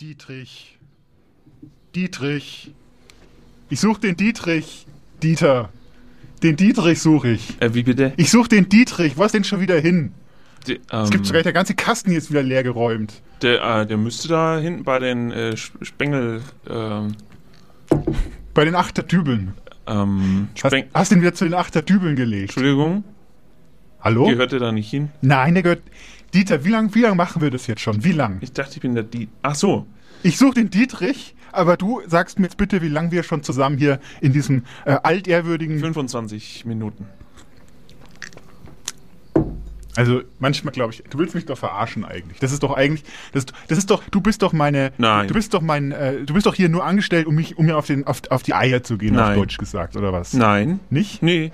Dietrich. Dietrich. Ich suche den Dietrich. Dieter. Den Dietrich suche ich. Äh, wie bitte? Ich suche den Dietrich. Was denn schon wieder hin? Der, ähm, Es gibt sogar der ganze Kasten jetzt wieder leer geräumt. der, äh, der müsste da hinten bei den äh, Sp- Spengel. Ähm, Bei den Achterdübeln. ähm, Hast, Speng hast den wieder zu den Achterdübeln gelegt. Entschuldigung, Hallo? gehört der da nicht hin? Nein, der gehört. Dieter, wie lange wie lang machen wir das jetzt schon? Wie lang? Ich dachte, ich bin der Die. Ach so. Ich suche den Dietrich, aber du sagst mir jetzt bitte, wie lange wir schon zusammen hier in diesem äh, altehrwürdigen. 25 Minuten. Also manchmal glaube ich, du willst mich doch verarschen eigentlich. Das ist doch eigentlich, das, das ist doch, du bist doch meine, Nein. du bist doch mein, äh, du bist doch hier nur angestellt, um mich, um mir auf den, auf, auf die Eier zu gehen, auf Nein. Deutsch gesagt oder was? Nein. Nicht? Nee.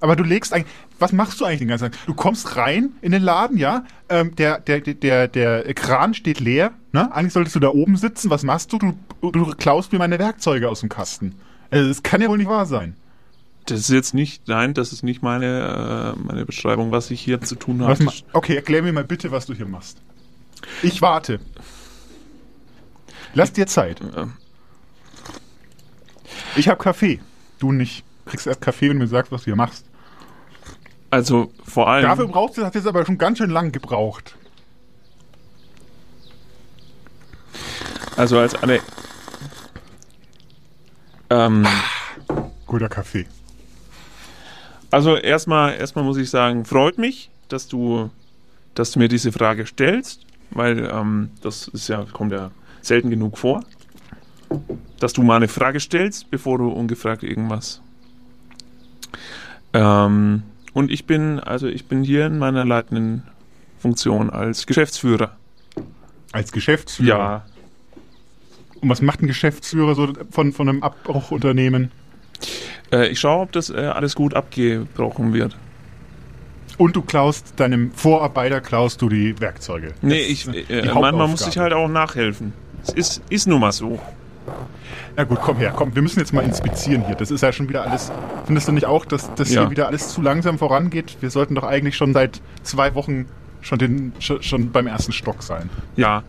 Aber du legst eigentlich, was machst du eigentlich den ganzen Tag? Du kommst rein in den Laden, ja, ähm, der, der, der, der, Kran steht leer, ne? Eigentlich solltest du da oben sitzen. Was machst du? Du, du klaust mir meine Werkzeuge aus dem Kasten. Also das kann ja wohl nicht wahr sein. Das ist jetzt nicht, nein, das ist nicht meine, äh, meine Beschreibung, was ich hier zu tun habe. okay, erklär mir mal bitte, was du hier machst. Ich warte. Lass dir Zeit. Äh, Ich habe Kaffee. Du nicht. Du kriegst erst Kaffee, wenn du mir sagst, was du hier machst. Also vor allem. Dafür brauchst du, hat jetzt aber schon ganz schön lang gebraucht. Also als eine. Ähm, Guter Kaffee. also erstmal, erstmal muss ich sagen, freut mich, dass du, dass du mir diese Frage stellst, weil ähm, das ist ja, kommt ja selten genug vor. Dass du mal eine Frage stellst, bevor du ungefragt irgendwas. Ähm, und ich bin, also ich bin hier in meiner leitenden Funktion als Geschäftsführer. Als Geschäftsführer. Ja, Und was macht ein Geschäftsführer so von, von einem Abbruchunternehmen? Äh, ich schaue, ob das äh, alles gut abgebrochen wird. Und du klaust deinem Vorarbeiter klaust du die Werkzeuge. Nee, Das ich, äh, manchmal muss ich halt auch nachhelfen. Es ist, ist nun mal so. Na gut, komm her, komm, wir müssen jetzt mal inspizieren hier. Das ist ja schon wieder alles. Findest du nicht auch, dass das Ja. hier wieder alles zu langsam vorangeht? Wir sollten doch eigentlich schon seit zwei Wochen schon, den, schon, beim ersten Stock sein. Ja,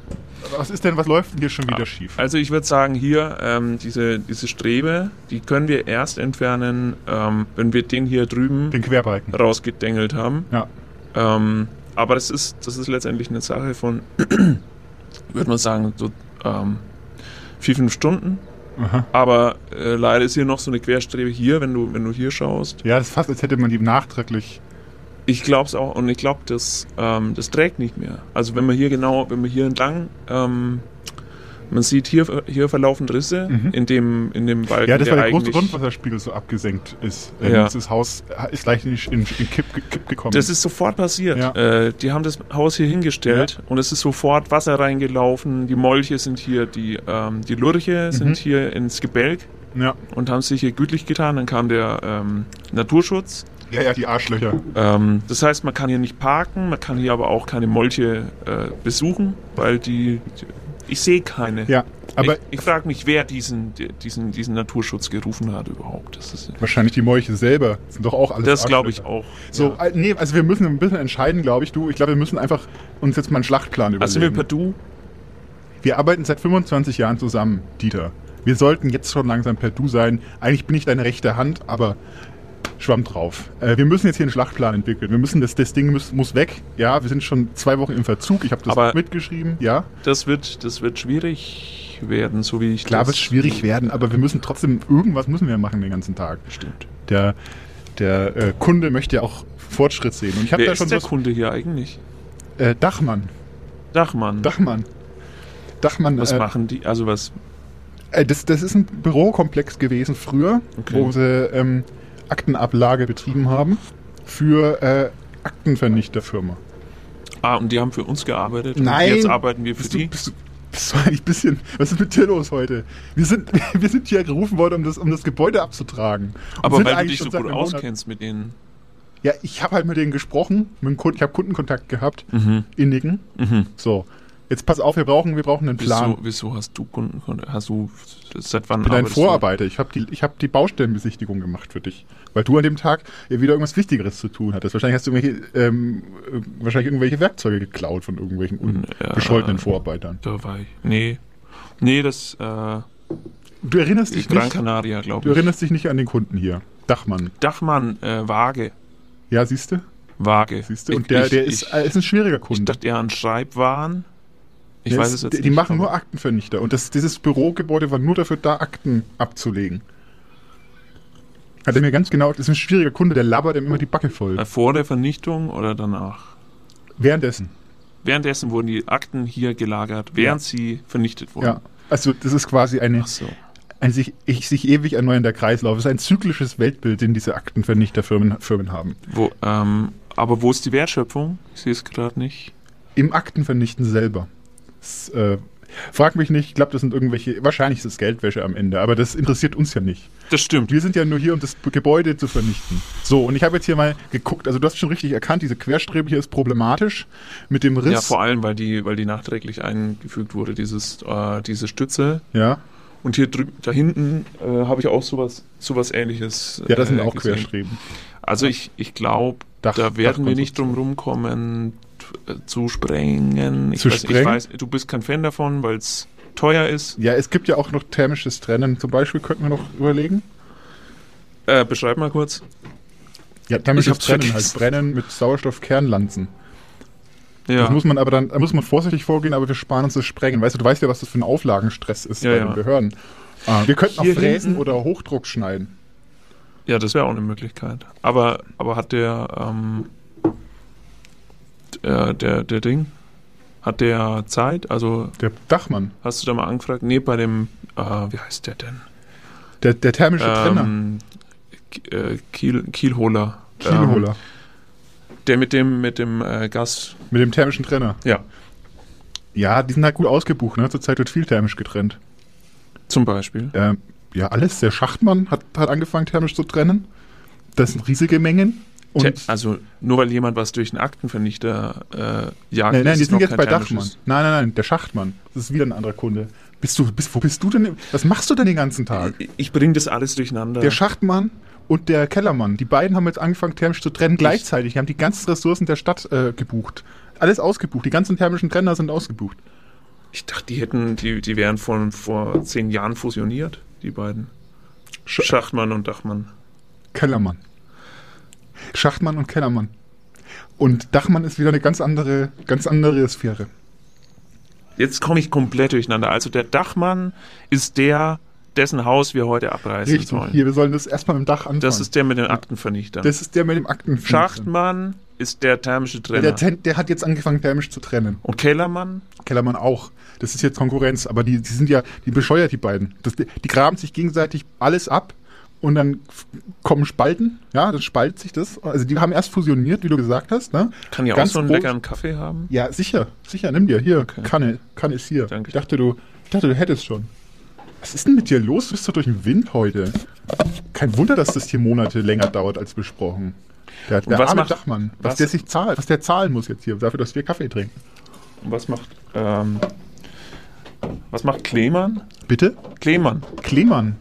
Was ist denn, was läuft denn hier schon wieder schief? also ich würde sagen, hier, ähm, diese, diese Strebe, die können wir erst entfernen, ähm, wenn wir den hier drüben Den Querbalken. rausgedengelt haben. Ja. Ähm, aber das ist, das ist letztendlich eine Sache von, würde man sagen, so ähm, vier, fünf Stunden. Aha. Aber äh, leider ist hier noch so eine Querstrebe hier, wenn du, wenn du hier schaust. Ja, das ist fast, als hätte man die nachträglich. Ich glaube es auch und ich glaube, das, ähm, das trägt nicht mehr. Also wenn man hier genau, wenn man hier entlang, ähm, man sieht hier, hier verlaufen Risse Mhm. in dem in dem Balken, Ja, das war der der große Grundwasserspiegel so abgesenkt ist. Äh, Ja. Das Haus ist leicht in, in, in Kipp, Kipp gekommen. Das ist sofort passiert. Ja. Äh, die haben das Haus hier hingestellt und es ist sofort Wasser reingelaufen. Die Molche sind hier, die, ähm, die Lurche Mhm. sind hier ins Gebälk ja. und haben sich hier gütlich getan. Dann kam der ähm, Naturschutz. ja, ja, die Arschlöcher. Ähm, das heißt, man kann hier nicht parken, man kann hier aber auch keine Molche äh, besuchen, weil die ich sehe keine. Ja, aber ich ich frage mich, wer diesen, diesen, diesen Naturschutz gerufen hat überhaupt. Das, ist, wahrscheinlich die Molche selber sind doch auch alles das glaube ich auch. So, ja. äh, nee, also wir müssen ein bisschen entscheiden, glaube ich, du. Ich glaube, wir müssen einfach uns jetzt mal einen Schlachtplan überlegen. Also sind wir per Du? Wir arbeiten seit 25 Jahren zusammen, Dieter. Wir sollten jetzt schon langsam per Du sein. Eigentlich bin ich deine rechte Hand, aber schwamm drauf. Äh, wir müssen jetzt hier einen Schlachtplan entwickeln. Wir müssen, das, das Ding muss, muss weg. Ja, wir sind schon zwei Wochen im Verzug. Ich habe das Aber- mitgeschrieben. Ja, Das wird, das wird schwierig werden, so wie ich klar wird es schwierig werden, aber wir müssen trotzdem, irgendwas müssen wir machen den ganzen Tag. Stimmt. Der, der äh, Kunde möchte ja auch Fortschritt sehen. Und ich habe Wer da schon ist der was, Kunde hier eigentlich? äh, Dachmann. Dachmann. Dachmann. Dachmann. was äh, machen die? Also was? Äh, Das, das ist ein Bürokomplex gewesen früher, Okay. wo sie ähm, Aktenablage betrieben haben für äh, Aktenvernichterfirma. Ah, und die haben für uns gearbeitet. Nein. Und jetzt arbeiten wir für die. du, bist, du, eigentlich ein bisschen, was ist mit dir los heute? Wir sind, wir sind hier gerufen worden, um das, um das Gebäude abzutragen. Und aber weil du dich so gut auskennst mit denen. Ja, ich habe halt mit denen gesprochen, mit dem Kunden, ich habe Kundenkontakt gehabt, Mhm. innigen. Mhm. So. Jetzt pass auf, wir brauchen, wir brauchen einen Plan. Wieso, wieso hast du Kundenkonto? Hast du seit wann Ich bin ein arbeitest du? Vorarbeiter. Ich habe die, ich hab die Baustellenbesichtigung gemacht für dich. Weil du an dem Tag ja wieder irgendwas Wichtigeres zu tun hattest. Wahrscheinlich hast du irgendwelche, ähm, äh, wahrscheinlich irgendwelche Werkzeuge geklaut von irgendwelchen Ja. unbescholtenen Vorarbeitern. Da war ich. Nee. Nee, das äh, Du erinnerst dich Gran nicht, Canaria, du glaube ich. erinnerst dich nicht an den Kunden hier. Dachmann. Dachmann, äh, Waage. Ja, siehst du? Waage. Siehst du? Ich- Und der, ich, der ist, Ich, äh, ist ein schwieriger ich Kunde. dachte eher an Schreibwaren. Ich Der weiß es jetzt die, nicht. die machen nur Aktenvernichter. Und das, dieses Bürogebäude war nur dafür da, Akten abzulegen. Hat er mir ganz genau, das ist ein schwieriger Kunde, der labert ihm immer die Backe voll. Äh, Vor der Vernichtung oder danach? Währenddessen. Währenddessen wurden die Akten hier gelagert, während sie vernichtet wurden. Ja. Also das ist quasi eine, so. ein sich, ich, sich ewig erneuernder Kreislauf. Es ist ein zyklisches Weltbild, den diese Aktenvernichterfirmen Firmen haben. Wo, ähm, aber wo ist die Wertschöpfung? Ich sehe es gerade nicht. Im Aktenvernichten selber. Das, äh, frag mich nicht, ich glaube, das sind irgendwelche, wahrscheinlich ist es Geldwäsche am Ende, aber das interessiert uns ja nicht. Das stimmt. Wir sind ja nur hier, um das Gebäude zu vernichten. So, und ich habe jetzt hier mal geguckt, also du hast schon richtig erkannt, diese Querstrebe hier ist problematisch mit dem Riss. Ja, vor allem, weil die, weil die nachträglich eingefügt wurde, dieses, äh, diese Stütze. Ja, Und hier drüben, da hinten äh, habe ich auch sowas, sowas ähnliches. ja das sind äh, auch gesehen. Querstreben. Also ich, ich glaube, da werden wir nicht drum rumkommen, zu sprengen. Ich Zu weiß, sprengen? Ich weiß, du bist kein Fan davon, weil es teuer ist. Ja, es gibt ja auch noch thermisches Trennen. Zum Beispiel könnten wir noch überlegen. Äh, beschreib mal kurz. Ja, thermisches Trennen, halt. Brennen mit Sauerstoffkernlanzen. Ja, Das muss man aber dann, da muss man vorsichtig vorgehen, aber wir sparen uns das Sprengen. Weißt du, du weißt ja, was das für ein Auflagenstress ist Ja, bei ja. den Behörden. Ah, wir könnten auch fräsen hinten- oder Hochdruck schneiden. ja das wäre auch eine Möglichkeit. Aber, aber hat der, ähm, der, der, der Ding, hat der Zeit? Also Der Dachmann, hast du da mal angefragt? Nee, bei dem, äh, wie heißt der denn? der, der thermische Trenner, Ähm, K- äh, Kiel, Kielholer. Kielholer, Ähm, der mit dem, mit dem äh, Gas. mit dem thermischen Trenner. Ja, Ja, die sind halt gut ausgebucht, ne? Zurzeit wird viel thermisch getrennt. zum Beispiel. Ähm, ja, alles. Der Schachtmann hat, hat angefangen, thermisch zu trennen. Das sind riesige Mengen. Und also nur weil jemand was durch einen Aktenvernichter äh, jagt, nein, nein, ist die sind jetzt bei. Dachmann. Nein, nein, nein, der Schachtmann. Das ist wieder ein anderer Kunde. Bist du, bist, wo bist du denn? Was machst du denn den ganzen Tag? Ich, ich bringe das alles durcheinander. Der Schachtmann und der Kellermann, die beiden haben jetzt angefangen, thermisch zu trennen gleichzeitig. Die haben die ganzen Ressourcen der Stadt äh, gebucht. Alles ausgebucht. Die ganzen thermischen Trenner sind ausgebucht. ich dachte, die hätten, die, die wären von vor zehn Jahren fusioniert, die beiden. Sch Schachtmann und Dachmann. Kellermann. Schachtmann und Kellermann. Und Dachmann ist wieder eine ganz andere, ganz andere Sphäre. Jetzt komme ich komplett durcheinander. Also der Dachmann ist der, dessen Haus wir heute abreißen Richtig. sollen. Hier, wir sollen das erstmal mit dem Dach anfangen. Das ist der mit den Aktenvernichtern. das ist der mit dem Akten. Schachtmann ist der thermische Trenner. Der, der hat jetzt angefangen, thermisch zu trennen. und Kellermann? Kellermann auch. Das ist jetzt Konkurrenz, aber die, die sind ja, die bescheuert die beiden. Das, die graben sich gegenseitig alles ab und dann kommen Spalten, ja, dann spaltet sich das. Also die haben erst fusioniert, wie du gesagt hast, ne? Kann ja auch so einen groß. leckeren Kaffee haben. Ja, sicher, sicher, nimm dir. Hier, Okay. Kanne, Kanne ist hier. Danke. Ich dachte, du, ich dachte, du hättest schon. Was ist denn mit dir los? Du bist doch durch den Wind heute. Kein Wunder, dass das hier Monate länger dauert als besprochen. Der, der was arme macht- Dachmann, was, was- der sich zahlt, was der zahlen muss jetzt hier, dafür, dass wir Kaffee trinken. Und was macht, ähm, was macht Klemann? Bitte? Klemann. Klemann.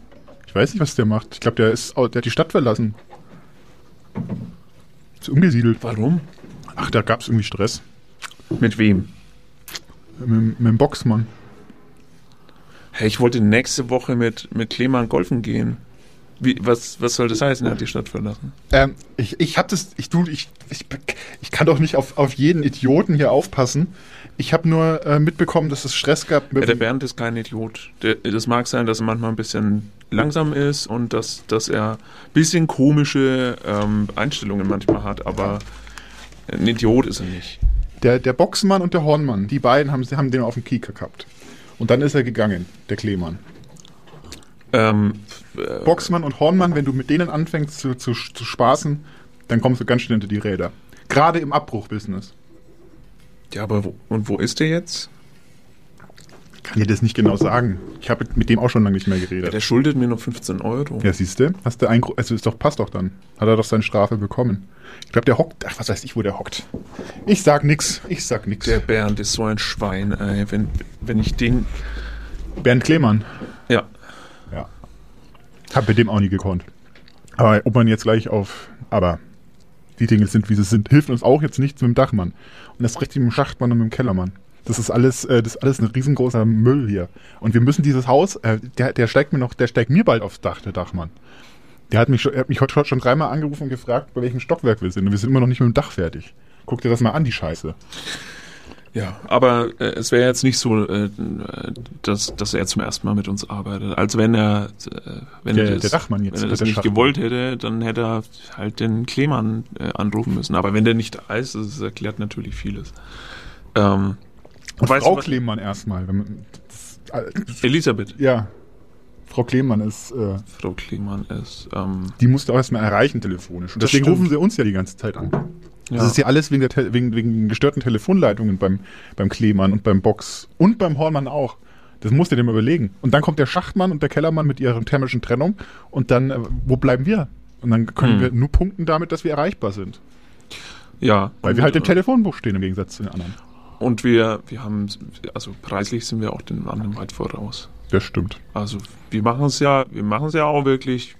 Ich weiß nicht, was der macht. Ich glaube, der ist, der hat die Stadt verlassen. Ist umgesiedelt. Warum? Ach, da gab es irgendwie Stress. Mit wem? Mit, mit dem Boxmann. Hey, ich wollte nächste Woche mit, mit Klemann golfen gehen. Wie, was, was soll das heißen? Er hat die Stadt verlassen. Ähm, ich, ich hab das, ich du, ich, ich, ich kann doch nicht auf, auf jeden Idioten hier aufpassen. Ich habe nur äh, mitbekommen, dass es Stress gab Ja, der Bernd ist kein Idiot. Der, das mag sein, dass er manchmal ein bisschen langsam ist und dass, dass er ein bisschen komische ähm, Einstellungen manchmal hat, aber ein Idiot ist er nicht. der, der Boxmann und der Hornmann. Die beiden haben, haben den auf dem Kieker gehabt. Und dann ist er gegangen, der Klemann. Ähm, äh, Boxmann und Hornmann, wenn du mit denen anfängst zu, zu, zu spaßen, dann kommst du ganz schnell hinter die Räder. Gerade im Abbruchbusiness. Ja, aber wo, und wo ist der jetzt? kann dir das nicht genau sagen. Ich habe mit dem auch schon lange nicht mehr Ja, geredet. der schuldet mir noch 15 Euro. Ja, siehst du? Hast du ein, also ist doch, passt doch dann. Hat er doch seine Strafe bekommen. Ich glaube, der hockt, ach, was weiß ich, wo der hockt. Ich sag nix, ich sag nix. Der Bernd ist so ein Schwein, ey. Wenn, wenn ich den. Bernd Klemann. Ja. Ja. Hab mit dem auch nie gekonnt. Aber ob man jetzt gleich auf, aber die Dinge sind, wie sie sind, hilft uns auch jetzt nichts mit dem Dachmann. Und das richtig mit dem Schachtmann und mit dem Kellermann. Das ist alles, äh, das ist alles ein riesengroßer Müll hier. Und wir müssen dieses Haus, äh, der, der steigt mir noch, der steigt mir bald aufs Dach, der Dachmann. Der hat mich, schon, er hat mich heute schon dreimal angerufen und gefragt, bei welchem Stockwerk wir sind. Und wir sind immer noch nicht mit dem Dach fertig. Guck dir das mal an, die Scheiße. Ja, aber äh, es wäre jetzt nicht so, äh, dass, dass er zum ersten Mal mit uns arbeitet. Also wenn er, äh, wenn Der- er das, der wenn er das nicht Schachtmann. gewollt hätte, dann hätte er halt den Klemann äh, anrufen müssen. Aber wenn der nicht da ist, das erklärt natürlich vieles. Ähm, Und Frau du was- Klemann erstmal. Elisabeth, ja, Frau Klemann ist, äh, Frau Klemann ist, ähm, die musste auch erstmal erreichen telefonisch. Und deswegen stimmt. rufen sie uns ja die ganze Zeit an. Ja, Das ist ja alles wegen, der, wegen, wegen gestörten Telefonleitungen beim, beim Klemann und beim Box und beim Hornmann auch. Das musst du dir mal überlegen. Und dann kommt der Schachtmann und der Kellermann mit ihrer thermischen Trennung und dann, äh, wo bleiben wir? Und dann können Hm. wir nur punkten damit, dass wir erreichbar sind. ja. Weil wir halt im äh, Telefonbuch stehen im Gegensatz zu den anderen. Und wir, wir haben, also preislich sind wir auch den anderen weit voraus. Das stimmt. Also wir machen es ja, wir machen es ja auch wirklich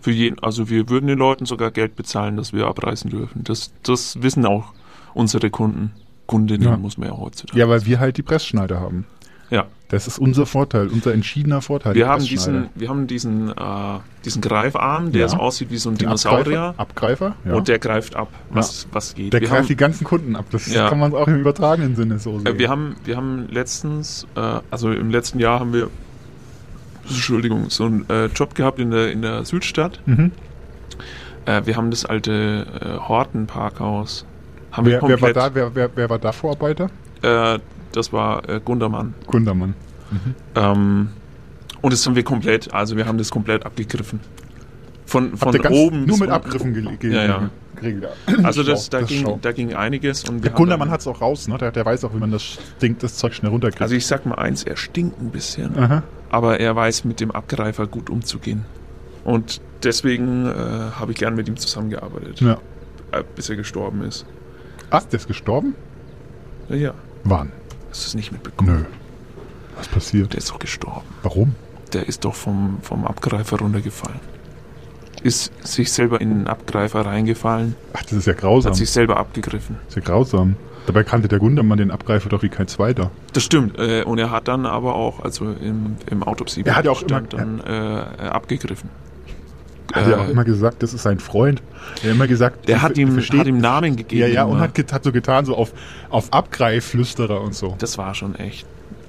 für jeden, also wir würden den Leuten sogar Geld bezahlen, dass wir abreisen dürfen. Das, das wissen auch unsere Kunden. Kundinnen Ja. muss man ja heutzutage. Ja, weil wir halt die Pressschneider haben. Ja. Das ist unser Vorteil, unser entschiedener Vorteil. Wir haben diesen, wir haben diesen, äh, diesen Greifarm, der Ja. so aussieht wie so ein Den Dinosaurier. Abgreifer, Abgreifer ja. Und der greift ab, was, was geht. der wir greift haben, die ganzen Kunden ab. Das Ja. kann man auch im übertragenen Sinne so sehen. äh, wir haben, wir haben letztens, äh, also im letzten Jahr haben wir, Entschuldigung, so einen äh, Job gehabt in der, in der Südstadt. mhm. Äh, wir haben das alte äh, Horten-Parkhaus. Haben wir wer, wer, war komplett. da, wer, wer, wer war da Vorarbeiter? Äh, das war äh, Gundermann. Kundermann. Ähm, und das haben wir komplett, also wir haben das komplett abgegriffen. Von, von oben. nur mit. Abgriffen ge ge Ja, ja. Geregelt. Also das, da, ist ging, da ging einiges. Und Der Kundermann hat es auch raus, ne? Der, der weiß auch, wie man das Ding, das Zeug schnell runterkriegt. Also ich sag mal eins, er stinkt ein bisschen, Aha. aber er weiß mit dem Abgreifer gut umzugehen. Und deswegen äh, habe ich gern mit ihm zusammengearbeitet, Ja. äh, bis er gestorben ist. Ast, der ist gestorben? Ja, ja. Wann? Hast du es nicht mitbekommen? Nö. Was passiert? Der ist doch gestorben. Warum? Der ist doch vom, vom Abgreifer runtergefallen. Ist sich selber in den Abgreifer reingefallen, Ach, das ist ja grausam. hat sich selber abgegriffen. Das ist ja grausam. Dabei kannte der Gundermann den Abgreifer doch wie kein zweiter. Das stimmt. Äh, und er hat dann aber auch, also im, im Autopsie Er hat ja auch stand immer- dann äh, abgegriffen. Er hat ja Äh, auch immer gesagt, das ist sein Freund. Er hat immer gesagt, Der hat ihm, versteht- hat ihm Namen gegeben. Ja, ja, und immer. hat, hat so getan, so auf, auf Abgreifflüsterer und so. Das war schon echt.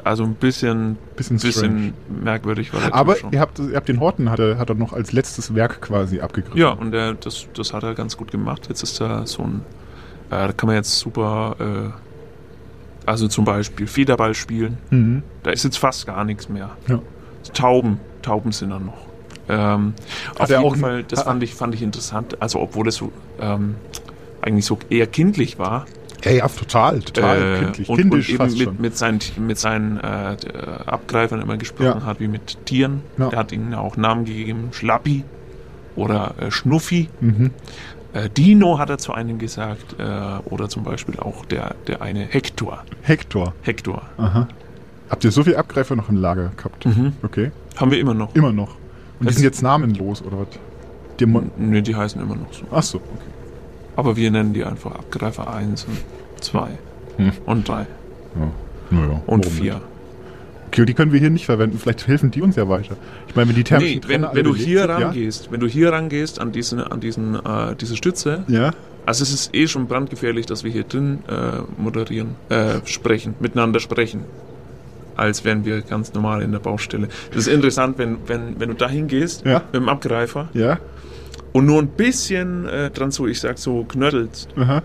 Also ein bisschen, Bisschen bisschen merkwürdig war der Aber Typ schon. ihr habt, ihr habt den Horten, hat er, hat er noch als letztes Werk quasi abgegriffen. Ja, und er, das, das hat er ganz gut gemacht. Jetzt ist er so ein, äh, da kann man jetzt super, äh, also zum Beispiel Federball spielen. Mhm. Da ist jetzt fast gar nichts mehr. Ja. Tauben, Tauben sind dann noch. Ähm, auf jeden auch- Fall, das fand ich, fand ich interessant. Also obwohl es so ähm, eigentlich so eher kindlich war. Ja, ja, total, total äh, kindlich. und, Kindisch und eben fast mit, schon. mit seinen, mit seinen äh, Abgreifern immer gesprochen Ja. hat, wie mit Tieren. Ja. Er hat ihnen auch Namen gegeben, Schlappi oder äh, Schnuffi. Mhm. Äh, Dino hat er zu einem gesagt. Äh, oder zum Beispiel auch der, der eine Hector. Hector. Hector. Aha. Habt ihr so viele Abgreifer noch im Lager gehabt? Mhm. Okay. Haben wir immer noch. Immer noch. Und die Das- sind jetzt namenlos, oder was? Die haben- Ne, die heißen immer noch so. Ach so, okay. Aber wir nennen die einfach Abgreifer 1 und 2 Hm. und 3 Ja. Naja, und warum 4. nicht? Okay, die können wir hier nicht verwenden. Vielleicht helfen die uns ja weiter. Ich meine, wenn die thermischen Nee, wenn, Trenner wenn du hier sind, rangehst, wenn du hier rangehst an diesen, an diesen, äh, diese Stütze, Ja. ja. also es ist eh schon brandgefährlich, dass wir hier drin äh, moderieren, äh, sprechen, miteinander sprechen, als wären wir ganz normal in der Baustelle. Das ist interessant, wenn, wenn, wenn du da hingehst Ja. mit dem Abgreifer Ja. Und nur ein bisschen äh, dran so, ich sag so, knödelst, Aha.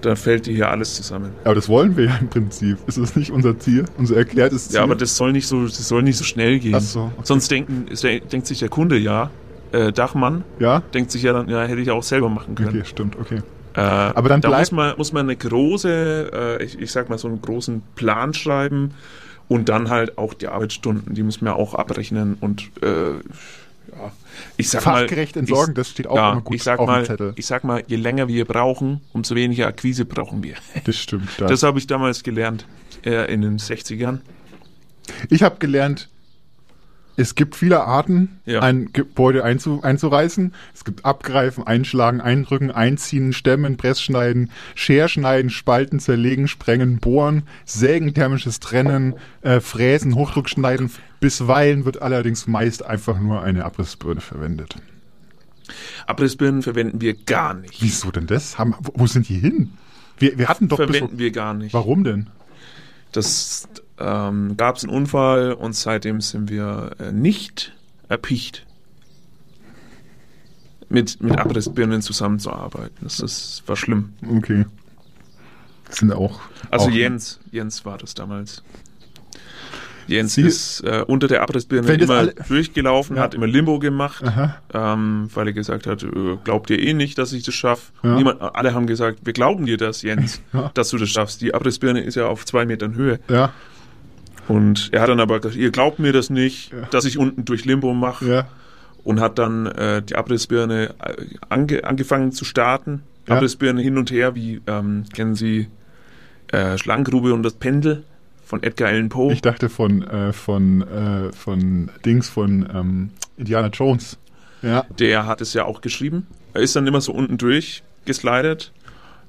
dann fällt dir hier alles zusammen. Aber das wollen wir ja im Prinzip. Ist das nicht unser Ziel? Unser erklärtes Ziel? Ja, aber das soll nicht so, das soll nicht so schnell gehen. Ach so, okay. Sonst denken, denkt sich der Kunde ja, äh, Dachmann, Ja? denkt sich ja dann, ja, hätte ich auch selber machen können. Okay, stimmt, okay. Äh, Aber dann da muss man, muss man eine große, äh, ich, ich sag mal so einen großen Plan schreiben Und dann halt auch die Arbeitsstunden, die müssen wir auch abrechnen und äh, ja, ich sag Fachgerecht mal, entsorgen, ich, das steht auch ja, immer gut ich sag auf mal, dem Zettel. Ich sag mal, je länger wir brauchen, umso weniger Akquise brauchen wir. Das stimmt. Das. Das habe ich damals gelernt, äh, in den 60ern. Ich habe gelernt, es gibt viele Arten, Ja. ein Gebäude einzu, einzureißen. Es gibt Abgreifen, Einschlagen, Eindrücken, Einziehen, Stemmen, Pressschneiden, Scherschneiden, Spalten, Zerlegen, Sprengen, Bohren, Sägen, thermisches Trennen, äh, Fräsen, Hochdruckschneiden. Bisweilen wird allerdings meist einfach nur eine Abrissbirne verwendet. Abrissbirnen verwenden wir gar nicht. Wieso denn das? Haben, wo, sind die hin? Wir, wir hatten doch bis, verwenden wir gar nicht. Warum denn? Das ähm, gab es einen Unfall und seitdem sind wir äh, nicht erpicht, mit, mit Abrissbirnen zusammenzuarbeiten. Das ist, war schlimm. Okay. Das sind auch. Also auch, Jens, Jens war das damals. Jens Sie- ist äh, unter der Abrissbirne immer durchgelaufen, Ja. hat immer Limbo gemacht, ähm, weil er gesagt hat, äh, glaubt ihr eh nicht, dass ich das schaffe. Ja. Niemand, alle haben gesagt, wir glauben dir das, Jens, Ja. dass du das schaffst. Die Abrissbirne ist ja auf zwei Metern Höhe. Ja, Und er hat dann aber gesagt, ihr glaubt mir das nicht, dass ich unten durch Limbo mache. ja. Und hat dann äh, die Abrissbirne äh, ange angefangen zu starten. Abrissbirne hin und her, wie ähm, kennen Sie äh, Schlangengrube und das Pendel von Edgar Allan Poe. Ich dachte von, äh, von, äh, von Dings von ähm, Indiana Jones. Ja. Der hat es ja auch geschrieben. Er ist dann immer so unten durch geslidet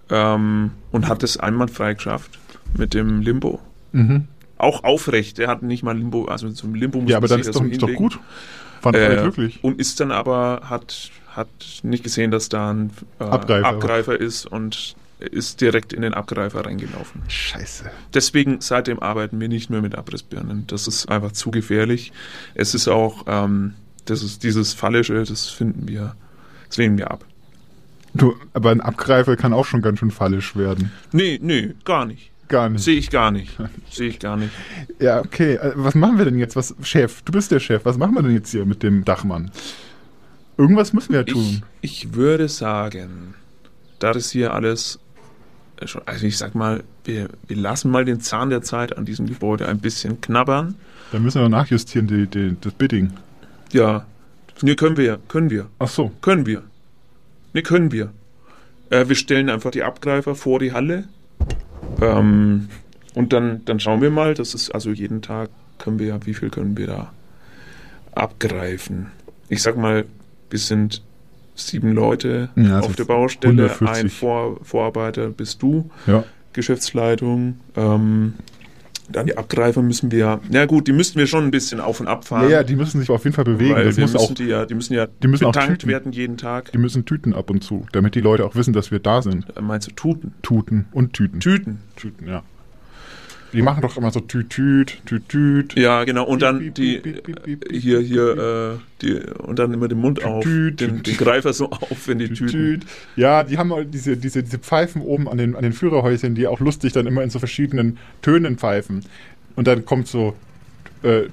ähm, und hat es einwandfrei geschafft mit dem Limbo. Mhm. Auch aufrecht. Er hat nicht mal Limbo, also zum Limbo muss Ja, aber dann ist ja doch, so ist doch gut. Fand ich Äh, wirklich. Und ist dann aber, hat, hat nicht gesehen, dass da ein äh, Abgreifer. Abgreifer. ist und ist direkt in den Abgreifer reingelaufen. Scheiße. Deswegen seitdem arbeiten wir nicht mehr mit Abrissbirnen. Das ist einfach zu gefährlich. Es ist auch, ähm, das ist dieses Fallische, das finden wir, das lehnen wir ab. Du, aber ein Abgreifer kann auch schon ganz schön fallisch werden. Nee, nee, gar nicht. Gar nicht. Sehe ich gar nicht. Sehe ich gar nicht. Ja, okay. Äh, Was machen wir denn jetzt? Was, Chef, du bist der Chef. Was machen wir denn jetzt hier mit dem Dachmann? Irgendwas müssen wir ja Ich, tun. ich würde sagen, da das hier alles also ich sag mal, wir, wir lassen mal den Zahn der Zeit an diesem Gebäude ein bisschen knabbern. Dann müssen wir nachjustieren, die, die, das Bidding. Ja, nee, können wir, können wir, Ach so. können wir. Nee, können wir. Äh, wir stellen einfach die Abgreifer vor die Halle. Ähm, und dann, dann schauen wir mal, das ist also jeden Tag können wir, wie viel können wir da abgreifen? Ich sag mal, wir sind sieben Leute Ja, also auf der Baustelle, 140. ein Vor Vorarbeiter bist du, Ja. Geschäftsleitung. Ähm, dann die Abgreifer müssen wir, na gut, die müssten wir schon ein bisschen auf und ab Ja, fahren. ja, die müssen sich auf jeden Fall bewegen. weil Das muss auch, die ja, die müssen ja die müssen auch betankt tüten. werden jeden Tag. die müssen tüten ab und zu, damit die Leute auch wissen, dass wir da sind. Äh, Meinst du Tuten? Tuten und Tüten. Tüten. Tüten, ja. Die machen doch immer so Tüt, Tüt, Tüt, Tüt. Ja, genau. Und dann die hier, hier, äh, die, und dann immer den Mund auf, den, den Greifer so auf, wenn die Tüt, Tüten. Tüt. Ja, die haben halt diese, diese, diese Pfeifen oben an den, an den Führerhäuschen, die auch lustig dann immer in so verschiedenen Tönen pfeifen. Und dann kommt so äh,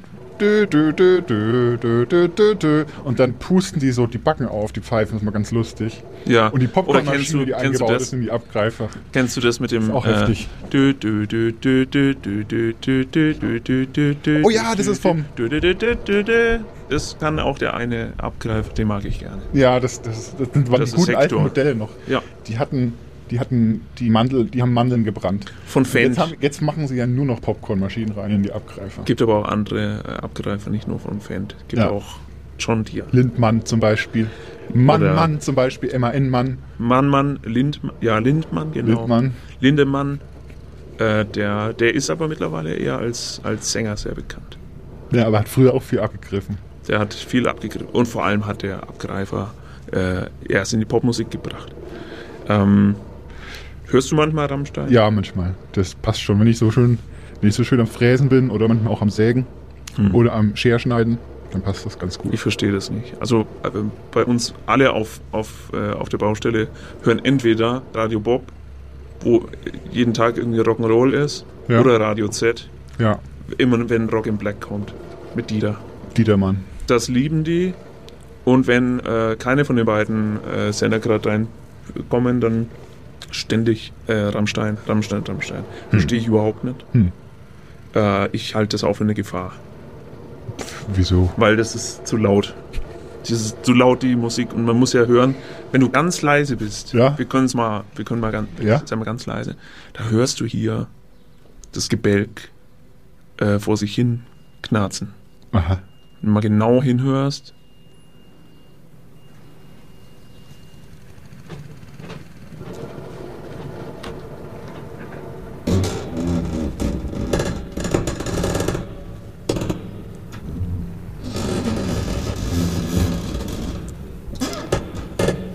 Dö, dö, dö, dö, dö, dö, dö, dö. Und dann pusten die so die Backen auf, die Pfeifen, das ist mal ganz lustig. Ja. Und die Popcornmaschine, die eingebaut ist in die Abgreifer. Kennst du das mit dem... Das auch heftig. Oh ja, das ist vom... Das kann auch der eine Abgreifer, den mag ich gerne. Ja, das, das, das waren die guten alten Modelle noch. Ja. Die hatten die hatten die Mandel, die haben Mandeln gebrannt. Von Fendt. Jetzt, jetzt machen sie ja nur noch Popcornmaschinen rein in die Abgreifer. Gibt aber auch andere äh, Abgreifer, nicht nur von Fendt. Gibt Ja. auch John Deere. Lindmann zum Beispiel. Mann, Oder- Mann zum Beispiel, MAN-Mann. Mannmann, Lindmann, ja, Lindmann, genau. Lindmann. Lindemann, äh, der, der ist aber mittlerweile eher als, als Sänger sehr bekannt. Ja, aber hat früher auch viel abgegriffen. Der hat viel abgegriffen und vor allem hat der Abgreifer äh, erst in die Popmusik gebracht. Ähm, hörst du manchmal Rammstein? Ja, manchmal. Das passt schon. Wenn ich so schön, wenn ich so schön am Fräsen bin oder manchmal auch am Sägen Hm. oder am Scherschneiden, dann passt das ganz gut. Ich verstehe das nicht. Also äh, bei uns alle auf, auf, äh, auf der Baustelle hören entweder Radio Bob, wo jeden Tag irgendwie Rock'n'Roll ist, Ja. oder Radio Z, Ja, immer wenn Rock in Black kommt, mit Dieter. Dietermann. Das lieben die. Und wenn äh, keine von den beiden äh, Sender gerade reinkommen, dann ständig äh, Rammstein, Rammstein, Rammstein. Verstehe ich überhaupt nicht. Hm. Äh, ich halte das auch für eine Gefahr, Wieso? weil das ist zu laut. Das ist zu laut, die Musik. Und man muss ja hören, wenn du ganz leise bist, Ja. wir können es mal, wir können mal ganz, Ja. sagen wir ganz leise, da hörst du hier das Gebälk äh, vor sich hin knarzen. Aha. Wenn du mal genau hinhörst,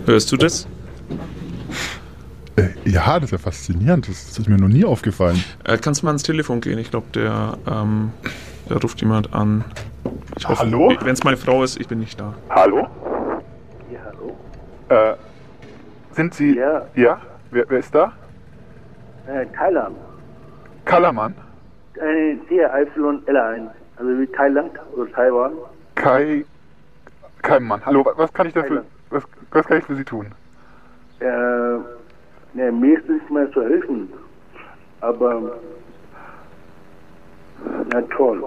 Hörst du das? Äh, ja, das ist ja faszinierend. Das, das ist mir noch nie aufgefallen. Äh, kannst du mal ans Telefon gehen? Ich glaube, der, ähm, da ruft jemand an. Ich Hallo? Wenn es meine Frau ist, ich bin nicht da. Hallo? Ja, hallo. Äh, sind Sie. Ja. Ja? Wer, wer ist da? Äh, Thailand. Kallermann? Äh, TYL1. Also wie Thailand oder Taiwan. Kai. Kai Mann. Hallo, wa- was kann ich denn für. Thailand. Was, kann ich für Sie tun? Äh, ne, mir ist nicht mehr zu helfen. Aber. Na toll.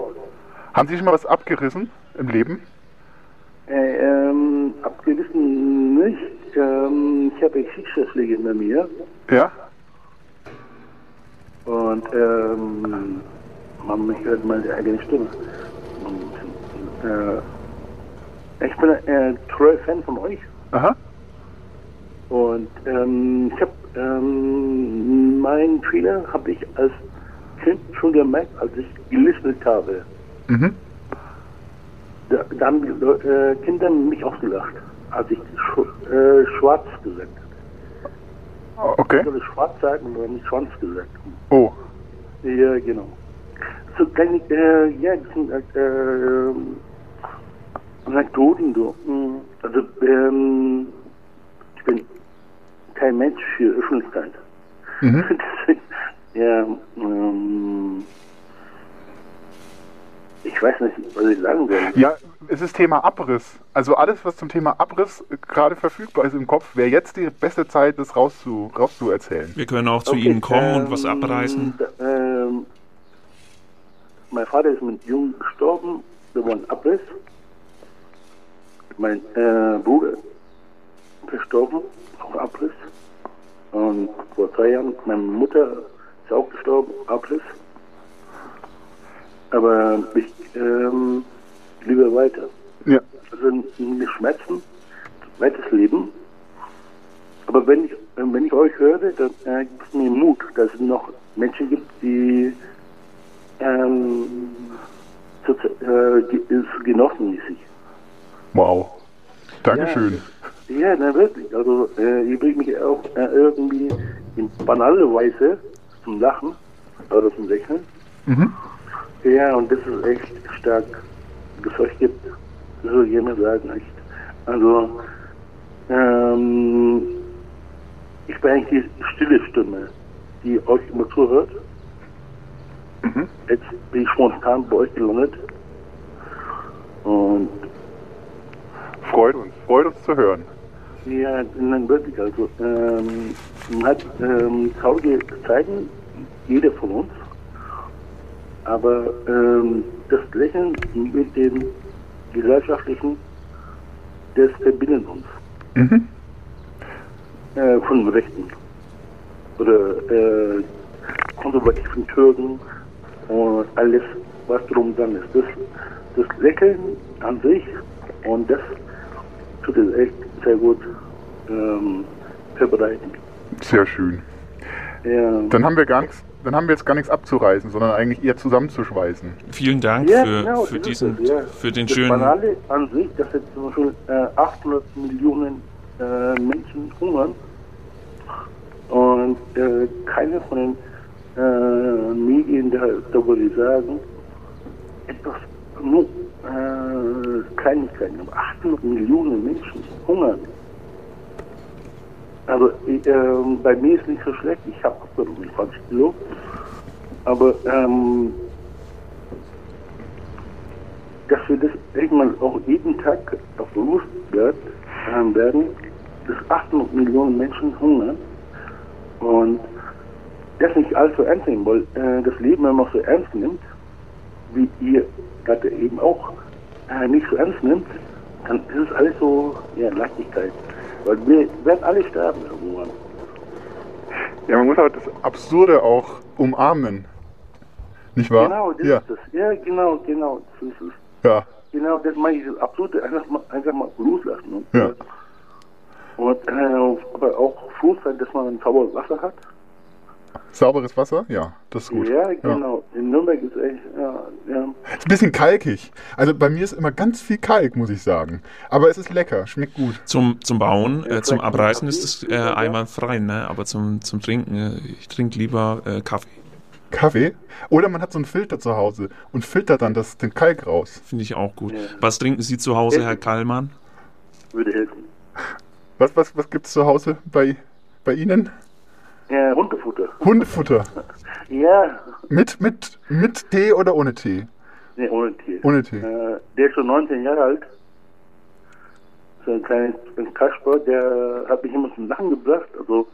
Haben Sie schon mal was abgerissen im Leben? Äh, ähm, abgerissen nicht. Ähm, ich habe Schicksalsschläge hinter mir. Ja? Und, ähm, man hört meine eigene Stimme. Und, äh, ich bin ein äh, treuer Fan von euch. Aha. Und ähm, ich habe ähm, meinen Fehler habe ich als Kind schon gemerkt, als ich gelistet habe. Mhm. Da, da haben die äh, Kinder mich ausgelacht, als ich sch äh, schwarz gesagt habe. Okay. Ich soll schwarz sagen oder nicht schwanz gesagt. Oh. Ja, genau. So kleine, äh, ja, das sind äh, Anekdoten, so. Mm, Also, ähm, ich bin kein Mensch für Öffentlichkeit. Mhm. Ja, ähm, ich weiß nicht, was ich sagen soll. Ja, es ist Thema Abriss. Also alles, was zum Thema Abriss gerade verfügbar ist im Kopf, wäre jetzt die beste Zeit, das rauszu, rauszuerzählen. Wir können auch zu Okay, Ihnen kommen und was ähm, abreißen. Ähm, mein Vater ist mit Jung gestorben, war ein Abriss. Mein äh, Bruder verstorben, auch Abriss. Und vor zwei Jahren, meine Mutter ist auch gestorben, Abriss. Aber ich ähm, liebe weiter. Ja. Also nicht schmerzen, weiteres Leben. Aber wenn ich, wenn ich euch höre, dann äh, gibt es mir Mut, dass es noch Menschen gibt, die ähm, zu, äh, es genossen mäßig. Wow. Dankeschön. Ja, na wirklich. Also äh, ihr bringt mich auch äh, irgendwie in banale Weise zum Lachen oder zum Lächeln. Mhm. Ja, und das ist echt stark, gibt. Das soll jemand sagen, echt. Also, ähm, ich bin eigentlich die stille Stimme, die euch immer zuhört. Mhm. Jetzt bin ich spontan bei euch gelandet. Und Freut uns. Freut uns zu hören. ja, nein, wirklich, also, ähm, man hat ähm, traurige Zeiten, jeder von uns. Aber ähm, das Lächeln mit dem gesellschaftlichen, das verbindet uns. Mhm. Äh, von Rechten. Oder äh, konservativen Türken und alles, was drum dran ist. Das, das Lächeln an sich und das tut es echt sehr gut ähm, verbreiten. Sehr schön. Ja, Dann haben wir gar nichts, dann haben wir jetzt gar nichts abzureißen, sondern eigentlich eher zusammenzuschweißen. Vielen Dank ja für, genau, für diesen, es, ja. für den das schönen. Banale an sich, dass jetzt zum Beispiel äh, 800 Millionen äh, Menschen hungern und äh, keine von den äh, Medien da, darüber sagen, etwas nur äh, Kleinigkeiten, aber 800 Millionen Menschen hungern. Also ähm, bei mir ist nicht so schlecht, ich habe abgenommen 20 Kilo, aber ähm, dass wir das irgendwann auch jeden Tag bewusst wird, ähm, werden, dass 800 Millionen Menschen hungern. Und das nicht allzu ernst nehmen, weil äh, das Leben, man so ernst nimmt, wie ihr gerade eben auch äh, nicht so ernst nimmt, dann ist es alles so ja, Leichtigkeit. Weil wir werden alle sterben irgendwann. Ja, man muss halt das Absurde auch umarmen. Nicht wahr? Genau, das ja. ist es. Ja, genau, genau. Das ist es. ja. Genau, das meine ich, das Absurde einfach mal, einfach mal loslassen. Und, Ja. und äh, aber auch froh sein, dass man ein sauberes Wasser hat. Sauberes Wasser? Ja, das ist gut. Ja, genau. In Nürnberg ist echt, ja, ja. Ist ein bisschen kalkig. Also bei mir ist immer ganz viel Kalk, muss ich sagen. Aber es ist lecker, schmeckt gut. Zum, zum Bauen, äh, zum Abreißen ist es äh, einwandfrei, ne? aber zum, zum Trinken, äh, ich trinke lieber äh, Kaffee. Kaffee. Oder man hat so einen Filter zu Hause und filtert dann das, den Kalk raus. Finde ich auch gut. Ja. Was trinken Sie zu Hause, Ja. Herr Kallmann? Würde helfen. Was, was, was gibt es zu Hause bei, bei Ihnen? Ja, Hundefutter. Hundefutter. Ja, Mit, mit, mit Tee oder ohne Tee? nee, ohne Tier. Ohne Tee. Äh, der ist schon 19 Jahre alt. So ein kleines ein Kasper, der hat mich immer zum Lachen gebracht. Also,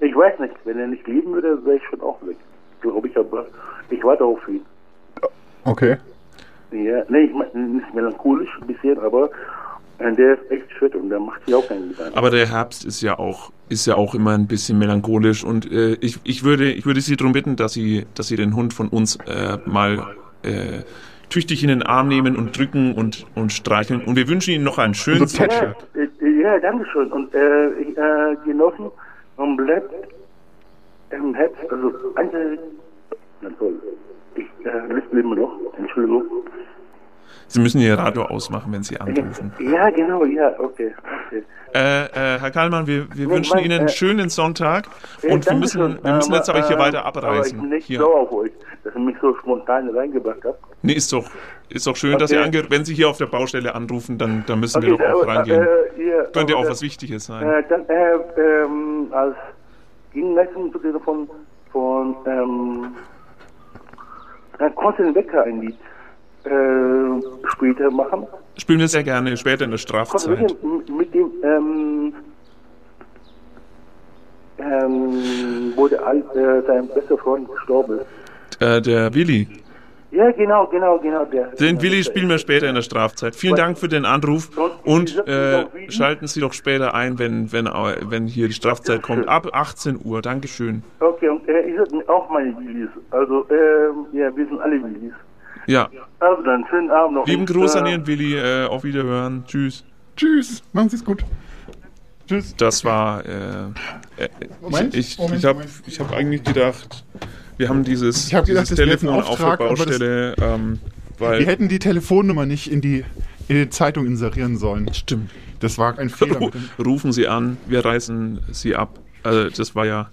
ich weiß nicht, wenn er nicht leben würde, wäre ich schon auch weg. Glaube ich, aber ich warte auf ihn. Okay. Ja, nee, ich meine nicht melancholisch ein bisschen, aber äh, der ist echt schön und der macht sich auch keinen Gedanken. Aber der Herbst ist ja auch, ist ja auch immer ein bisschen melancholisch und äh, ich, ich, würde, ich würde Sie darum bitten, dass Sie, dass Sie den Hund von uns äh, mal äh, tüchtig in den Arm nehmen und drücken und, und streicheln. Und wir wünschen Ihnen noch einen schönen Sonntag. Ja, äh, ja, danke schön. Und äh, äh, genossen und bleibt im Herz, also eine, na toll, ich äh, immer noch, Entschuldigung. Sie müssen Ihr Radio ausmachen, wenn Sie anrufen. Ja, genau, ja, okay, okay. Äh, äh, Herr Kallmann, wir, wir Nee, wünschen mein, Ihnen einen äh, schönen Sonntag Ja, und wir müssen, schön, wir müssen jetzt aber hier äh, weiter Aber ich abreisen. bin nicht Hier. sauer auf euch, dass ihr mich so spontan reingebracht habt. Nee, ist doch, ist doch schön, dass Sie Okay. ange wenn Sie hier auf der Baustelle anrufen, dann, dann müssen wir Okay, doch auch aber, reingehen. äh, ihr, Könnte ja auch was Wichtiges sein. Äh, dann, äh, ähm, als Gegenleistung dieser von, von, ähm, äh, Konstantin Wecker ein Lied, äh, später machen. Spielen wir sehr gerne später in der Strafzeit. Mit, dem, ähm, ähm, wo der Al äh, sein bester Freund gestorben. Äh, der Willi. Ja, genau, genau, genau, der. Den Willi spielen wir später in der Strafzeit. Vielen Dank für den Anruf und äh, schalten Sie doch später ein, wenn, wenn, äh, wenn hier die Strafzeit kommt. Ab 18 Uhr. Dankeschön. Okay, und äh, seid auch meine Willis. Also, ähm, ja, wir sind alle Willis. Ja, Also dann, schönen Abend noch. lieben Gruß an Ihren Willi. Äh, auf Wiederhören. Tschüss. Tschüss. Machen Sie es gut. Tschüss. Das war. Äh, äh, Moment, ich ich, Moment, ich habe hab eigentlich gedacht, wir haben dieses, Ich hab gedacht, dieses Telefon auf der aber das- Baustelle, ähm, Wir weil. hätten die Telefonnummer nicht in die, in die Zeitung inserieren sollen. Stimmt. Das war ein Fehler. Rufen Sie an, wir reißen Sie ab. Also das war ja.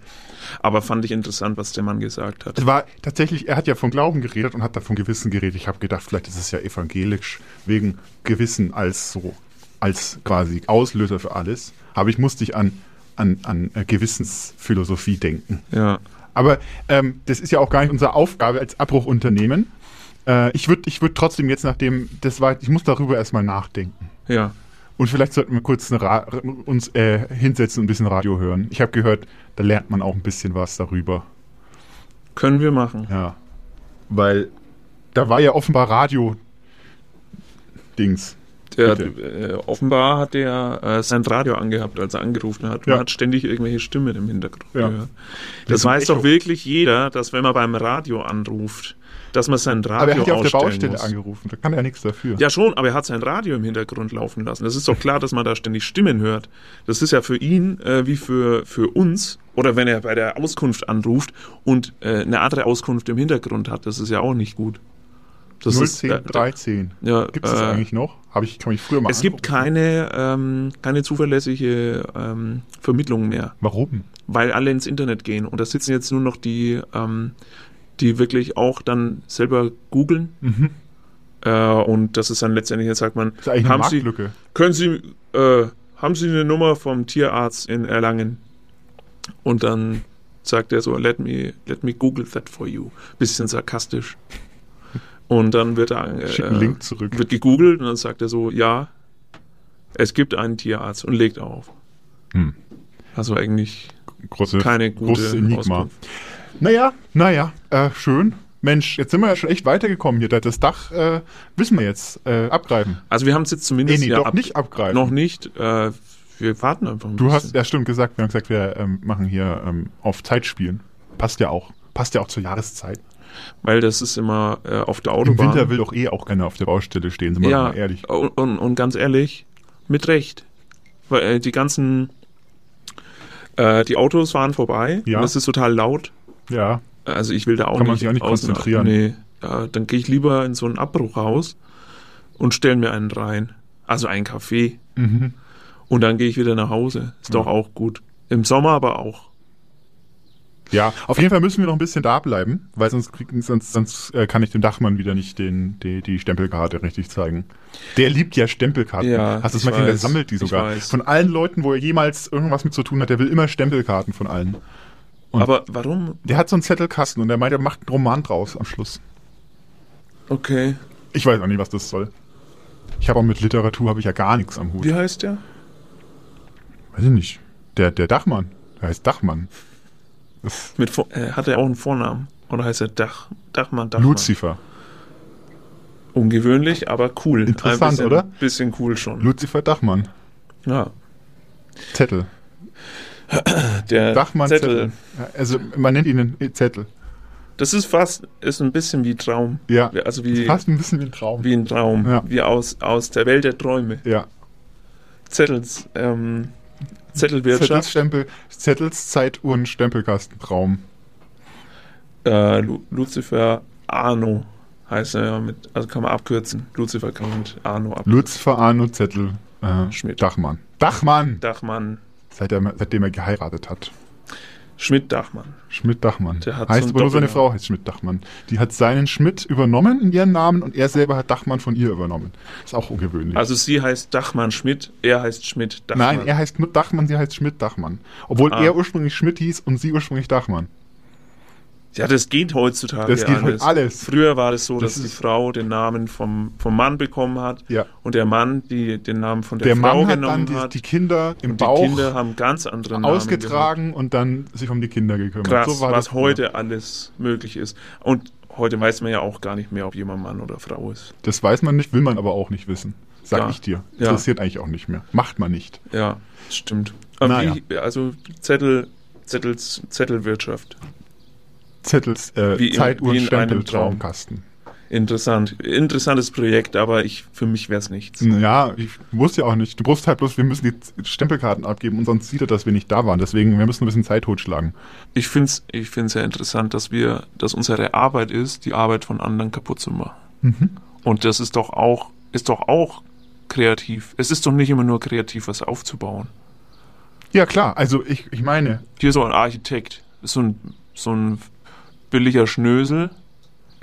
Aber fand ich interessant, was der Mann gesagt hat. Es war tatsächlich, er hat ja von Glauben geredet und hat da von Gewissen geredet. Ich habe gedacht, vielleicht ist es ja evangelisch wegen Gewissen als so, als quasi Auslöser für alles. Aber ich musste ich an, an, an äh, Gewissensphilosophie denken. Ja. Aber ähm, das ist ja auch gar nicht unsere Aufgabe als Abbruchunternehmen. Äh, ich würde ich würd trotzdem jetzt nachdem, das war, ich muss darüber erstmal nachdenken. Ja. Und vielleicht sollten wir kurz uns äh, hinsetzen und ein bisschen Radio hören. Ich habe gehört, da lernt man auch ein bisschen was darüber. Können wir machen. Ja. Weil da war ja offenbar Radio Dings. Der, äh, offenbar hat der äh, sein Radio angehabt, als er angerufen hat. Man Ja. hat ständig irgendwelche Stimmen im Hintergrund Ja. gehört. Das Das weiß doch wirklich jeder, dass wenn man beim Radio anruft, dass man sein Radio Aber er hat ja auf der Baustelle muss. angerufen. Da kann er nichts dafür. Ja schon, aber er hat sein Radio im Hintergrund laufen lassen. Das ist doch klar, dass man da ständig Stimmen hört. Das ist ja für ihn äh, wie für, für uns, oder wenn er bei der Auskunft anruft und äh, eine andere Auskunft im Hintergrund hat, das ist ja auch nicht gut. Das ist, 010 äh, 13. Ja, Gibt es das äh, eigentlich noch? Habe ich, kann ich früher mal Es gibt angucken. keine, ähm, keine zuverlässige ähm, Vermittlung mehr, Warum? weil alle ins Internet gehen. Und da sitzen jetzt nur noch die, ähm, die wirklich auch dann selber googeln. Mhm. Äh, und das ist dann letztendlich, jetzt sagt man, haben Sie, können Sie, äh, haben Sie eine Nummer vom Tierarzt in Erlangen? Und dann sagt er so, let me, let me Google that for you. Bisschen sarkastisch. Und dann wird er, äh, wird gegoogelt und dann sagt er so, ja, es gibt einen Tierarzt und legt auf. Hm. Also eigentlich Große, keine gute großes Enigma. Auskunft. Naja, naja, äh, schön. Mensch, jetzt sind wir ja schon echt weitergekommen hier. Das Dach äh, wissen wir jetzt äh, abgreifen. Also wir haben es jetzt zumindest Nee, nee, ja doch ab- nicht abgreifen. Noch nicht. Äh, wir warten einfach ein Du bisschen. hast, ja stimmt, gesagt, wir haben gesagt, wir ähm, machen hier ähm, auf Zeit spielen. Passt ja auch. Passt ja auch zur Jahreszeit. Weil das ist immer äh, auf der Im Autobahn. Winter will doch eh auch keiner auf der Baustelle stehen, sind wir ja, mal ehrlich. Und, und, und ganz ehrlich, mit Recht. Weil äh, die ganzen, äh, die Autos fahren vorbei Ja. und es ist total laut. Ja, Also ich will da auch Kann man nicht, sich auch nicht außen- konzentrieren. Nee, ja, dann gehe ich lieber in so ein Abbruchhaus und stelle mir einen rein. Also einen Kaffee. mhm. Und dann gehe ich wieder nach Hause. Ist doch auch gut. Im Sommer aber auch. ja. Auf jeden Fall müssen wir noch ein bisschen da bleiben, weil sonst, sonst, sonst äh, kann ich dem Dachmann wieder nicht den, die, die Stempelkarte richtig zeigen. Der liebt ja Stempelkarten. Ja, Hast du das mal gesehen? Der sammelt die sogar. Von allen Leuten, wo er jemals irgendwas mit zu tun hat, der will immer Stempelkarten von allen. Und- aber warum? Der hat so einen Zettelkasten und der meint, er macht einen Roman draus am Schluss. Okay. Ich weiß auch nicht, was das soll. Ich habe auch mit Literatur habe ich ja gar nichts am Hut. Wie heißt der? Weiß ich nicht. Der, der Dachmann. Der heißt Dachmann. Das Mit, äh, hat er auch einen Vornamen? Oder heißt er Dach, Dachmann, Dachmann? Lucifer. Ungewöhnlich, aber cool. Interessant, Ein bisschen, oder? Bisschen cool schon. Lucifer Dachmann. ja. Zettel. Der Dachmann Zettel. Also man nennt ihn einen Zettel. Das ist fast, ist ein bisschen wie Traum. Ja. Also wie, Fast ein bisschen wie ein Traum. wie ein Traum. Ja. Wie aus, aus der Welt der Träume. ja. Zettels, ähm, Zettelwirtschaft. Zettelstempel, Zettels, Zeituhren, Stempelkastentraum. Äh, Lu Lucifer Arno heißt er ja mit, also kann man abkürzen. Lucifer kann man mit Arno ab. Lucifer Arno Zettel. Äh, Schmidt. Dachmann. Dachmann! Dachmann, Seit er, seitdem er geheiratet hat. Schmidt Dachmann. Schmidt Dachmann. Der hat heißt aber nur seine. Frau heißt Schmidt Dachmann. Die hat seinen Schmidt übernommen in ihren Namen und er selber hat Dachmann von ihr übernommen. Ist auch ungewöhnlich. Also sie heißt Dachmann Schmidt, er heißt Schmidt Dachmann. Nein, er heißt Dachmann, sie heißt Schmidt Dachmann. Obwohl Ah. er ursprünglich Schmidt hieß und sie ursprünglich Dachmann. Ja, das geht heutzutage Das geht heute alles. Früher war es so, Das dass die Frau den Namen vom, vom Mann bekommen hat Ja. und der Mann die, den Namen von der, Der Frau Mann hat genommen dann die, hat. die Kinder im und die Bauch Kinder haben ganz andere Namen ausgetragen und dann sich um die Kinder gekümmert. gehabt. Krass, so war was das früher. heute alles möglich ist. Und heute weiß man ja auch gar nicht mehr, ob jemand Mann oder Frau ist. Das weiß man nicht, will man aber auch nicht wissen. Sag Ja. ich dir. Ja. Interessiert eigentlich auch nicht mehr. Macht man nicht. Ja, stimmt. Naja. wie, also Zettel, Zettels, Zettelwirtschaft. Zettels, äh, Wie in- Zeituhren, wie in Stempel, Traum. Traumkasten. Interessant. Interessantes Projekt, aber ich, für mich wäre es nichts. Ja, ich wusste ja auch nicht. Du brauchst halt bloß, wir müssen die Stempelkarten abgeben und sonst sieht er, dass wir nicht da waren. Deswegen, wir müssen ein bisschen Zeit totschlagen. Ich finde es ich find's sehr interessant, dass wir, dass unsere Arbeit ist, die Arbeit von anderen kaputt zu machen. Mhm. Und das ist doch auch, ist doch auch kreativ. Es ist doch nicht immer nur kreativ, was aufzubauen. Ja, klar. Also ich, ich meine, Hier so ein Architekt, so ein, so ein billiger Schnösel,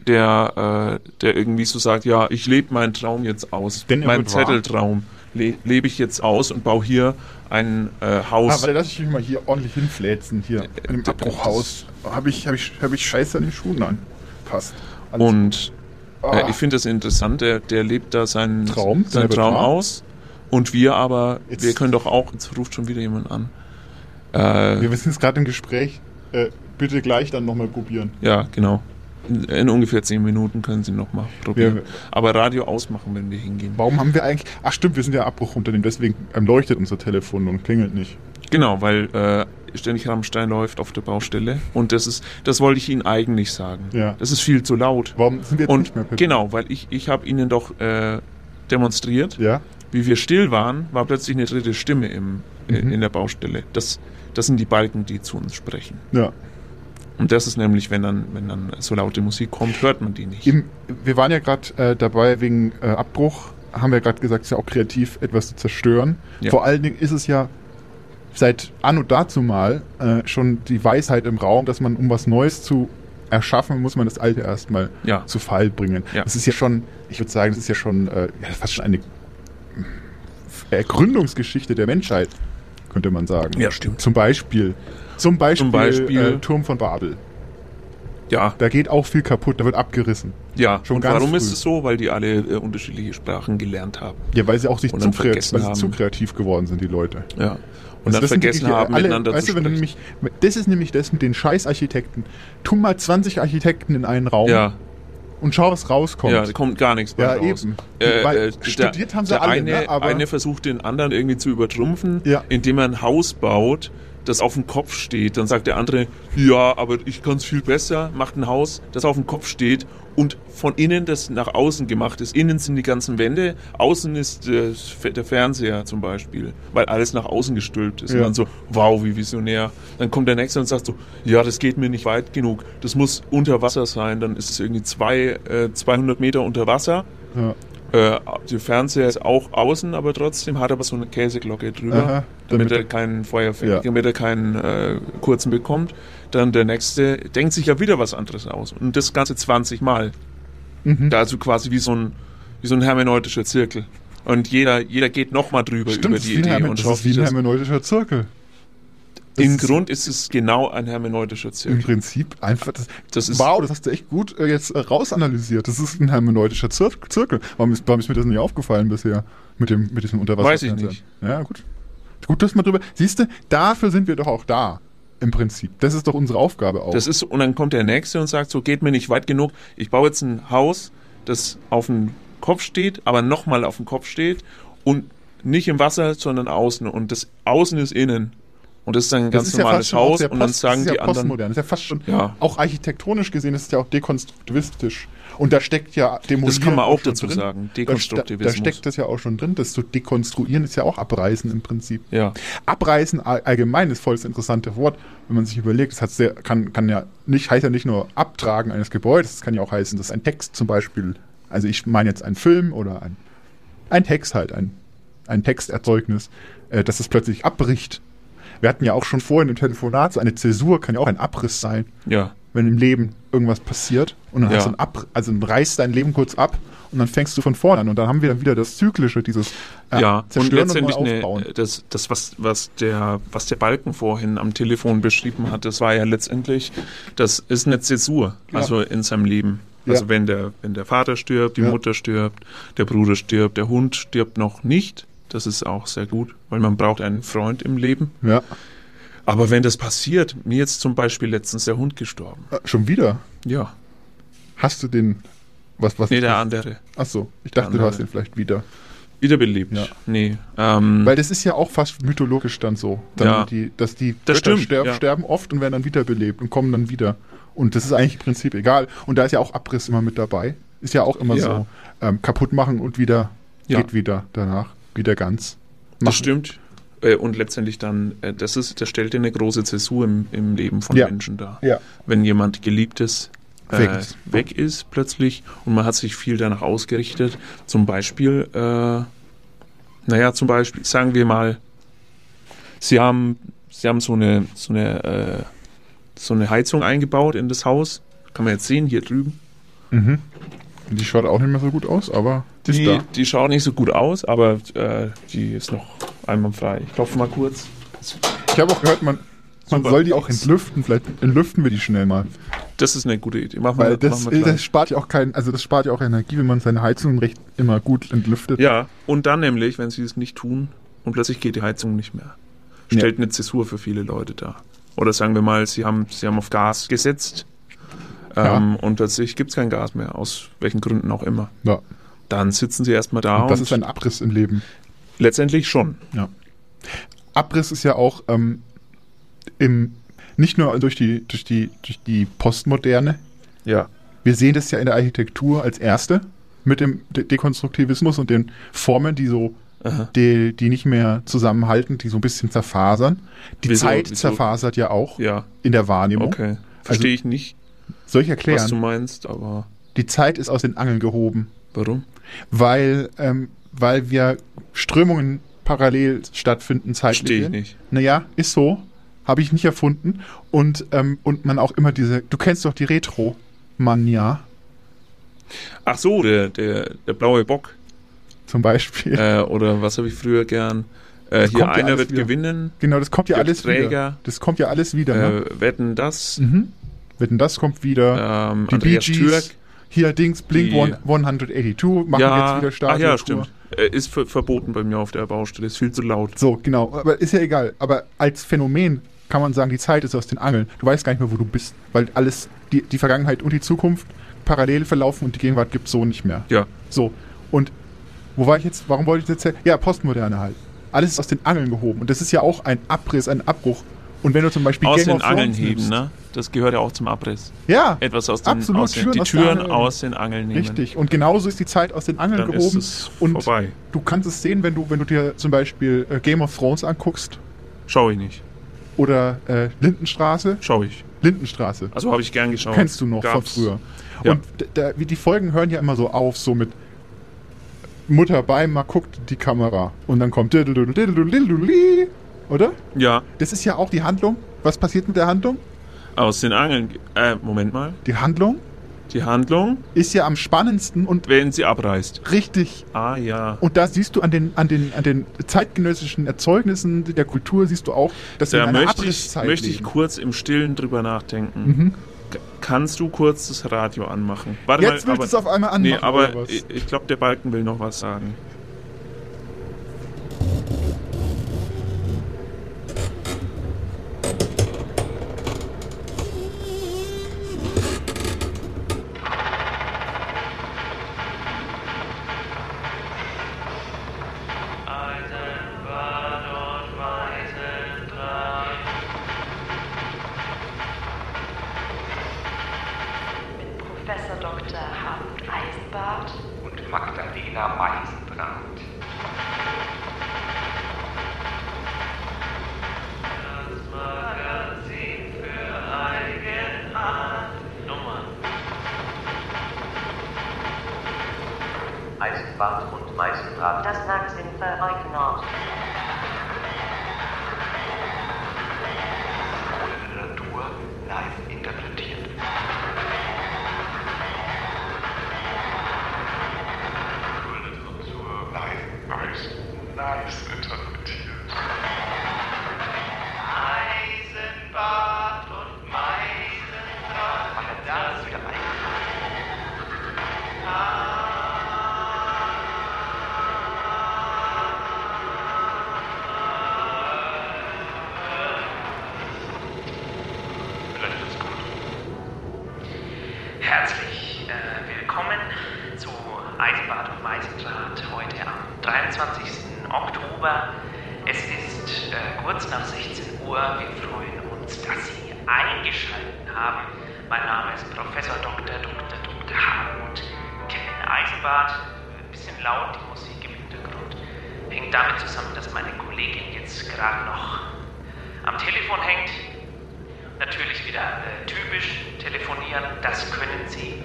der, äh, der irgendwie so sagt, ja, ich lebe meinen Traum jetzt aus. Denn meinen wahr. Zetteltraum le lebe ich jetzt aus und baue hier ein äh, ah, Haus. warte, lass ich mich mal hier ordentlich hinfläzen. Hier in dem d- Abbruchhaus. Habe ich, hab ich, hab ich Scheiße an den Schuhen an. Passt. Alles und Ah. Äh, ich finde das interessant, der, der lebt da seinen Traum, seinen sein Traum aus. Und wir aber, Jetzt- wir können doch auch, jetzt ruft schon wieder jemand an. Äh, Wir sind jetzt gerade im Gespräch. Bitte gleich dann nochmal probieren. ja, genau. In, in ungefähr zehn Minuten können Sie nochmal probieren. Wir- aber Radio ausmachen, wenn wir hingehen. Warum haben wir eigentlich. Ach stimmt, wir sind ja Abbruchunternehmen, deswegen ähm, leuchtet unser Telefon und klingelt nicht. Genau, weil äh, ständig Rammstein läuft auf der Baustelle. Und das ist, das wollte ich Ihnen eigentlich sagen. Ja. Das ist viel zu laut. Warum sind wir jetzt Und nicht mehr per genau, weil ich, ich habe Ihnen doch äh, demonstriert, Ja? wie wir still waren, war plötzlich eine dritte Stimme im, äh, Mhm. in der Baustelle. Das, das sind die Balken, die zu uns sprechen. Ja. Und das ist nämlich, wenn dann, wenn dann so laute Musik kommt, hört man die nicht. Eben, wir waren ja gerade äh, dabei wegen äh, Abbruch, haben wir gerade gesagt, es ist ja auch kreativ, etwas zu zerstören. Ja. Vor allen Dingen ist es ja seit anno dazu mal äh, schon die Weisheit im Raum, dass man, um was Neues zu erschaffen, muss man das Alte erstmal Ja. zu Fall bringen. Ja. Das ist ja schon, ich würde sagen, das ist ja schon äh, ja, fast schon eine Ergründungsgeschichte der Menschheit, könnte man sagen. Ja, stimmt. Zum Beispiel, zum Beispiel, Zum Beispiel- äh, Turm von Babel. Ja, Da geht auch viel kaputt, da wird abgerissen. ja. Schon und ganz warum früh. ist es so? Weil die alle äh, unterschiedliche Sprachen gelernt haben. Ja, weil sie auch sich zu, weil sie zu kreativ geworden sind, die Leute. Ja. Und Also dann vergessen wirklich haben, alle, miteinander weißt zu du, wenn du sprechen. nämlich, das ist nämlich das mit den Scheißarchitekten. Tu mal 20 Architekten in einen Raum ja, und schau, was rauskommt. ja, da kommt gar nichts bei Ja, raus. eben. Äh, Weil äh, studiert haben sie der alle, eine, ne, aber- eine versucht den anderen irgendwie zu übertrumpfen, Ja. indem er ein Haus baut, das auf dem Kopf steht. Dann sagt der andere, ja, aber ich kann es viel besser, macht ein Haus, das auf dem Kopf steht und von innen das nach außen gemacht ist. Innen sind die ganzen Wände, außen ist der Fernseher zum Beispiel, weil alles nach außen gestülpt ist. Ja. Und dann so, wow, wie visionär. Dann kommt der Nächste und sagt so, ja, das geht mir nicht weit genug, das muss unter Wasser sein. Dann ist es irgendwie zwei, äh, 200 Meter unter Wasser. Ja. Äh, der Fernseher ist auch außen, aber trotzdem hat aber so eine Käseglocke drüber, Aha, damit, damit er keinen Feuer fängt, Ja. damit er keinen äh, kurzen bekommt. Dann der nächste denkt sich ja wieder was anderes aus. Und das Ganze 20 Mal. Mhm. Also quasi wie so ein, wie so ein hermeneutischer Zirkel. Und jeder, jeder geht nochmal drüber Stimmt, über die Idee Hermen- und das ist wie ein hermeneutischer Zirkel. Im Grund ist es genau ein hermeneutischer Im Zirkel. Prinzip einfach das. Das ist- wow, das hast du echt gut äh, jetzt äh, rausanalysiert. Das ist ein hermeneutischer Zir Zirkel. Warum ist, warum ist mir das nicht aufgefallen bisher mit dem mit diesem Unterwasser? Weiß ich nicht. Ja, gut. Gut, dass man drüber. Siehst du, dafür sind wir doch auch da. Im Prinzip. Das ist doch unsere Aufgabe auch. Das ist, und dann kommt der Nächste und sagt, so geht mir nicht weit genug. Ich baue jetzt ein Haus, das auf dem Kopf steht, aber nochmal auf dem Kopf steht und nicht im Wasser, sondern außen. Und das Außen ist innen. Und das ist dann ein Das ganz ist ja normales auch Haus. Und dann sagen das ist ja die anderen, postmodern. Das ist ja fast schon, Ja. auch architektonisch gesehen, ist es ja auch dekonstruktivistisch. Und da steckt ja Demolieren das kann man auch dazu drin. sagen, Da, Dekonstruktivismus. da steckt das ja auch schon drin. Das zu dekonstruieren ist ja auch abreißen im Prinzip. ja. Abreißen all- allgemein ist voll das interessante Wort, wenn man sich überlegt. Das hat sehr, kann, kann ja nicht, heißt ja nicht nur Abtragen eines Gebäudes, es kann ja auch heißen, dass ein Text zum Beispiel, also ich meine jetzt ein Film oder ein, ein Text halt, ein, ein Texterzeugnis, äh, dass es plötzlich abbricht. Wir hatten ja auch schon vorhin im Telefonat, so eine Zäsur kann ja auch ein Abriss sein, ja. wenn im Leben irgendwas passiert und dann Ja. hast du ein Ab, also dann reißt dein Leben kurz ab und dann fängst du von vorne an und dann haben wir dann wieder das Zyklische, dieses äh, Ja, und Zerstören und, letztendlich aufbauen. eine, das, das was, was, der, was der Balken vorhin am Telefon beschrieben hat, das war ja letztendlich, das ist eine Zäsur, Ja. also in seinem Leben. Also Ja. wenn der, wenn der Vater stirbt, die Ja. Mutter stirbt, der Bruder stirbt, der Hund stirbt noch nicht. Das ist auch sehr gut, weil man braucht einen Freund im Leben. ja. Aber wenn das passiert, mir jetzt zum Beispiel letztens der Hund gestorben. Äh, Schon wieder? Ja, Hast du den. Was, was? nee, der andere. Achso, ich dachte, du hast den vielleicht wieder. Wiederbelebt. Ja. Nee. Ähm, Weil das ist ja auch fast mythologisch dann so. Dann Ja. die, dass die Das Götter stimmt, sterben, ja. sterben oft und werden dann wiederbelebt und kommen dann wieder. Und das ist eigentlich im Prinzip egal. Und da ist ja auch Abriss immer mit dabei. Ist ja auch immer so. Ähm, kaputt machen und wieder Ja. geht wieder danach. Wieder ganz. Das stimmt. Äh, Und letztendlich dann, äh, das ist, das stellt eine große Zäsur im, im Leben von Ja. Menschen dar. Ja. Wenn jemand Geliebtes äh, Weg ist. weg ist plötzlich und man hat sich viel danach ausgerichtet. Zum Beispiel, äh, naja, zum Beispiel, sagen wir mal, Sie haben, Sie haben so eine, so eine, so eine Heizung eingebaut in das Haus. Kann man jetzt sehen, hier drüben. Mhm. Die schaut auch nicht mehr so gut aus, aber die ist Die, da. die schaut nicht so gut aus, aber äh, die ist noch einwandfrei. Ich klopfe mal kurz. Ich habe auch gehört, man, man Super. soll die auch entlüften. Vielleicht entlüften wir die schnell mal. Das ist eine gute Idee. Machen wir, Weil das, machen wir das spart ja auch kein, also das spart ja auch Energie, wenn man seine Heizung recht immer gut entlüftet. Ja, und dann nämlich, wenn sie es nicht tun und plötzlich geht die Heizung nicht mehr, Ja. stellt eine Zäsur für viele Leute dar. Oder sagen wir mal, sie haben, sie haben auf Gas gesetzt ähm, und plötzlich gibt es kein Gas mehr, aus welchen Gründen auch immer. Ja. Dann sitzen sie erstmal da Und und, das ist ein Abriss im Leben. letztendlich schon. Ja. Abriss ist ja auch ähm, im, nicht nur durch die, durch, die, durch die Postmoderne. Ja. Wir sehen das ja in der Architektur als erste mit dem De Dekonstruktivismus und den Formen, die so, die, die nicht mehr zusammenhalten, die so ein bisschen zerfasern. Die Wieso- Zeit wieso? zerfasert ja auch Ja, in der Wahrnehmung. okay. Verstehe ich nicht, Soll ich was du erklären? meinst, aber Die Zeit ist aus den Angeln gehoben. Warum? weil, ähm, weil wir Strömungen parallel stattfinden zeitlich. Verstehe ich nicht. Naja, ist so. Habe ich nicht erfunden. Und, ähm, und man auch immer diese, du kennst doch die Retro-Mania Ach so, der, der, der blaue Bock. zum Beispiel. äh, oder was habe ich früher gern? Äh, hier ja einer wird wieder. gewinnen. genau, das kommt ja alles Träger. wieder. Das kommt ja alles wieder. Ne? Äh, wetten das. Mhm. Wetten, das kommt wieder. Ähm, die Bee Andreas Gees. Türk. Hier Dings, Blink Die- 182 machen ja, jetzt wieder ah, Stadion. ja, stimmt. Äh, Ist ver verboten bei mir auf der Baustelle. Ist viel zu laut. So, genau. Aber ist ja egal. Aber als Phänomen kann man sagen, die Zeit ist aus den Angeln. Du weißt gar nicht mehr, wo du bist, weil alles, die, die Vergangenheit und die Zukunft parallel verlaufen und die Gegenwart gibt es so nicht mehr. Ja. So. Und wo war ich jetzt? Warum wollte ich jetzt erzählen? Ja, Postmoderne halt. Alles ist aus den Angeln gehoben. Und das ist ja auch ein Abriss, ein Abbruch. Und wenn du zum Beispiel Aus Game den Angeln heben, nimmst, ne? Das gehört ja auch zum Abriss. Ja, Etwas aus den, Absolut, aus den Türen die aus den Türen Angeln. aus den Angeln nehmen. richtig. Und genauso ist die Zeit aus den Angeln Dann ist gehoben. es und vorbei. du kannst es sehen, wenn du, wenn du dir zum Beispiel äh, Game of Thrones anguckst Schau ich nicht. oder äh, Lindenstraße. Schau ich. Lindenstraße. Also habe ich gern geschaut. Kennst du noch Gab's. von früher. Ja. Und da, wie die Folgen hören ja immer so auf, so mit Mutter bei, mal guckt die Kamera. Und dann kommt oder? Ja, Das ist ja auch die Handlung. Was passiert mit der Handlung? aus den Angeln. ge- Äh, Moment mal. Die Handlung Die Handlung, ist ja am spannendsten und wenn sie abreißt. richtig. Ah ja. Und da siehst du an den, an den, an den zeitgenössischen Erzeugnissen der Kultur, siehst du auch, dass wir Da in einer möchte ich, möchte ich kurz im Stillen drüber nachdenken. Mhm. Kannst du kurz das Radio anmachen? Warte Jetzt willst du es auf einmal anmachen, Nee, aber ich glaube, der Balken will noch was sagen. Herzlich äh, willkommen zu Eisenbahn und Meisendraht heute am 23. Oktober. Es ist äh, kurz nach 16 Uhr. Wir freuen uns, dass Sie eingeschaltet haben. Mein Name ist Professor Dr. Dr. Dr. Hartmut Kevin Eisenbart. Ein bisschen laut, die Musik im Hintergrund. Hängt damit zusammen, dass meine Kollegin jetzt gerade noch am Telefon hängt. Natürlich wieder äh, typisch telefonieren, das können Sie,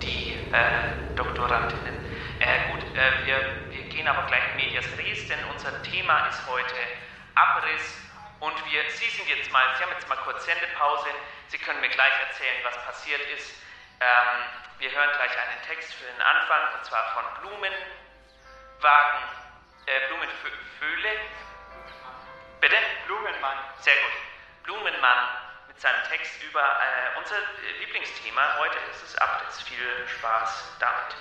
die äh, Doktorandinnen. Äh, gut, äh, wir, wir gehen aber gleich in medias res, denn unser Thema ist heute Abriss und wir, Sie sind jetzt mal, Sie haben jetzt mal kurz Sendepause, Sie können mir gleich erzählen, was passiert ist. Ähm, wir hören gleich einen Text für den Anfang und zwar von Blumenwagen, äh, Blumenföhle. Bitte? Blumenmann. Sehr gut. Blumenmann mit seinem Text über äh, unser Lieblingsthema. Heute ist es Abriss. Viel Spaß damit.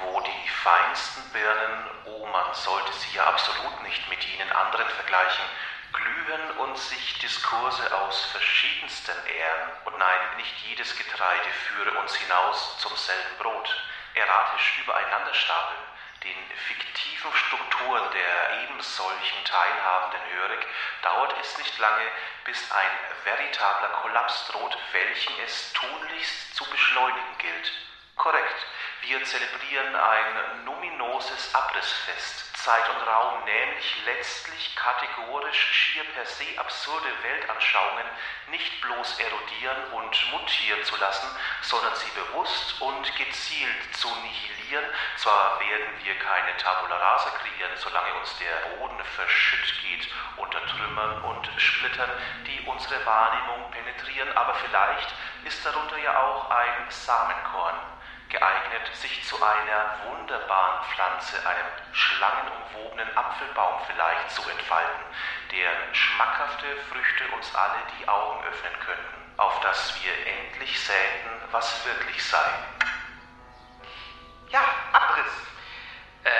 Wo die feinsten Birnen, oh man sollte sie ja absolut nicht mit ihnen anderen vergleichen, glühen und sich Diskurse aus verschiedensten ehren. Und nein, nicht jedes Getreide führe uns hinaus zum selben Brot. Erratisch übereinander stapeln, den fiktiven Strukturen der eben solchen teilhabenden Hörig dauert es nicht lange, bis ein veritabler Kollaps droht, welchen es tunlichst zu beschleunigen gilt. Korrekt. Wir zelebrieren ein numinoses Abrissfest. Zeit und Raum, nämlich letztlich kategorisch schier per se absurde Weltanschauungen nicht bloß erodieren und mutieren zu lassen, sondern sie bewusst und gezielt zu nihilieren. Zwar werden wir keine Tabula rasa kreieren, solange uns der Boden verschütt geht unter Trümmern und Splittern, die unsere Wahrnehmung penetrieren, aber vielleicht ist darunter ja auch ein Samenkorn geeignet, sich zu einer wunderbaren Pflanze, einem schlangenumwobenen Apfelbaum vielleicht zu entfalten, deren schmackhafte Früchte uns alle die Augen öffnen könnten. auf dass wir endlich säten, was wirklich sei. Ja, Abriss. Äh,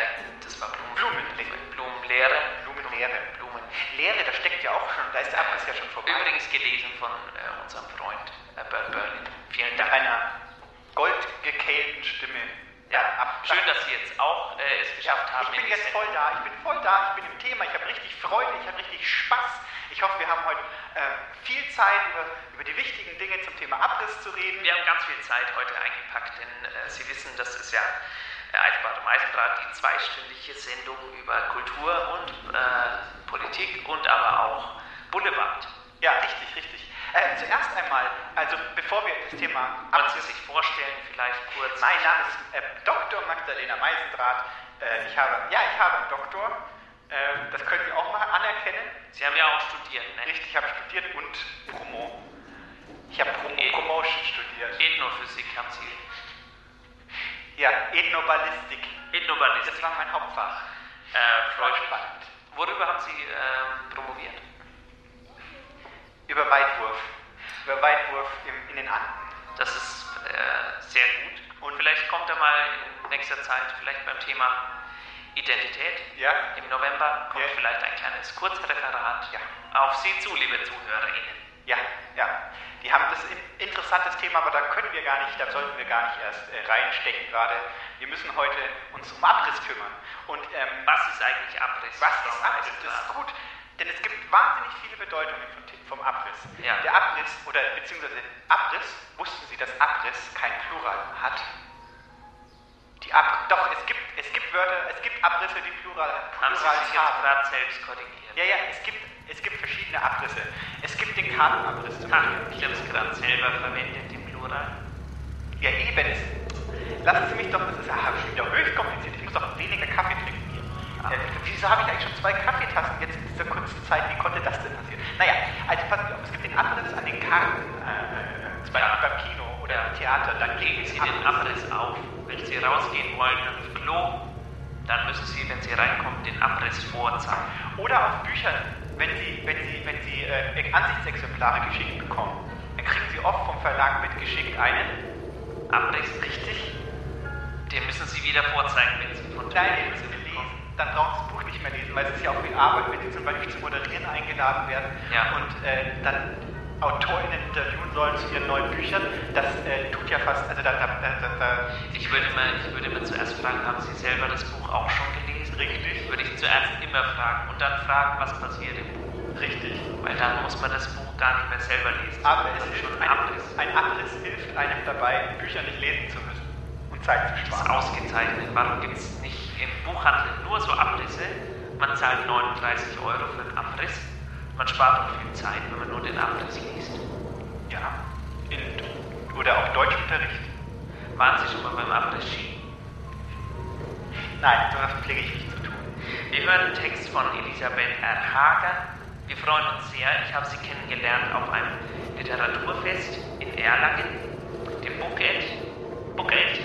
das war Blumen. Blumenlehre. Blumenlehre. Blumenlehre. Blumenlehre, da steckt ja auch schon, da ist der Abriss ja schon vorbei. Übrigens gelesen von äh, unserem Freund äh, Bert Berlin. Vielen Dank. einer goldgekehlten Stimme. Ja, ab- schön, dass Sie jetzt auch äh, es geschafft haben. Ich bin jetzt voll da, ich bin voll da, ich bin im Thema, ich habe richtig Freude, ich habe richtig Spaß. Ich hoffe, wir haben heute äh, viel Zeit, über, über die wichtigen Dinge zum Thema Abriss zu reden. Wir haben ganz viel Zeit heute eingepackt, denn äh, Sie wissen, das ist ja äh, Eisenbahn und Eisendraht, die zweistündige Sendung über Kultur und äh, Politik und aber auch Boulevard. Ja, richtig, richtig. Äh, zuerst einmal, also bevor wir das Thema Wollen Sie sich vorstellen, vielleicht kurz? Mein Name ist äh, Dr. Magdalena Meisendrath. Äh, ich habe, ja, ich habe einen Doktor. Äh, das können wir auch mal anerkennen. Sie haben ja auch studiert, ne? Richtig, ich habe studiert und Promo. Ich habe Promo, E- Promotion studiert. Ethnophysik haben Sie. Ja, Ethnoballistik. Ethnoballistik. Das war mein Hauptfach. Äh, spannend. Worüber haben Sie ähm, promoviert? Über Weitwurf. Über Weitwurf im, in den Anden. Das ist äh, sehr gut. Und vielleicht kommt er mal in nächster Zeit, vielleicht beim Thema Identität. Ja. Im November kommt Ja. vielleicht ein kleines Kurzreferat Ja. auf Sie zu, liebe ZuhörerInnen. Ja, ja. Die haben das in, interessantes Thema, aber da können wir gar nicht, da sollten wir gar nicht erst äh, reinstecken gerade. Wir müssen heute uns um Abriss kümmern. Und ähm, Was ist eigentlich Abriss? Was ist Abriss? Das ist gut, denn es gibt wahnsinnig viele Bedeutungen von, vom Abriss. Ja. Der Abriss, oder beziehungsweise Abriss, wussten Sie, dass Abriss kein Plural hat? Die Ab doch, es gibt, es gibt Wörter, es gibt Abrisse, die Plural, Haben Sie Plural sich haben. gerade selbst korrigiert? Ja, ja, es gibt, es gibt verschiedene Abrisse. Es gibt den Kartenabriss zum Ha, Beispiel. ich habe es gerade selber verwendet im Plural. Ja, eben. Lassen Sie mich doch, das ist ah, schon wieder höchst kompliziert. Ich muss doch weniger Kaffee trinken. Äh, wieso habe ich eigentlich schon zwei Kaffeetassen jetzt in dieser kurzen Zeit? Wie konnte das denn passieren? Naja, also passen Sie auf, es gibt den Abriss an den Karten, äh, zum Beispiel beim Kino oder Ja. Theater. Dann Legen Sie den Abriss auf. Wenn Sie rausgehen wollen aufs Klo, dann müssen Sie, wenn Sie reinkommen, den Abriss vorzeigen. Oder auf Büchern, wenn Sie, wenn Sie, wenn Sie äh, Ansichtsexemplare geschickt bekommen, dann kriegen Sie oft vom Verlag mitgeschickt einen. Abriss, richtig? Den müssen Sie wieder vorzeigen, wenn Sie von Nein, den müssen Sie. Dann brauchen Sie das Buch nicht mehr lesen, weil es ist ja auch viel Arbeit, wenn Sie zum Beispiel zum Moderieren eingeladen werden Ja. und äh, dann AutorInnen interviewen sollen zu ihren neuen Büchern. Das äh, tut ja fast, also da, da, da, da Ich würde mal, ich würde mal zuerst fragen, haben Sie selber das Buch auch schon gelesen? Richtig. Würde ich zuerst immer fragen und dann fragen, was passiert im Buch. richtig. Weil dann muss man das Buch gar nicht mehr selber lesen. Aber es hilft schon ein Abriss. Ein Abriss hilft einem dabei, Bücher nicht lesen zu müssen und Zeit zu Das ist sparen. ausgezeichnet. Warum gibt es nicht im Buchhandel nur so Abrisse? Man zahlt 39 Euro für einen Abriss. Man spart auch viel Zeit, wenn man nur den Abriss liest. Ja. In, oder auch Deutschunterricht. Waren Sie schon mal beim Abriss-Ski? Nein, sowas pflege ich nicht zu tun. Wir hören einen Text von Elisabeth R. Hager. Wir freuen uns sehr. Ich habe sie kennengelernt auf einem Literaturfest in Erlangen, dem Bucket. Bucket.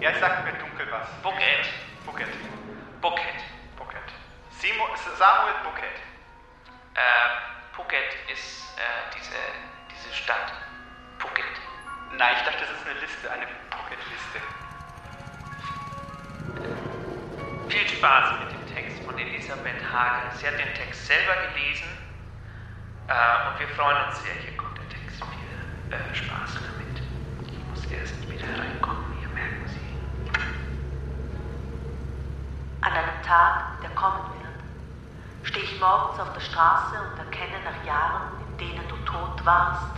Ja, sagt mir dunkel was. Bucket. Bucket. Bucket. Bucket. Simo, Samuel Bucket. Äh, Phuket ist äh, diese, diese Stadt. Phuket. Nein, ich dachte, das ist eine Liste, eine Bucket-Liste. Viel Spaß mit dem Text von Elisabeth Hager. Sie hat den Text selber gelesen äh, und wir freuen uns sehr. Hier kommt der Text. Viel äh, Spaß damit. Ich muss erst wieder reinkommen, hier merken Sie. An einem Tag, der kommen wird, stehe ich morgens auf der Straße und erkenne nach Jahren, in denen du tot warst,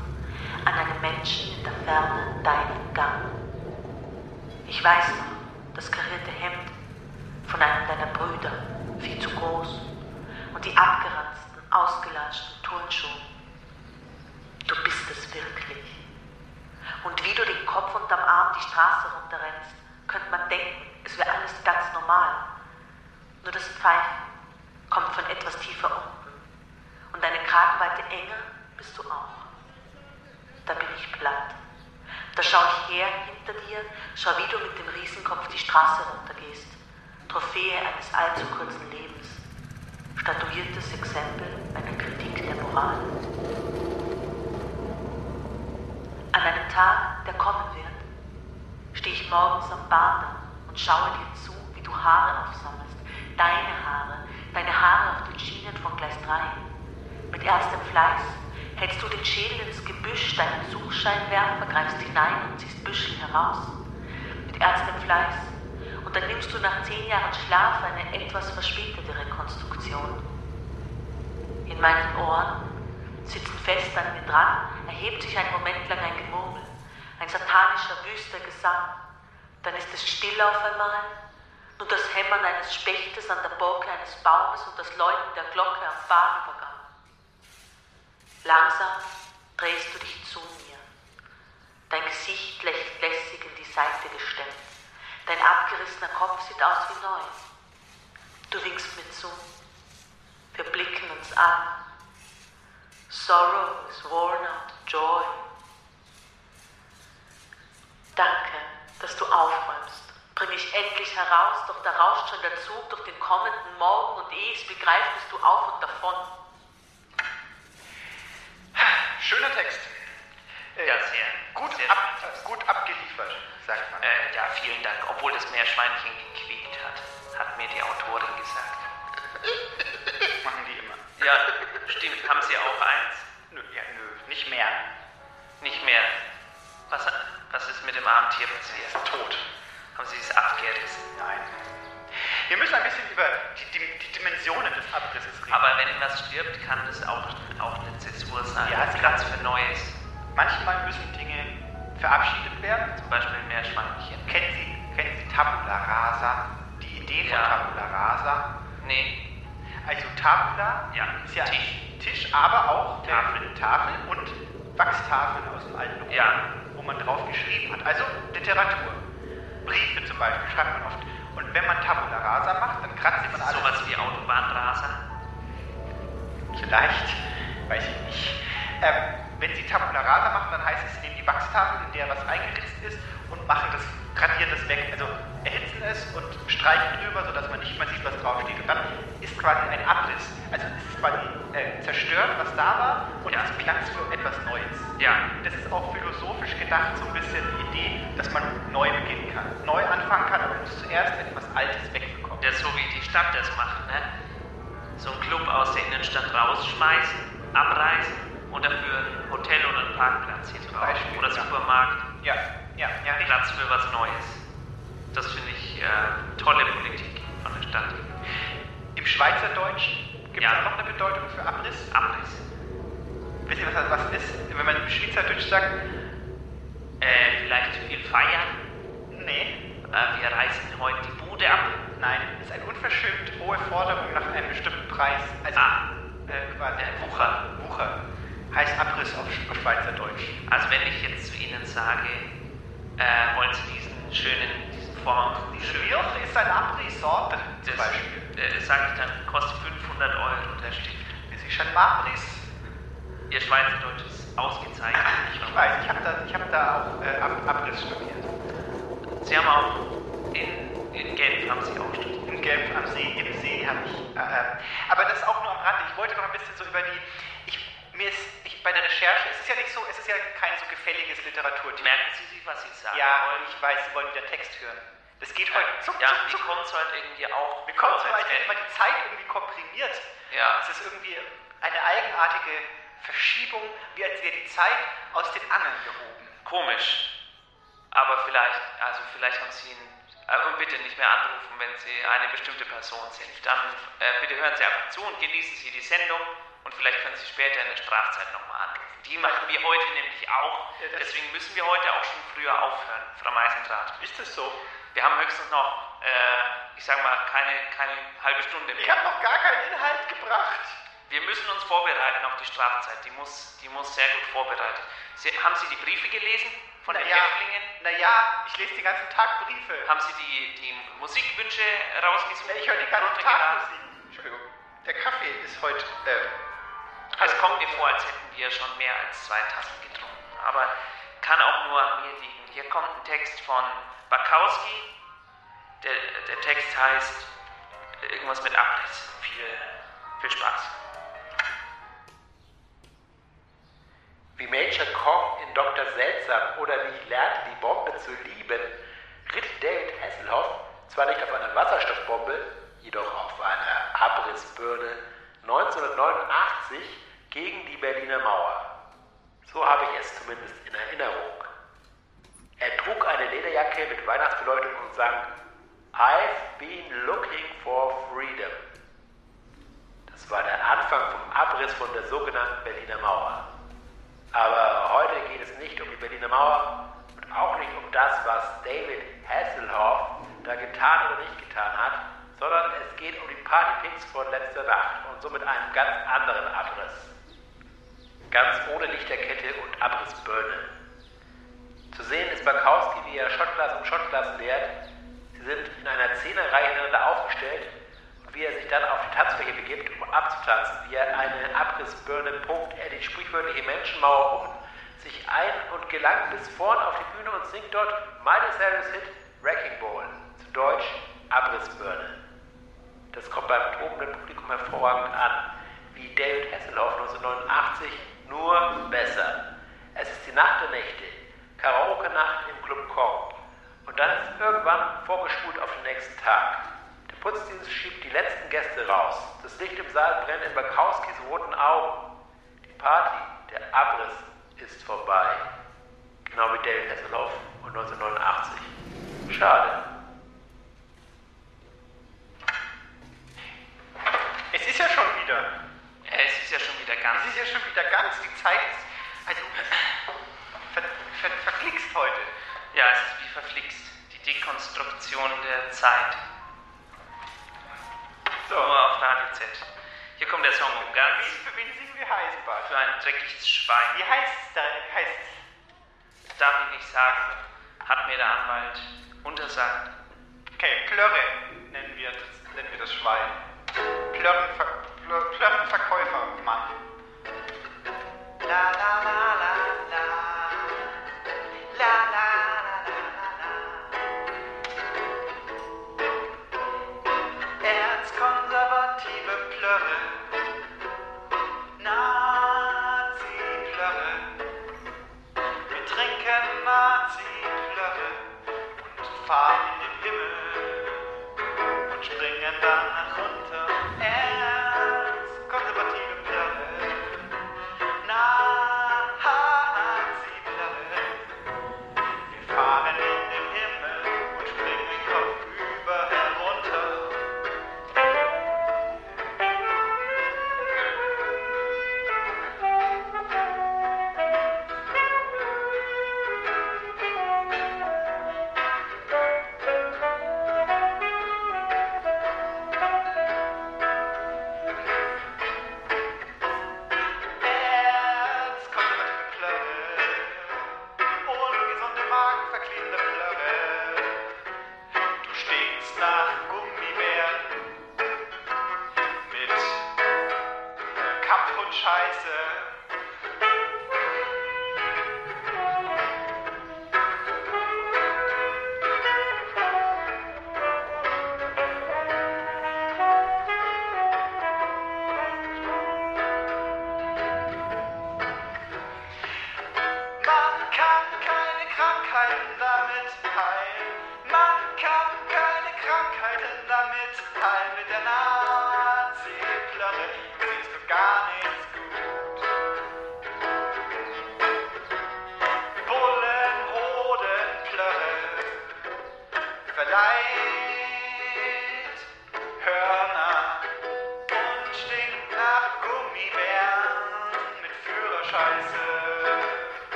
an einem Menschen in der Ferne deinen Gang. Ich weiß noch, das karierte Hemd von einem deiner Brüder, viel zu groß, und die abgeranzten, ausgelatschten Turnschuhe. Du bist es wirklich. Und wie du den Kopf unterm Arm die Straße runterrennst, könnte man denken, es wäre alles ganz normal. Nur das Pfeifen kommt von etwas tiefer unten. Und deine Kragenweite enger bist du auch. Da bin ich platt. Da schaue ich her hinter dir, schau, wie du mit dem Riesenkopf die Straße runtergehst. Trophäe eines allzu kurzen Lebens. Statuiertes Exempel einer Kritik der Moral. An einem Tag, der kommen wird, stehe ich morgens am Bahndamm und schaue dir zu, wie du Haare aufsammelst. Deine Haare, deine Haare auf den Schienen von Gleis 3. Mit erstem Fleiß hältst du den Schädel ins Gebüsch, deinen Suchscheinwerfer, greifst hinein und ziehst Büschel heraus. Mit erstem Fleiß. Und dann nimmst du nach zehn Jahren Schlaf eine etwas verspätete Rekonstruktion. In meinen Ohren, sitzen fest an mir dran, erhebt sich ein Moment lang ein Gemurmel, ein satanischer, wüster Gesang. Dann ist es still auf einmal, nur das Hämmern eines Spechtes an der Borke eines Baumes und das Läuten der Glocke am Bahnübergang. Langsam drehst du dich zu mir. Dein Gesicht lächelt lässig in die Seite gestemmt. Dein abgerissener Kopf sieht aus wie neu. Du winkst mir zu. Wir blicken uns an. Sorrow is worn out joy. Danke, dass du aufräumst. Bring mich endlich heraus, doch da rauscht schon der Zug durch den kommenden Morgen und ehe ich's begreife, bist du auf und davon. Schöner Text. Äh, Ja, sehr. Gut, sehr ab, gut abgeliefert, sagt man. Äh, ja, vielen Dank. Obwohl das Meerschweinchen gequäkt hat, hat mir die Autorin gesagt. Machen die immer. Ja, stimmt. Haben Sie auch eins? Nö, ja, nö, nicht mehr. Nicht mehr. Was, was ist mit dem armen Tier Er passiert? tot. Haben Sie es abgerissen? Nein. Wir müssen ein bisschen über die, die, die Dimensionen des Abrisses reden. Aber wenn was stirbt, kann das auch, auch eine Zäsur sein. Ja, ein Platz für Neues. Manchmal müssen Dinge verabschiedet werden. Zum Beispiel ein Meerschweinchen. Kennen Sie, kennen Sie Tabula Rasa? Die Idee von Ja. Tabula Rasa? Nee. Also Tabula Ja, ist ja Tisch. Tisch, aber auch Tafel. Tafel und Wachstafeln aus dem alten Rom, Ja. wo man drauf geschrieben hat. Also Literatur. Briefe zum Beispiel schreibt man oft. Und wenn man Tabula Rasa macht, dann kratzt man alles. Sowas wie Autobahnraser. Vielleicht, weiß ich nicht. Ähm, wenn Sie Tabula Rasa machen, dann heißt es, Sie nehmen die Wachstafel, in der was eingeritzt ist und machen das, radieren das weg. Also erhitzen es und streichen drüber, sodass man nicht mehr sieht, was draufsteht. Und dann ist quasi ein Abriss. Also es ist quasi äh, zerstört, was da war und Ja. es ist Platz für etwas Neues. Ja. Das ist auch philosophisch gedacht, so ein bisschen die Idee, dass man neu beginnen kann. Neu anfangen kann, aber man muss zuerst etwas Altes wegbekommen. Das ist so wie die Stadt das macht, ne? So einen Club aus der Innenstadt rausschmeißen, abreißen und dafür ein Hotel oder einen Parkplatz hier drauf. Beispiel, Oder. Supermarkt. Ja, ja, ja. Platz für was Neues. Das finde ich äh, tolle Politik von der Stadt. Im Schweizerdeutschen gibt es Ja. auch noch eine Bedeutung für Abriss. Abriss. Wisst ihr, was das was ist? Wenn man im Schweizerdeutsch sagt, Äh, vielleicht zu viel feiern. nee, Äh, wir reißen heute die Bude ab. nein, das ist eine unverschämt hohe Forderung nach einem bestimmten Preis. Also Ah. äh, quasi Äh, Wucher. Wucher. Heißt Abriss auf, auf Schweizerdeutsch. Also wenn ich jetzt zu Ihnen sage, äh, wollen Sie diesen schönen, diesen Fond, Diese Milch ist ein Abrisssorte zum Beispiel. äh, sage ich dann, kostet 500 Euro der Stift. Das ist ein Abriss. Ihr Schweizerdeutsch ist ausgezeichnet. Ich weiß, ich habe da, ich hab da auch äh, Ab Abriss studiert. Sie haben auch in, in Genf haben Sie auch studiert. In Genf am See, im See habe ich. Äh, äh, aber das auch nur am Rande. Ich wollte noch ein bisschen so über die. Ich, mir ist ich, bei der Recherche, es ist ja nicht so, es ist ja kein so gefälliges Literaturthema. Merken Sie sich, was Sie sagen Ja, wollen? ich weiß, Sie wollen wieder Text hören. Das geht heute zuck, Ja, zuck, zuck. kommt es halt irgendwie auch Mir kommt vor, so, als hätte man die Zeit irgendwie komprimiert. Ja. Es ist irgendwie eine eigenartige Verschiebung, wie als wäre die Zeit aus den Angeln gehoben. Komisch. Aber vielleicht, also vielleicht haben Sie ihn, äh, und bitte nicht mehr anrufen, wenn Sie eine bestimmte Person sind. Dann äh, bitte hören Sie einfach zu und genießen Sie die Sendung und vielleicht können Sie später in der Strafzeit nochmal anrufen. Die machen wir heute nämlich auch. Ja, Deswegen müssen wir heute auch schon früher aufhören, Frau Meisendrath. Ist das so? Wir haben höchstens noch, äh, ich sag mal, keine, keine halbe Stunde Ich mehr. habe noch gar keinen Inhalt gebracht. Wir müssen uns vorbereiten auf die Strafzeit. Die muss, die muss sehr gut vorbereitet. Sie, haben Sie die Briefe gelesen von den naja, Häftlingen? naja, ich lese den ganzen Tag Briefe. Haben Sie die, die Musikwünsche rausgesucht? Ja, ich höre den ganzen Tag? Musik. Entschuldigung. Der Kaffee ist heute. Äh, Es kommt mir vor, als hätten wir schon mehr als zwei Tassen getrunken. Aber kann auch nur an mir liegen. Hier kommt ein Text von Bakowski. Der, der Text heißt irgendwas mit Abriss. Viel, viel Spaß. Wie Major Kong in Dr. Seltsam oder wie ich lernte, die Bombe zu lieben, ritt David Hasselhoff zwar nicht auf einer Wasserstoffbombe, jedoch auf einer Abrissbirne 1989 gegen die Berliner Mauer. So habe ich es zumindest in Erinnerung. Er trug eine Lederjacke mit Weihnachtsbeleuchtung und sang I've been looking for freedom. Das war der Anfang vom Abriss von der sogenannten Berliner Mauer. Aber heute geht es nicht um die Berliner Mauer und auch nicht um das, was David Hasselhoff da getan oder nicht getan hat, sondern es geht um die Partypicks von letzter Nacht und somit einen ganz anderen Abriss. Ganz ohne Lichterkette und Abrissbirne. Zu sehen ist Bakowski, wie er Schottglas um Schottglas leert. Sie sind in einer Zehnerreihe hintereinander aufgestellt und wie er sich dann auf die Tanzfläche begibt, um abzutanzen, wie er eine Abrissbirne pumpt, er die sprichwörtliche Menschenmauer um sich ein und gelangt bis vorn auf die Bühne und singt dort Miley Cyrus Hit Wrecking Ball, zu Deutsch Abrissbirne. Das kommt beim tobenden Publikum hervorragend an, wie David Hasselhoff 1989, nur besser. Es ist die Nacht der Nächte, Karaoke-Nacht im Club Kong. Und dann ist irgendwann vorgespult auf den nächsten Tag. Der Putzdienst schiebt die letzten Gäste raus. Das Licht im Saal brennt in Bakowskis roten Augen. Die Party, der Abriss ist vorbei. Genau wie David Hasselhoff und 1989. Schade. Es ist ja schon wieder. Es ist ja schon wieder ganz. Es ist ja schon wieder ganz. Die Zeit ist. Also. Ver, ver, verflixt heute. Ja, es ist wie verflixt. Die Dekonstruktion der Zeit. So. Nur auf Radio Z. Hier kommt der Song um ganz. Für wen singen wir Heisenbad? Für ein dreckiges Schwein. Wie heißt's da? Wie heißt's? Darf ich nicht sagen. Hat mir der Anwalt untersagt. Okay, Plörre nennen wir das, nennen wir das Schwein. Plörrenver, Plör, Plörrenverkäufermann. La la la la la.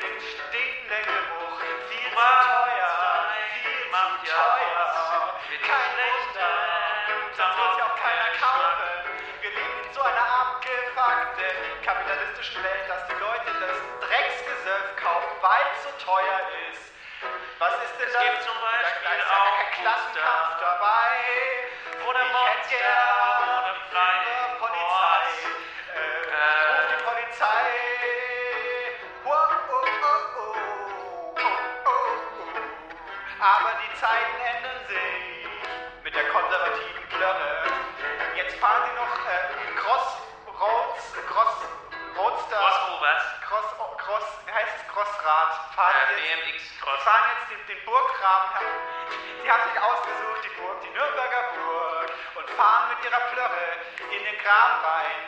Stinkenden Geruch. Viel zu Was teuer, viel macht zu teuer. Kein Wunder, sonst wird's ja auch keiner kaufen. Wir leben in so einer abgefuckten kapitalistischen Welt, dass die Leute das Drecksgesöff kaufen, weil es so teuer ist. Was ist denn Es das? gibt zum Da- Beispiel da ist ja auch kein Klassenkampf Crossrad. Fahren Äh, jetzt, fahren jetzt den, den Burggraben herum. Sie haben sich ausgesucht, die Burg, die Nürnberger Burg, und fahren mit ihrer Plörre in den Graben rein.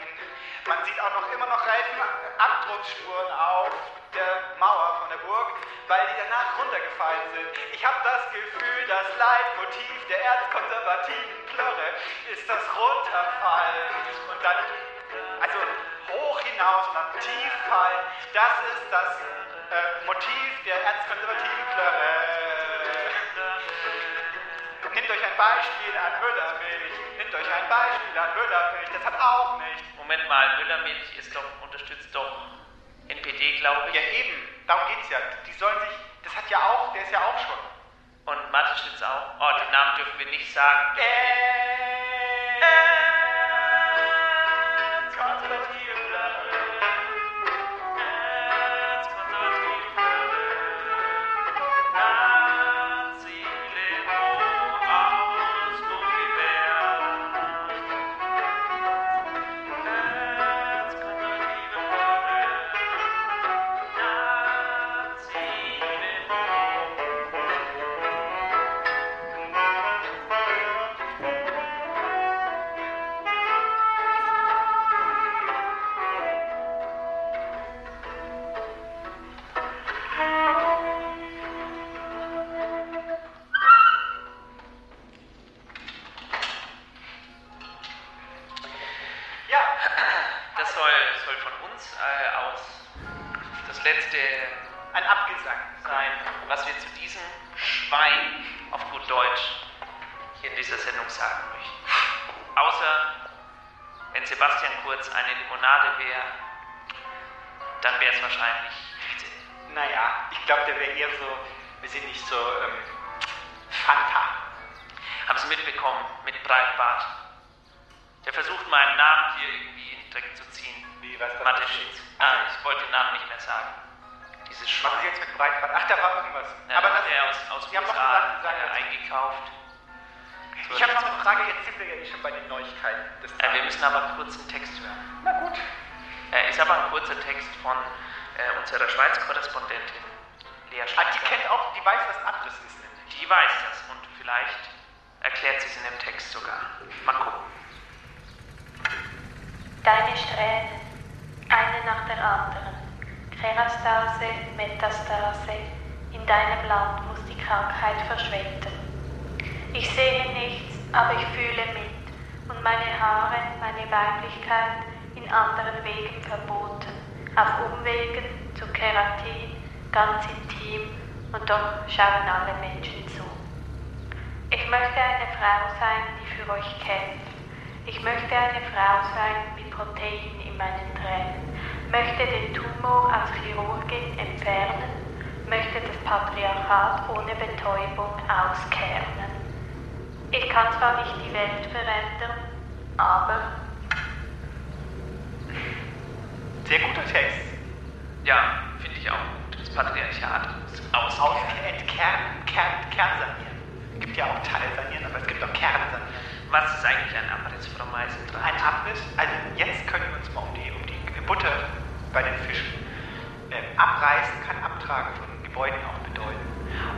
Man sieht auch noch immer noch Reifenabdruckspuren auf der Mauer von der Burg, weil die danach runtergefallen sind. Ich habe das Gefühl, das Leitmotiv der erzkonservativen Plörre ist das Runterfallen und dann, also hoch hinaus und dann tief fallen. Das ist das äh, Motiv der erzkonservativen Plörre. Nehmt euch ein Beispiel an Müllermilch. Nehmt euch ein Beispiel an Müllermilch. Das hat auch nicht. Moment mal, Müllermilch ist doch, unterstützt doch NPD, glaube ich. Ja, eben. Darum geht's ja. Die sollen sich. Das hat ja auch. Der ist ja auch schon. Und Mateschitz auch. Oh, den Namen dürfen wir nicht sagen. Äh, konservative Plörre. Sind wir ja eh schon bei den Neuigkeiten. des Äh, wir Tages. müssen aber kurz einen Text hören. Na gut. Äh, ist aber ein kurzer Text von äh, unserer Schweiz-Korrespondentin Lea Ah, Schweizer. die kennt auch, die weiß, was Abriss ist. nämlich. Die weiß das und vielleicht erklärt sie es in dem Text sogar. Mal gucken. Deine Strähnen, eine nach der anderen. Kerastase, Metastase, in deinem Land muss die Krankheit verschwinden. Ich sehe nichts, aber ich fühle mit und meine Haare, meine Weiblichkeit in anderen Wegen verboten, auf Umwegen zu Keratin, ganz intim und doch schauen alle Menschen zu. Ich möchte eine Frau sein, die für euch kämpft. Ich möchte eine Frau sein mit Protein in meinen Tränen, möchte den Tumor als Chirurgin entfernen, möchte das Patriarchat ohne Betäubung auskernen. Ich kann zwar nicht die Welt verändern, aber Sehr guter Text. Ja, finde ich auch gut. Das Patriarchat muss Aus. Entkern, Kern, Kernsanieren. Es gibt ja auch Teilsanieren, aber es gibt auch Kernsanieren. Was ist eigentlich ein Abriss, Frau Meisendraht? Ein Abriss, also jetzt können wir uns mal um die, um die Butter bei den Fischen. Ähm, abreißen kann Abtragen von Gebäuden auch bedeuten.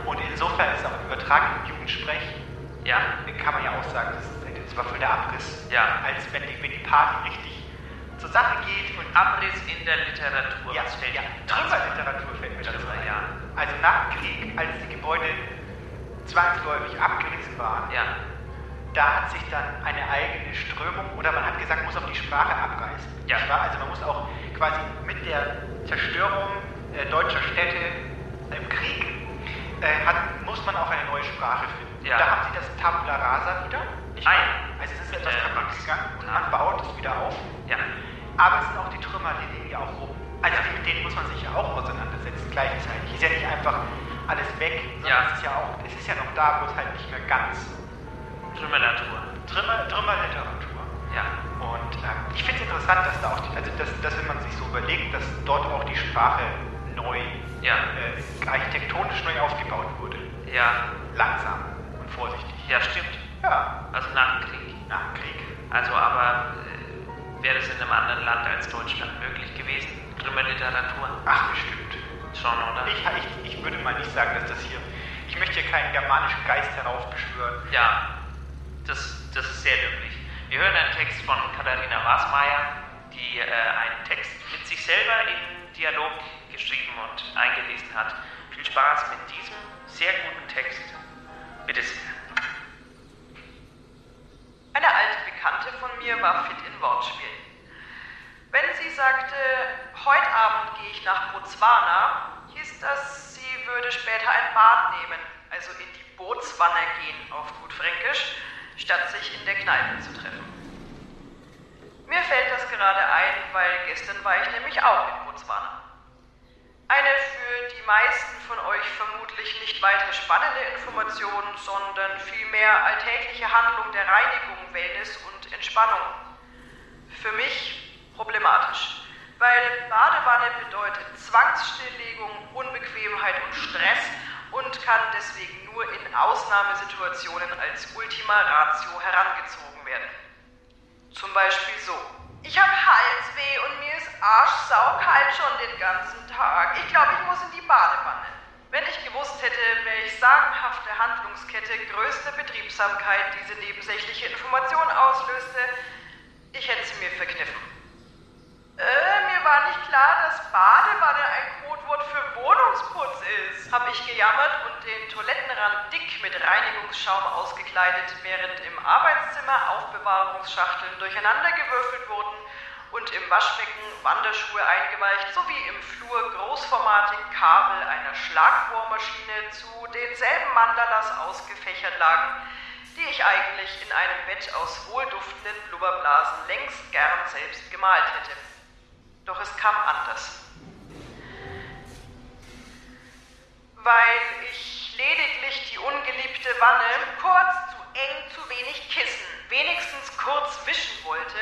Und insofern ist auch im übertragenen Jugendsprech, Ja, kann man ja auch sagen, das, ist- war voll der Abriss. Ja. Als wenn die, wenn die Party richtig zur Sache geht und Abriss in der Literatur. ja, fällt ja? Trümmerliteratur fällt mir dazu ein. ja. Also nach dem Krieg, als die Gebäude zwangsläufig abgerissen waren, Ja, da hat sich dann eine eigene Strömung, oder man hat gesagt, man muss auch die Sprache abreißen. Ja. Also man muss auch quasi mit der Zerstörung äh, deutscher Städte im Krieg, äh, hat, muss man auch eine neue Sprache finden. Ja. Da haben sie das Tabula Rasa wieder. Nicht wahr? ja. Also es ist Mit etwas kaputt gegangen und Ja. man baut es wieder auf. ja. Aber es sind auch die Trümmer, die liegen ja auch rum. Also mit denen muss man sich ja auch auseinandersetzen gleichzeitig. Ist ja nicht einfach alles weg, sondern Ja. es ist ja auch, es ist ja noch da, wo es halt nicht mehr ganz. Trümmernatur. Trümmer, Trümmerliteratur. Ja. Und ähm, ich finde es interessant, dass da auch, die, also dass, dass wenn man sich so überlegt, dass dort auch die Sprache neu, Ja. äh, architektonisch neu aufgebaut wurde. Ja. Langsam vorsichtig. Ja, stimmt. Ja, Also nach dem Krieg. nach dem Krieg. Also aber äh, wäre es in einem anderen Land als Deutschland möglich gewesen? Trümmerliteratur? Ach, bestimmt. Schon, oder? Ich, ich, ich würde mal nicht sagen, dass das hier. Ich möchte hier keinen germanischen Geist heraufbeschwören. Ja, das, das ist sehr löblich. Wir hören einen Text von Katharina Wasmeier, die äh, einen Text mit sich selber in Dialog geschrieben und eingelesen hat. Viel Spaß mit diesem sehr guten Text. Bitte sehr. Eine alte Bekannte von mir war fit in Wortspielen. Wenn sie sagte, heute Abend gehe ich nach Botswana, hieß das, sie würde später ein Bad nehmen, also in die Bootswanne gehen auf gut Fränkisch, statt sich in der Kneipe zu treffen. Mir fällt das gerade ein, weil gestern war ich nämlich auch in Botswana. Eine für die meisten von euch vermutlich nicht weiter spannende Information, sondern vielmehr alltägliche Handlung der Reinigung, Wellness und Entspannung. Für mich problematisch, weil Badewanne bedeutet Zwangsstilllegung, Unbequemheit und Stress und kann deswegen nur in Ausnahmesituationen als Ultima Ratio herangezogen werden. Zum Beispiel so. Ich habe Halsweh und mir ist arschsaukalt schon den ganzen Tag. Ich glaube, ich muss in die Badewanne. Wenn ich gewusst hätte, welche sagenhafte Handlungskette größter Betriebsamkeit diese nebensächliche Information auslöste, ich hätte sie mir verkniffen. Äh, mir war nicht klar, dass Badewanne ein Codewort für Wohnungsputz ist. Habe ich gejammert und den Toilettenrand dick mit Reinigungsschaum ausgekleidet, während im Arbeitszimmer Aufbewahrungsschachteln durcheinandergewürfelt wurden und im Waschbecken Wanderschuhe eingeweicht sowie im Flur großformatigen Kabel einer Schlagbohrmaschine zu denselben Mandalas ausgefächert lagen, die ich eigentlich in einem Bett aus wohlduftenden Blubberblasen längst gern selbst gemalt hätte. Doch es kam anders. Weil ich lediglich die ungeliebte Wanne kurz zu eng, zu wenig Kissen, wenigstens kurz wischen wollte,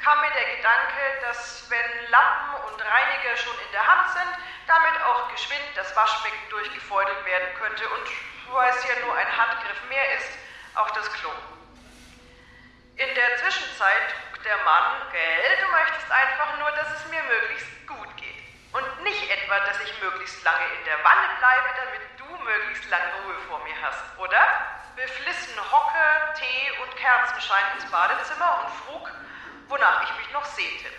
kam mir der Gedanke, dass wenn Lappen und Reiniger schon in der Hand sind, damit auch geschwind das Waschbecken durchgefeudelt werden könnte und weil es ja nur ein Handgriff mehr ist, auch das Klo. In der Zwischenzeit trug der Mann, gell, du möchtest einfach nur, dass es mir möglichst gut geht. Und nicht etwa, dass ich möglichst lange in der Wanne bleibe, damit du möglichst lange Ruhe vor mir hast, oder? Beflissen Hocke, Tee und Kerzenschein ins Badezimmer und frug, wonach ich mich noch sehnte.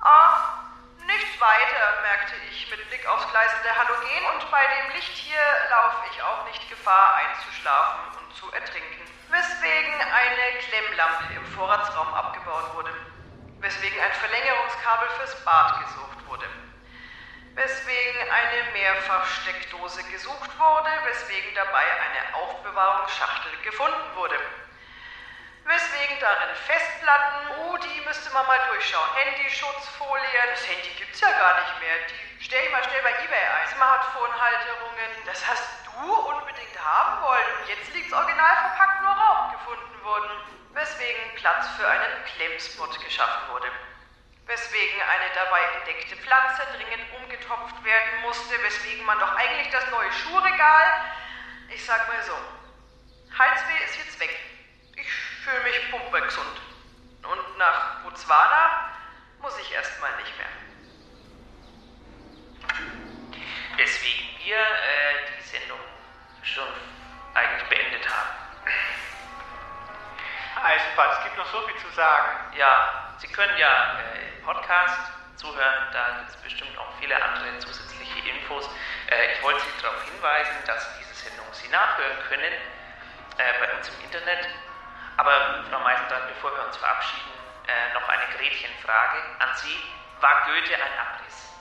Ah, nichts weiter, merkte ich mit Blick aufs gleißende Halogen und bei dem Licht hier laufe ich auch nicht Gefahr einzuschlafen und zu ertrinken. Weswegen eine Klemmlampe im Vorratsraum abgebaut wurde. Weswegen ein Verlängerungskabel fürs Bad gesucht wurde. Weswegen eine Mehrfachsteckdose gesucht wurde, weswegen dabei eine Aufbewahrungsschachtel gefunden wurde. Weswegen darin Festplatten, oh, die müsste man mal durchschauen. Handyschutzfolien, das Handy gibt's ja gar nicht mehr. Die stell ich mal schnell bei Ebay ein. Smartphone-Halterungen, das hast du unbedingt haben wollen und jetzt liegt's original verpackt nur Raum gefunden worden. Weswegen Platz für einen Klemmspot geschaffen wurde. Weswegen eine dabei entdeckte Pflanze dringend umgetopft werden musste, weswegen man doch eigentlich das neue Schuhregal. Ich sag mal so, Halsweh ist jetzt weg. Ich fühle mich pumpergesund. Und nach Botswana muss ich erstmal nicht mehr. Weswegen wir äh, die Sendung schon eigentlich beendet haben. Eisenbahn, es gibt noch so viel zu sagen. Ja, Sie können ja äh, im Podcast zuhören, da gibt es bestimmt noch viele andere zusätzliche Infos. Äh, ich wollte Sie darauf hinweisen, dass diese Sendung Sie nachhören können äh, bei uns im Internet. Aber Frau Meisendrath, bevor wir uns verabschieden, äh, noch eine Gretchenfrage an Sie. War Goethe ein Abriss?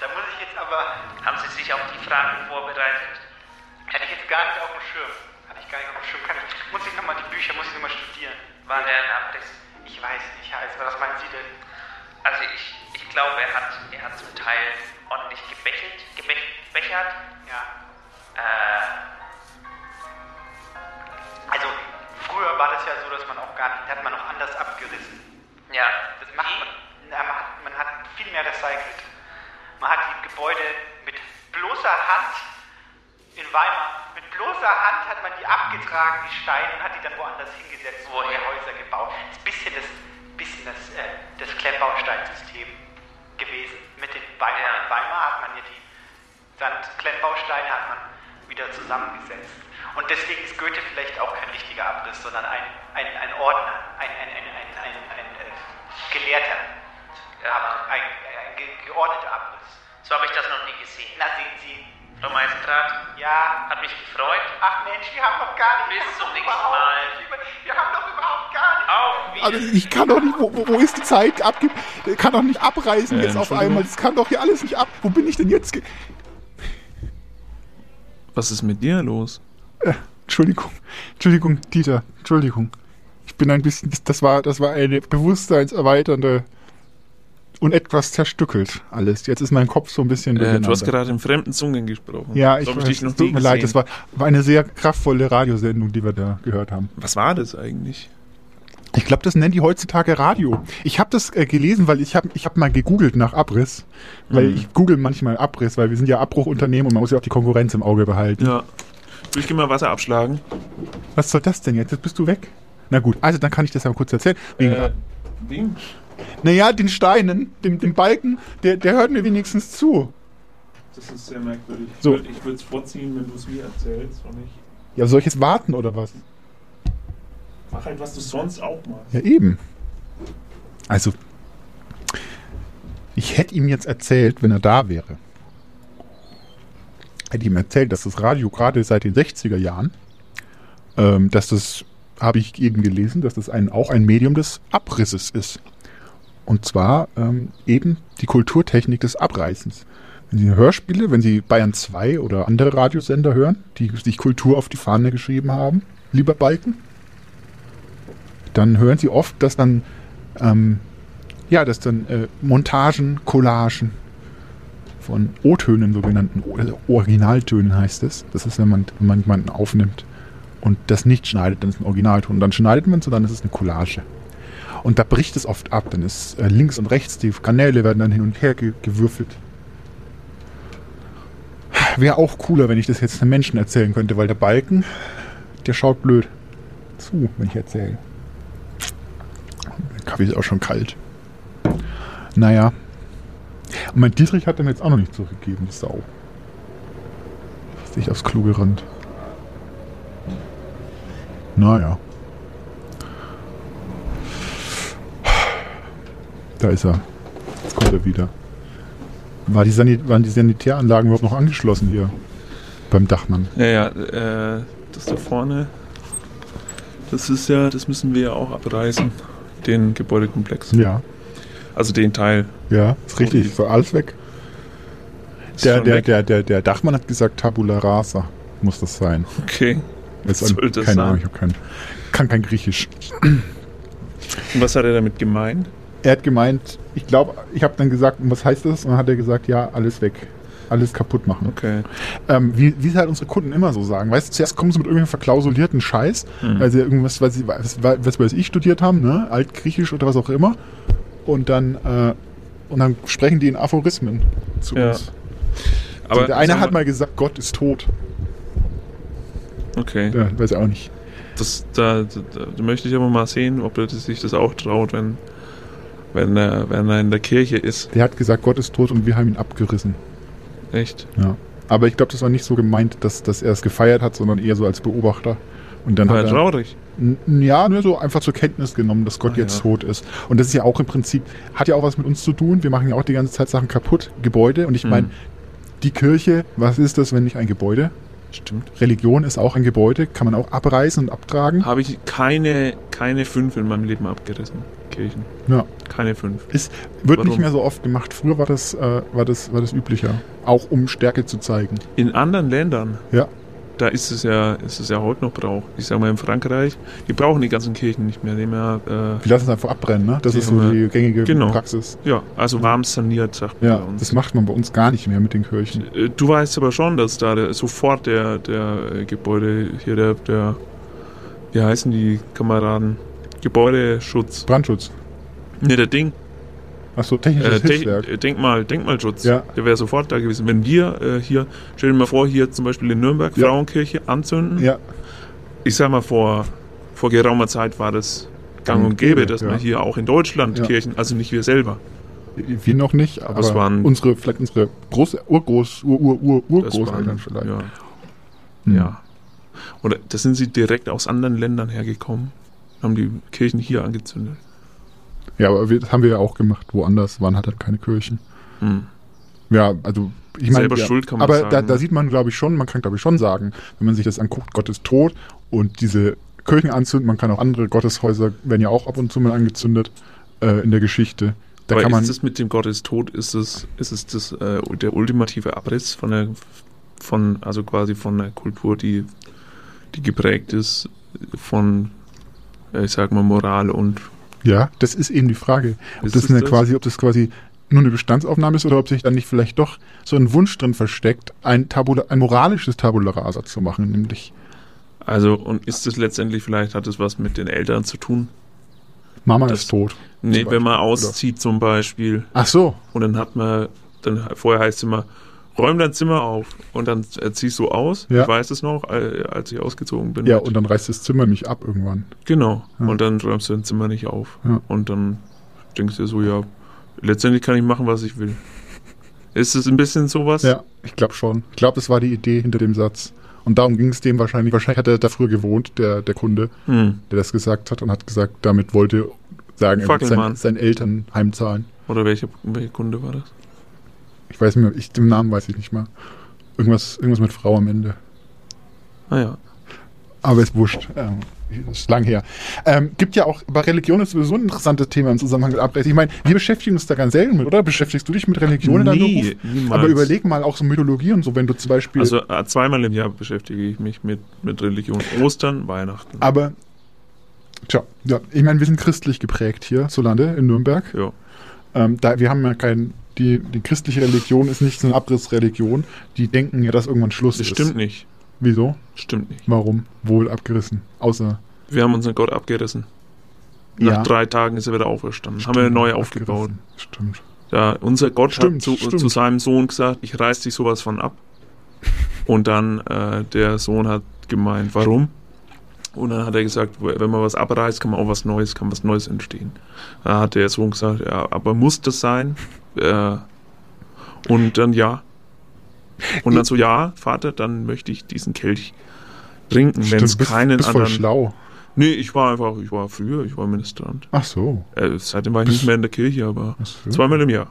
Da muss ich jetzt aber, Haben Sie sich auf die Fragen vorbereitet? hatte ich jetzt gar nicht auf dem Schirm. Ich gar nicht auf dem Schirm. Kann ich, muss ich nochmal die Bücher, muss ich nochmal studieren. War der ein Abriss? Ich weiß nicht, Eismann, was meinen Sie denn? Also ich, ich glaube, er hat, er hat zum Teil ordentlich gebechelt, gebech, gebechert. Ja. Äh, Also, früher war das ja so, dass man auch gar nicht, da hat man noch anders abgerissen. ja. Das macht man, na, man, hat, man hat viel mehr recycelt. Man hat die Gebäude mit bloßer Hand in Weimar, mit bloßer Hand hat man die abgetragen, die Steine, und hat die dann woanders hingesetzt, Woher? neue Häuser gebaut. Das ist ein bisschen das, bisschen das, äh, das Klemmbausteinsystem gewesen. Mit den Weimar. Ja. In Weimar hat man ja die Sandklemmbausteine hat man wieder zusammengesetzt. Und deswegen ist Goethe vielleicht auch kein richtiger Abriss, sondern ein, ein, ein Ordner, ein, ein, ein, ein, ein, ein, äh, Gelehrter, Ja. ein, ein ge geordneter Abriss. So habe ich das noch nie gesehen. Na, sehen Sie, Frau Meisendrath, ja, hat mich gefreut. ach Mensch, wir haben doch gar nicht... Bis zum nächsten Mal. Wir haben doch überhaupt gar nicht... Auf. Also ich kann doch nicht, wo, wo, ist die Zeit? Abge kann doch nicht abreißen Äh, jetzt auf einmal. Das kann doch hier alles nicht ab. Wo bin ich denn jetzt? Ge Was ist mit dir los? äh, Entschuldigung, Entschuldigung, Dieter, Entschuldigung. Ich bin ein bisschen, das war, das war eine bewusstseinserweiternde und etwas zerstückelt alles. Jetzt ist mein Kopf so ein bisschen Äh, du hast gerade in fremden Zungen gesprochen. Ja, ich weiß, ich es tut mir leid, das war, war eine sehr kraftvolle Radiosendung, die wir da gehört haben. Was war das eigentlich? Ich glaube, das nennen die heutzutage Radio. Ich habe das äh, gelesen, weil ich habe ich hab mal gegoogelt nach Abriss. Weil Mhm. ich google manchmal Abriss, weil wir sind ja Abbruchunternehmen und man muss ja auch die Konkurrenz im Auge behalten. Ja. Ich gehe mal Wasser abschlagen. Was soll das denn jetzt? Jetzt bist du weg. Na gut, also dann kann ich das ja kurz erzählen. Wegen, Äh, Ding. Naja, den Steinen, dem, dem Balken, der, der hört mir wenigstens zu. Das ist sehr merkwürdig. So. Ich würde es vorziehen, wenn du es mir erzählst und ich. Ja, soll ich jetzt warten oder was? Mach halt, was du sonst auch machst. Ja, eben. Also, ich hätte ihm jetzt erzählt, wenn er da wäre. Hätte ihm erzählt, dass das Radio gerade seit den 60er Jahren, ähm, dass das, habe ich eben gelesen, dass das ein, auch ein Medium des Abrisses ist. Und zwar ähm, eben die Kulturtechnik des Abreißens. Wenn Sie Hörspiele, wenn Sie Bayern 2 oder andere Radiosender hören, die sich Kultur auf die Fahne geschrieben haben, lieber Balken, dann hören Sie oft, dass dann, ähm, ja, dass dann äh, Montagen, Collagen von O-Tönen, sogenannten also Originaltönen heißt es. Das ist, wenn man, wenn man jemanden aufnimmt und das nicht schneidet, dann ist es ein Originalton. Und dann schneidet man es und dann ist es eine Collage. Und da bricht es oft ab. Dann ist äh, links und rechts, die Kanäle werden dann hin und her ge gewürfelt. Wäre auch cooler, wenn ich das jetzt einem Menschen erzählen könnte, weil der Balken, der schaut blöd zu, wenn ich erzähle. Der Kaffee ist auch schon kalt. Naja. Und mein Dietrich hat er jetzt auch noch nicht zurückgegeben, die Sau. Ist nicht aufs Klo gerannt. Naja. Da ist er. Jetzt kommt er wieder. War die Sanit waren die Sanitäranlagen überhaupt noch angeschlossen hier? Beim Dachmann. Ja, ja, äh, das da vorne, das ist ja, das müssen wir ja auch abreißen, den Gebäudekomplex. Ja. Also den Teil. Ja, ist richtig. Ist alles weg. Ist Der, der, weg. der, der, der Dachmann hat gesagt, Tabula Rasa muss das sein. Okay. An- soll das keine sein? Ahnung, ich hab kein, kann kein Griechisch. Und was hat er damit gemeint? Er hat gemeint, ich glaube, ich habe dann gesagt, und was heißt das? Und dann hat er gesagt, ja, alles weg. Alles kaputt machen. Okay. Ähm, wie, wie es halt unsere Kunden immer so sagen. Weißt du, zuerst kommen sie mit irgendwelchen verklausulierten Scheiß, Mhm. weil sie irgendwas, weil sie, was, was weiß ich, studiert haben, ne? Altgriechisch oder was auch immer. Und dann, äh, und dann sprechen die in Aphorismen zu Ja. uns. Aber der eine hat mal gesagt, Gott ist tot. Okay. Ja, weiß ich auch nicht. Das, da, da, da möchte ich aber mal sehen, ob er sich das auch traut, wenn, wenn, er, wenn er in der Kirche ist. Der hat gesagt, Gott ist tot und wir haben ihn abgerissen. Echt? Ja. Aber ich glaube, das war nicht so gemeint, dass, dass er es gefeiert hat, sondern eher so als Beobachter. Und dann War hat er, traurig. Ja, nur so einfach zur Kenntnis genommen, dass Gott Ah, jetzt ja. tot ist. Und das ist ja auch im Prinzip, hat ja auch was mit uns zu tun. Wir machen ja auch die ganze Zeit Sachen kaputt, Gebäude. Und ich meine, Mhm. die Kirche, was ist das, wenn nicht ein Gebäude? Stimmt. Religion ist auch ein Gebäude, kann man auch abreißen und abtragen. Habe ich keine, keine fünf in meinem Leben abgerissen. Kirchen. Ja. Keine fünf. Ist, wird Warum? nicht mehr so oft gemacht. Früher war das, äh, war das, war das üblicher. Auch um Stärke zu zeigen. In anderen Ländern, Ja. da ist es ja, ist es ja heute noch Brauch. Ich sag mal in Frankreich, die brauchen die ganzen Kirchen nicht mehr. Die ja, äh, Die lassen es einfach abbrennen, ne? Das ist so die gängige genau. Praxis. ja, also warm saniert, sagt man Ja, bei uns. das macht man bei uns gar nicht mehr mit den Kirchen. Äh, Du weißt aber schon, dass da der, sofort der, der Gebäude, hier der, der, wie heißen die Kameraden? Gebäudeschutz. Brandschutz. Ne, der Ding. Achso, Äh, technisches Te Hilfswerk. äh, Denkmal, Denkmalschutz. Ja. Der wäre sofort da gewesen. Wenn wir äh, hier, stell dir mal vor, hier zum Beispiel in Nürnberg Ja. Frauenkirche anzünden. Ja, Ich sag mal, vor, vor geraumer Zeit war das gang und gäbe, dass ja. man hier auch in Deutschland Ja. Kirchen, also nicht wir selber. wir noch nicht, aber Das waren- unsere, vielleicht unsere Groß, Urgroß, Ur, Ur, Ur, Urgroßeltern vielleicht. ja. Hm. ja. Oder da sind sie direkt aus anderen Ländern hergekommen, haben die Kirchen hier angezündet. Ja, aber wir, das haben wir ja auch gemacht. Woanders waren halt, halt keine Kirchen. Hm. Ja, also ich meine, Selber ja, schuld kann man aber sagen, da, ne? da sieht man, glaube ich, schon, man kann, glaube ich, schon sagen, wenn man sich das anguckt, Gott ist tot und diese Kirchen anzünden, man kann auch andere Gotteshäuser, werden ja auch ab und zu mal angezündet äh, in der Geschichte. Da Aber kann man, ist das mit dem Gott ist tot, ist es, ist es das, äh, der ultimative Abriss von der, von, also quasi von der Kultur, die, die geprägt ist von, ich sag mal, Moral und ja, das ist eben die Frage, ob Ist das, eine das? quasi, ob das quasi nur eine Bestandsaufnahme ist oder ob sich dann nicht vielleicht doch so ein Wunsch drin versteckt, ein, Tabula, ein moralisches Tabula Rasa zu machen, nämlich Also, und ist es letztendlich, vielleicht hat es was mit den Eltern zu tun? Mama Das- ist tot. Nee, wenn man auszieht zum Beispiel Ach so, und dann hat man, dann vorher heißt es immer, räum dein Zimmer auf und dann ziehst du aus. Ja. Ich weiß es noch, als ich ausgezogen bin. ja, und dann reißt das Zimmer nicht ab irgendwann. Genau. Ja. Und dann räumst du dein Zimmer nicht auf. Ja. Und dann denkst du dir so, ja, letztendlich kann ich machen, was ich will. Ist es ein bisschen sowas? Ja, ich glaube schon. Ich glaube, das war die Idee hinter dem Satz. Und darum ging es dem wahrscheinlich. Wahrscheinlich hat er da früher gewohnt, der, der Kunde, Hm. der das gesagt hat und hat gesagt, damit wollte sagen, er sein, seinen Eltern heimzahlen. Oder welcher welche Kunde war das? Ich weiß nicht mehr, ich, den Namen weiß ich nicht mehr. Irgendwas, irgendwas mit Frau am Ende. Ah ja. Aber ist wurscht. Ähm, ist lang her. Ähm, gibt ja auch, bei Religion ist sowieso ein interessantes Thema im Zusammenhang mit Abreise. Ich meine, wir beschäftigen uns da ganz selten mit, oder? Beschäftigst du dich mit Religion in deinem Nie, Beruf? niemals. Aber überleg mal auch so Mythologie und so, wenn du zum Beispiel. Also äh, zweimal im Jahr beschäftige ich mich mit, mit Religion. Ostern, Weihnachten. aber, tja, ja, ich meine, wir sind christlich geprägt hier, so Lande, in Nürnberg. Ja. Ähm, da, wir haben ja kein, die, die christliche Religion ist nicht so eine Abrissreligion. Die denken ja, dass irgendwann Schluss Das ist. stimmt nicht. Wieso? Stimmt nicht. Warum? Wohl abgerissen. Außer. Wir haben unseren Gott abgerissen. Nach Ja. drei Tagen ist er wieder auferstanden. haben wir Stimmt, neu aufgebaut. Stimmt. Ja, unser Gott Stimmt, hat zu, stimmt. zu seinem Sohn gesagt, ich reiß dich sowas von ab. Und dann äh, der Sohn hat gemeint, warum? Und dann hat er gesagt, wenn man was abreißt, kann man auch was Neues, kann was Neues entstehen. Da hat der Sohn gesagt, ja, aber muss das sein? Äh, und dann ja. Und dann so, ja, Vater, dann möchte ich diesen Kelch trinken, wenn es bist, keinen bist voll anderen. schlau. Nee, ich war einfach, ich war früher, ich war Ministrant. Ach so. Äh, seitdem war ich nicht mehr in der Kirche, aber so. zweimal im Jahr.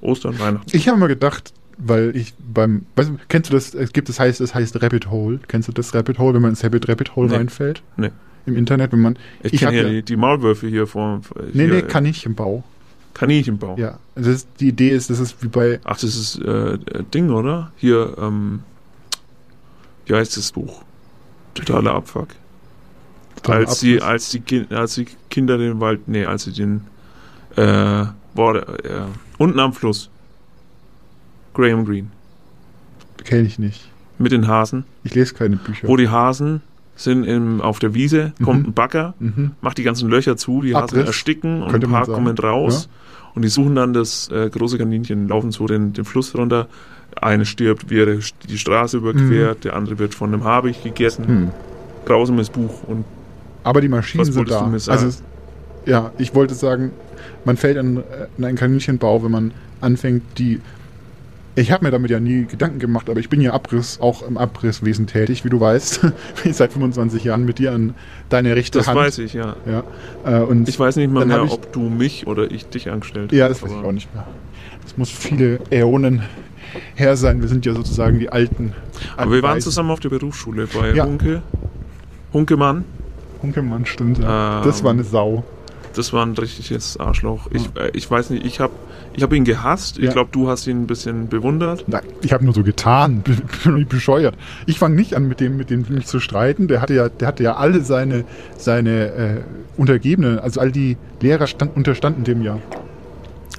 Ostern, Weihnachten. Ich habe immer gedacht, weil ich beim, weißt du, kennst du das, es gibt, das heißt, es heißt Rabbit Hole. Kennst du das Rabbit Hole, wenn man ins Rabbit, Rabbit Hole Nee. reinfällt? Nee. Im Internet, wenn man, Ich, Ich kenne ja die, die Maulwürfe hier vor. nee, hier, nee, Kaninchenbau. Kaninchenbau. Ja. Das ist, die Idee ist, das ist wie bei, Ach, das ist äh, äh, Ding, oder? Hier, ähm, wie heißt das Buch? Totaler Abfuck. Totaler als, die, als, die kind, als die Kinder den Wald, nee, als sie den, äh, boah, äh, unten am Fluss. Graham Greene. kenne ich nicht. Mit den Hasen. Ich lese keine Bücher. Wo die Hasen sind im, auf der Wiese, kommt Mhm. ein Bagger, Mhm. macht die ganzen Löcher zu, die Hasen Abriss, ersticken und ein paar kommen raus. Und die suchen dann das äh, große Kaninchen, laufen so den, den Fluss runter. Eine stirbt, er die Straße überquert, der andere wird von einem Habicht gegessen. Hm. Grausames Buch. Und Aber die Maschinen sind da. Also, ja, ich wollte sagen, man fällt in, in einen Kaninchenbau, wenn man anfängt, die Ich habe mir damit ja nie Gedanken gemacht, aber ich bin ja Abriss, auch im Abrisswesen tätig, wie du weißt. bin ich seit 25 Jahren mit dir an deine rechte Das Hand. weiß ich, ja. Ja, äh, und Ich weiß nicht mal mehr, ich, ob du mich oder ich dich angestellt Ja, hast, das weiß ich auch nicht mehr. Das muss viele Äonen her sein. Wir sind ja sozusagen die alten. Aber wir waren zusammen auf der Berufsschule bei Ja. Hunke. Hunkemann. Hunkemann, stimmt. Ja. Ähm, das war eine Sau. Das war ein richtiges Arschloch. Ich, äh, ich weiß nicht, ich habe ich hab ihn gehasst. Ich Ja. glaube, du hast ihn ein bisschen bewundert. Nein, ich habe nur so getan, bin bin bescheuert. Ich fange nicht an, mit dem, mit dem mich zu streiten. Der hatte ja, der hatte ja alle seine, seine äh, Untergebenen, also all die Lehrer stand, unterstanden dem ja.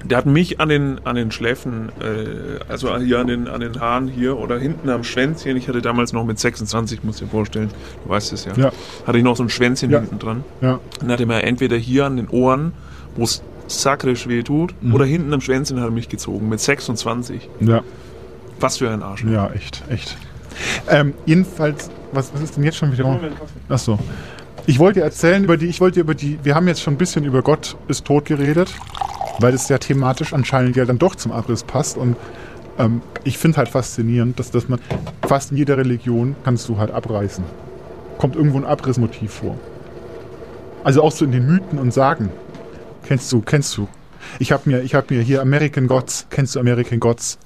Der hat mich an den, an den Schläfen, äh, also hier an den, an den Haaren hier oder hinten am Schwänzchen. Ich hatte damals noch mit 26, muss dir vorstellen, du weißt es ja, Ja. hatte ich noch so ein Schwänzchen Ja. hinten dran. Ja. Dann hat er mir entweder hier an den Ohren, wo es sakrisch weh tut, Mhm. oder hinten am Schwänzchen hat er mich gezogen mit 26. Ja. Was für ein Arsch. Ja, echt, echt. Ähm, jedenfalls, was, was ist denn jetzt schon wieder? Ach so. Ich wollte dir erzählen über die, ich wollte dir über die, wir haben jetzt schon ein bisschen über Gott ist tot geredet, weil es ja thematisch anscheinend ja dann doch zum Abriss passt und ähm, ich finde halt faszinierend, dass, dass man fast in jeder Religion kannst du halt abreißen. Kommt irgendwo ein Abrissmotiv vor. Also auch so in den Mythen und Sagen. Kennst du, kennst du. Ich habe mir, ich habe mir hier American Gods, kennst du American Gods?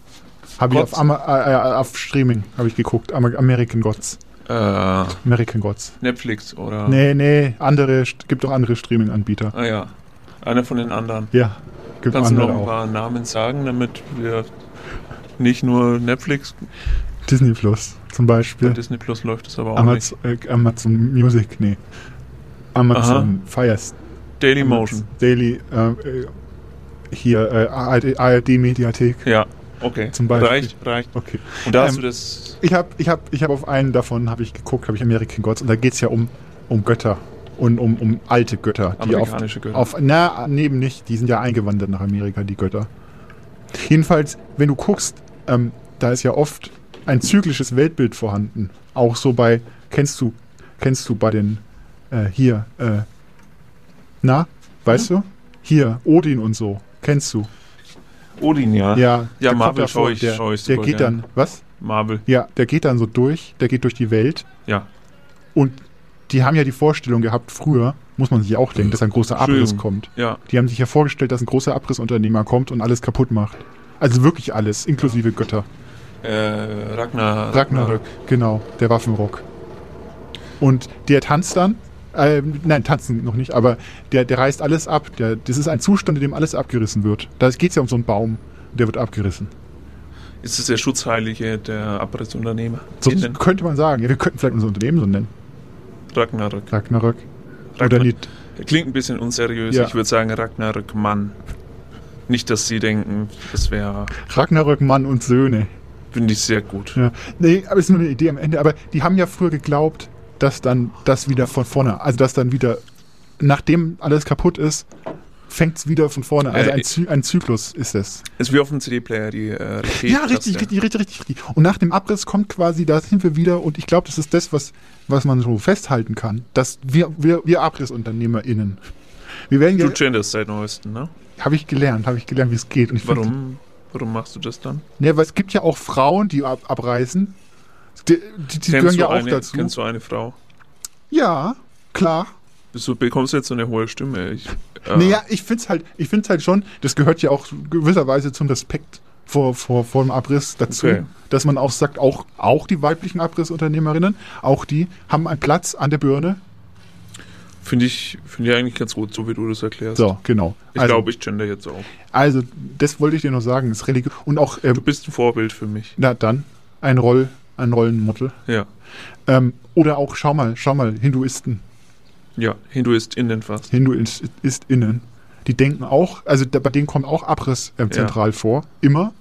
Habe ich auf, Ama äh, äh, auf Streaming habe ich geguckt, Amer American Gods. Äh, American Gods. Netflix oder. Nee, nee, andere, gibt auch andere Streaming-Anbieter. Ah ja. Einer von den anderen. Ja, gibt Kannst du noch ein auch. paar Namen sagen, damit wir nicht nur Netflix, Disney Plus zum bei Beispiel. Disney Plus läuft es aber auch Amazon, äh, Amazon Music, nee. Amazon Fire nicht. Daily Motion. Daily, äh, äh, hier, äh, ARD, Mediathek. Ja, okay. Zum Beispiel. Reicht, reicht. Okay. Und da hast Ähm, du das. Ich habe ich hab, ich hab auf einen davon habe ich geguckt, habe ich American Gods und da geht es ja um, um Götter und um, um alte Götter. Die auf, Amerikanische Götter. Auf, na, neben nicht, die sind ja eingewandert nach Amerika, die Götter. Jedenfalls, wenn du guckst, ähm, da ist ja oft ein zyklisches Weltbild vorhanden. Auch so bei, kennst du, kennst du bei den, äh, hier, äh, na, weißt du? Hier, Odin und so, kennst du. Odin, ja. Ja, Ja, Marvel schau ich, der, schau ich der geht gern. dann, was? Marvel. Ja, der geht dann so durch, der geht durch die Welt Ja. und die haben ja die Vorstellung gehabt, früher, muss man sich ja auch denken, dass ein großer Abriss kommt. Ja. Die haben sich ja vorgestellt, dass ein großer Abrissunternehmer kommt und alles kaputt macht. Also wirklich alles, inklusive Götter. Äh, Ragnar. Ragnarök, genau, der Waffenrock. Und der tanzt dann, äh, nein, tanzen noch nicht, aber der, der reißt alles ab. Der, das ist ein Zustand, in dem alles abgerissen wird. Da geht es ja um so einen Baum, der wird abgerissen. Ist es der Schutzheilige der Abrissunternehmer? So könnte man sagen. Ja, wir könnten vielleicht unser Unternehmen so nennen. Ragnarök. Ragnarök. Oder nicht. Klingt ein bisschen unseriös. Ja. Ich würde sagen Ragnarök Mann. Nicht, dass sie denken, das wäre. Ragnarök, Mann und Söhne. Finde ich sehr gut. Ja. Nee, aber es ist nur eine Idee am Ende. Aber die haben ja früher geglaubt, dass dann das wieder von vorne, also dass dann wieder, nachdem alles kaputt ist, fängt es wieder von vorne. Also ein, Zy ein Zyklus ist es. Ist wie auf dem CD-Player, die äh, Ja, richtig, richtig, richtig, richtig, richtig. Und nach dem Abriss kommt quasi, da sind wir wieder, und ich glaube, das ist das, was, was man so festhalten kann, dass wir, wir, wir AbrissunternehmerInnen, wir werden Du ja, genderst seit neuestem, ne? habe ich gelernt, habe ich gelernt, wie es geht. Und ich find- Warum, warum machst du das dann? Ja, weil es gibt ja auch Frauen, die ab, abreißen. Die, die, die gehören ja du auch eine, dazu. kennst du eine Frau? Ja, klar. Du bekommst jetzt so eine hohe Stimme. Ich, äh, Naja, ich finde es halt, ich find's halt schon, das gehört ja auch gewisserweise zum Respekt vor, vor, vor dem Abriss dazu, Okay. dass man auch sagt, auch, auch die weiblichen Abrissunternehmerinnen, auch die haben einen Platz an der Birne. Finde ich, finde ich eigentlich ganz gut, so wie du das erklärst. So, genau. Ich Also- glaube, ich gender jetzt auch. Also, das wollte ich dir noch sagen, das Religion und auch, ähm, Du bist ein Vorbild für mich. na dann, ein Roll, ein Rollenmodel. Ja. Ähm, oder auch, schau mal, schau mal, Hinduisten, Ja, HinduistInnen fast. HinduistInnen, die denken auch, also da, bei denen kommt auch Abriss Ja. zentral vor, immer.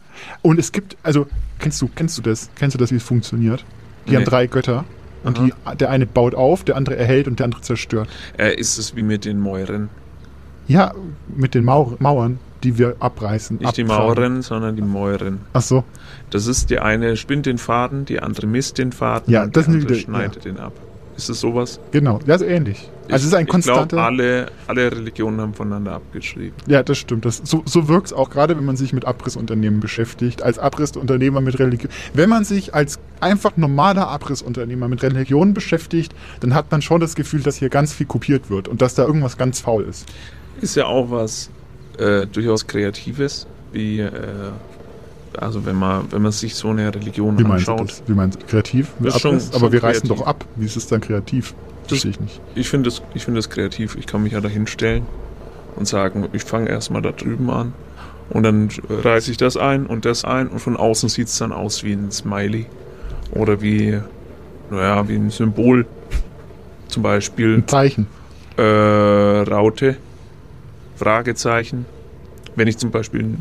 Und es gibt, also, kennst du, kennst du das? Kennst du das, wie es funktioniert? Die Nee. haben drei Götter. Und die, der eine baut auf, der andere erhält und der andere zerstört. Äh, ist es wie mit den Mäuren. Ja, mit den Mau Mauern, die wir abreißen. Nicht die abtragen. Mauren, sondern die Mäuren. Ach so. Das ist die eine spinnt den Faden, die andere misst den Faden Ja, und das die andere schneidet den ab. Ist es sowas? Genau, ja, so ähnlich. Also es ist ein ich konstanter. alle, alle Religionen haben voneinander abgeschrieben. Ja, das stimmt. Das, so so wirkt es auch gerade, wenn man sich mit Abrissunternehmen beschäftigt. Als Abrissunternehmer mit Religion. Wenn man sich als einfach normaler Abrissunternehmer mit Religion beschäftigt, dann hat man schon das Gefühl, dass hier ganz viel kopiert wird und dass da irgendwas ganz faul ist. Ist ja auch was äh, durchaus Kreatives, wie äh, also wenn man wenn man sich so eine Religion Wie meinst du anschaut. das? Wie meinst du? Kreativ mit Abriss? Aber wir reißen kreativ. doch ab. Wie ist es dann kreativ? Das- Verstehe ich nicht. Ich finde das, ich finde das kreativ. Ich kann mich ja da hinstellen und sagen, ich fange erstmal da drüben an und dann reiße ich das ein und das ein und von außen sieht es dann aus wie ein Smiley oder wie, naja, wie ein Symbol. Zum Beispiel Ein Zeichen. äh, Raute, Fragezeichen. Wenn ich zum Beispiel,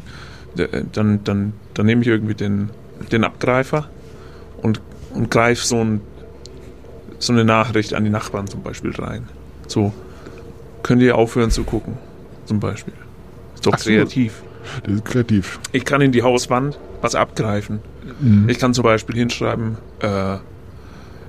äh, dann, dann, dann nehme ich irgendwie den, den Abgreifer und, und greife so, ein, so eine Nachricht an die Nachbarn zum Beispiel rein. So, könnt ihr aufhören zu gucken, zum Beispiel. Ist doch Ach so. kreativ. Das ist kreativ. Ich kann in die Hauswand was abgreifen. Mhm. Ich kann zum Beispiel hinschreiben, äh,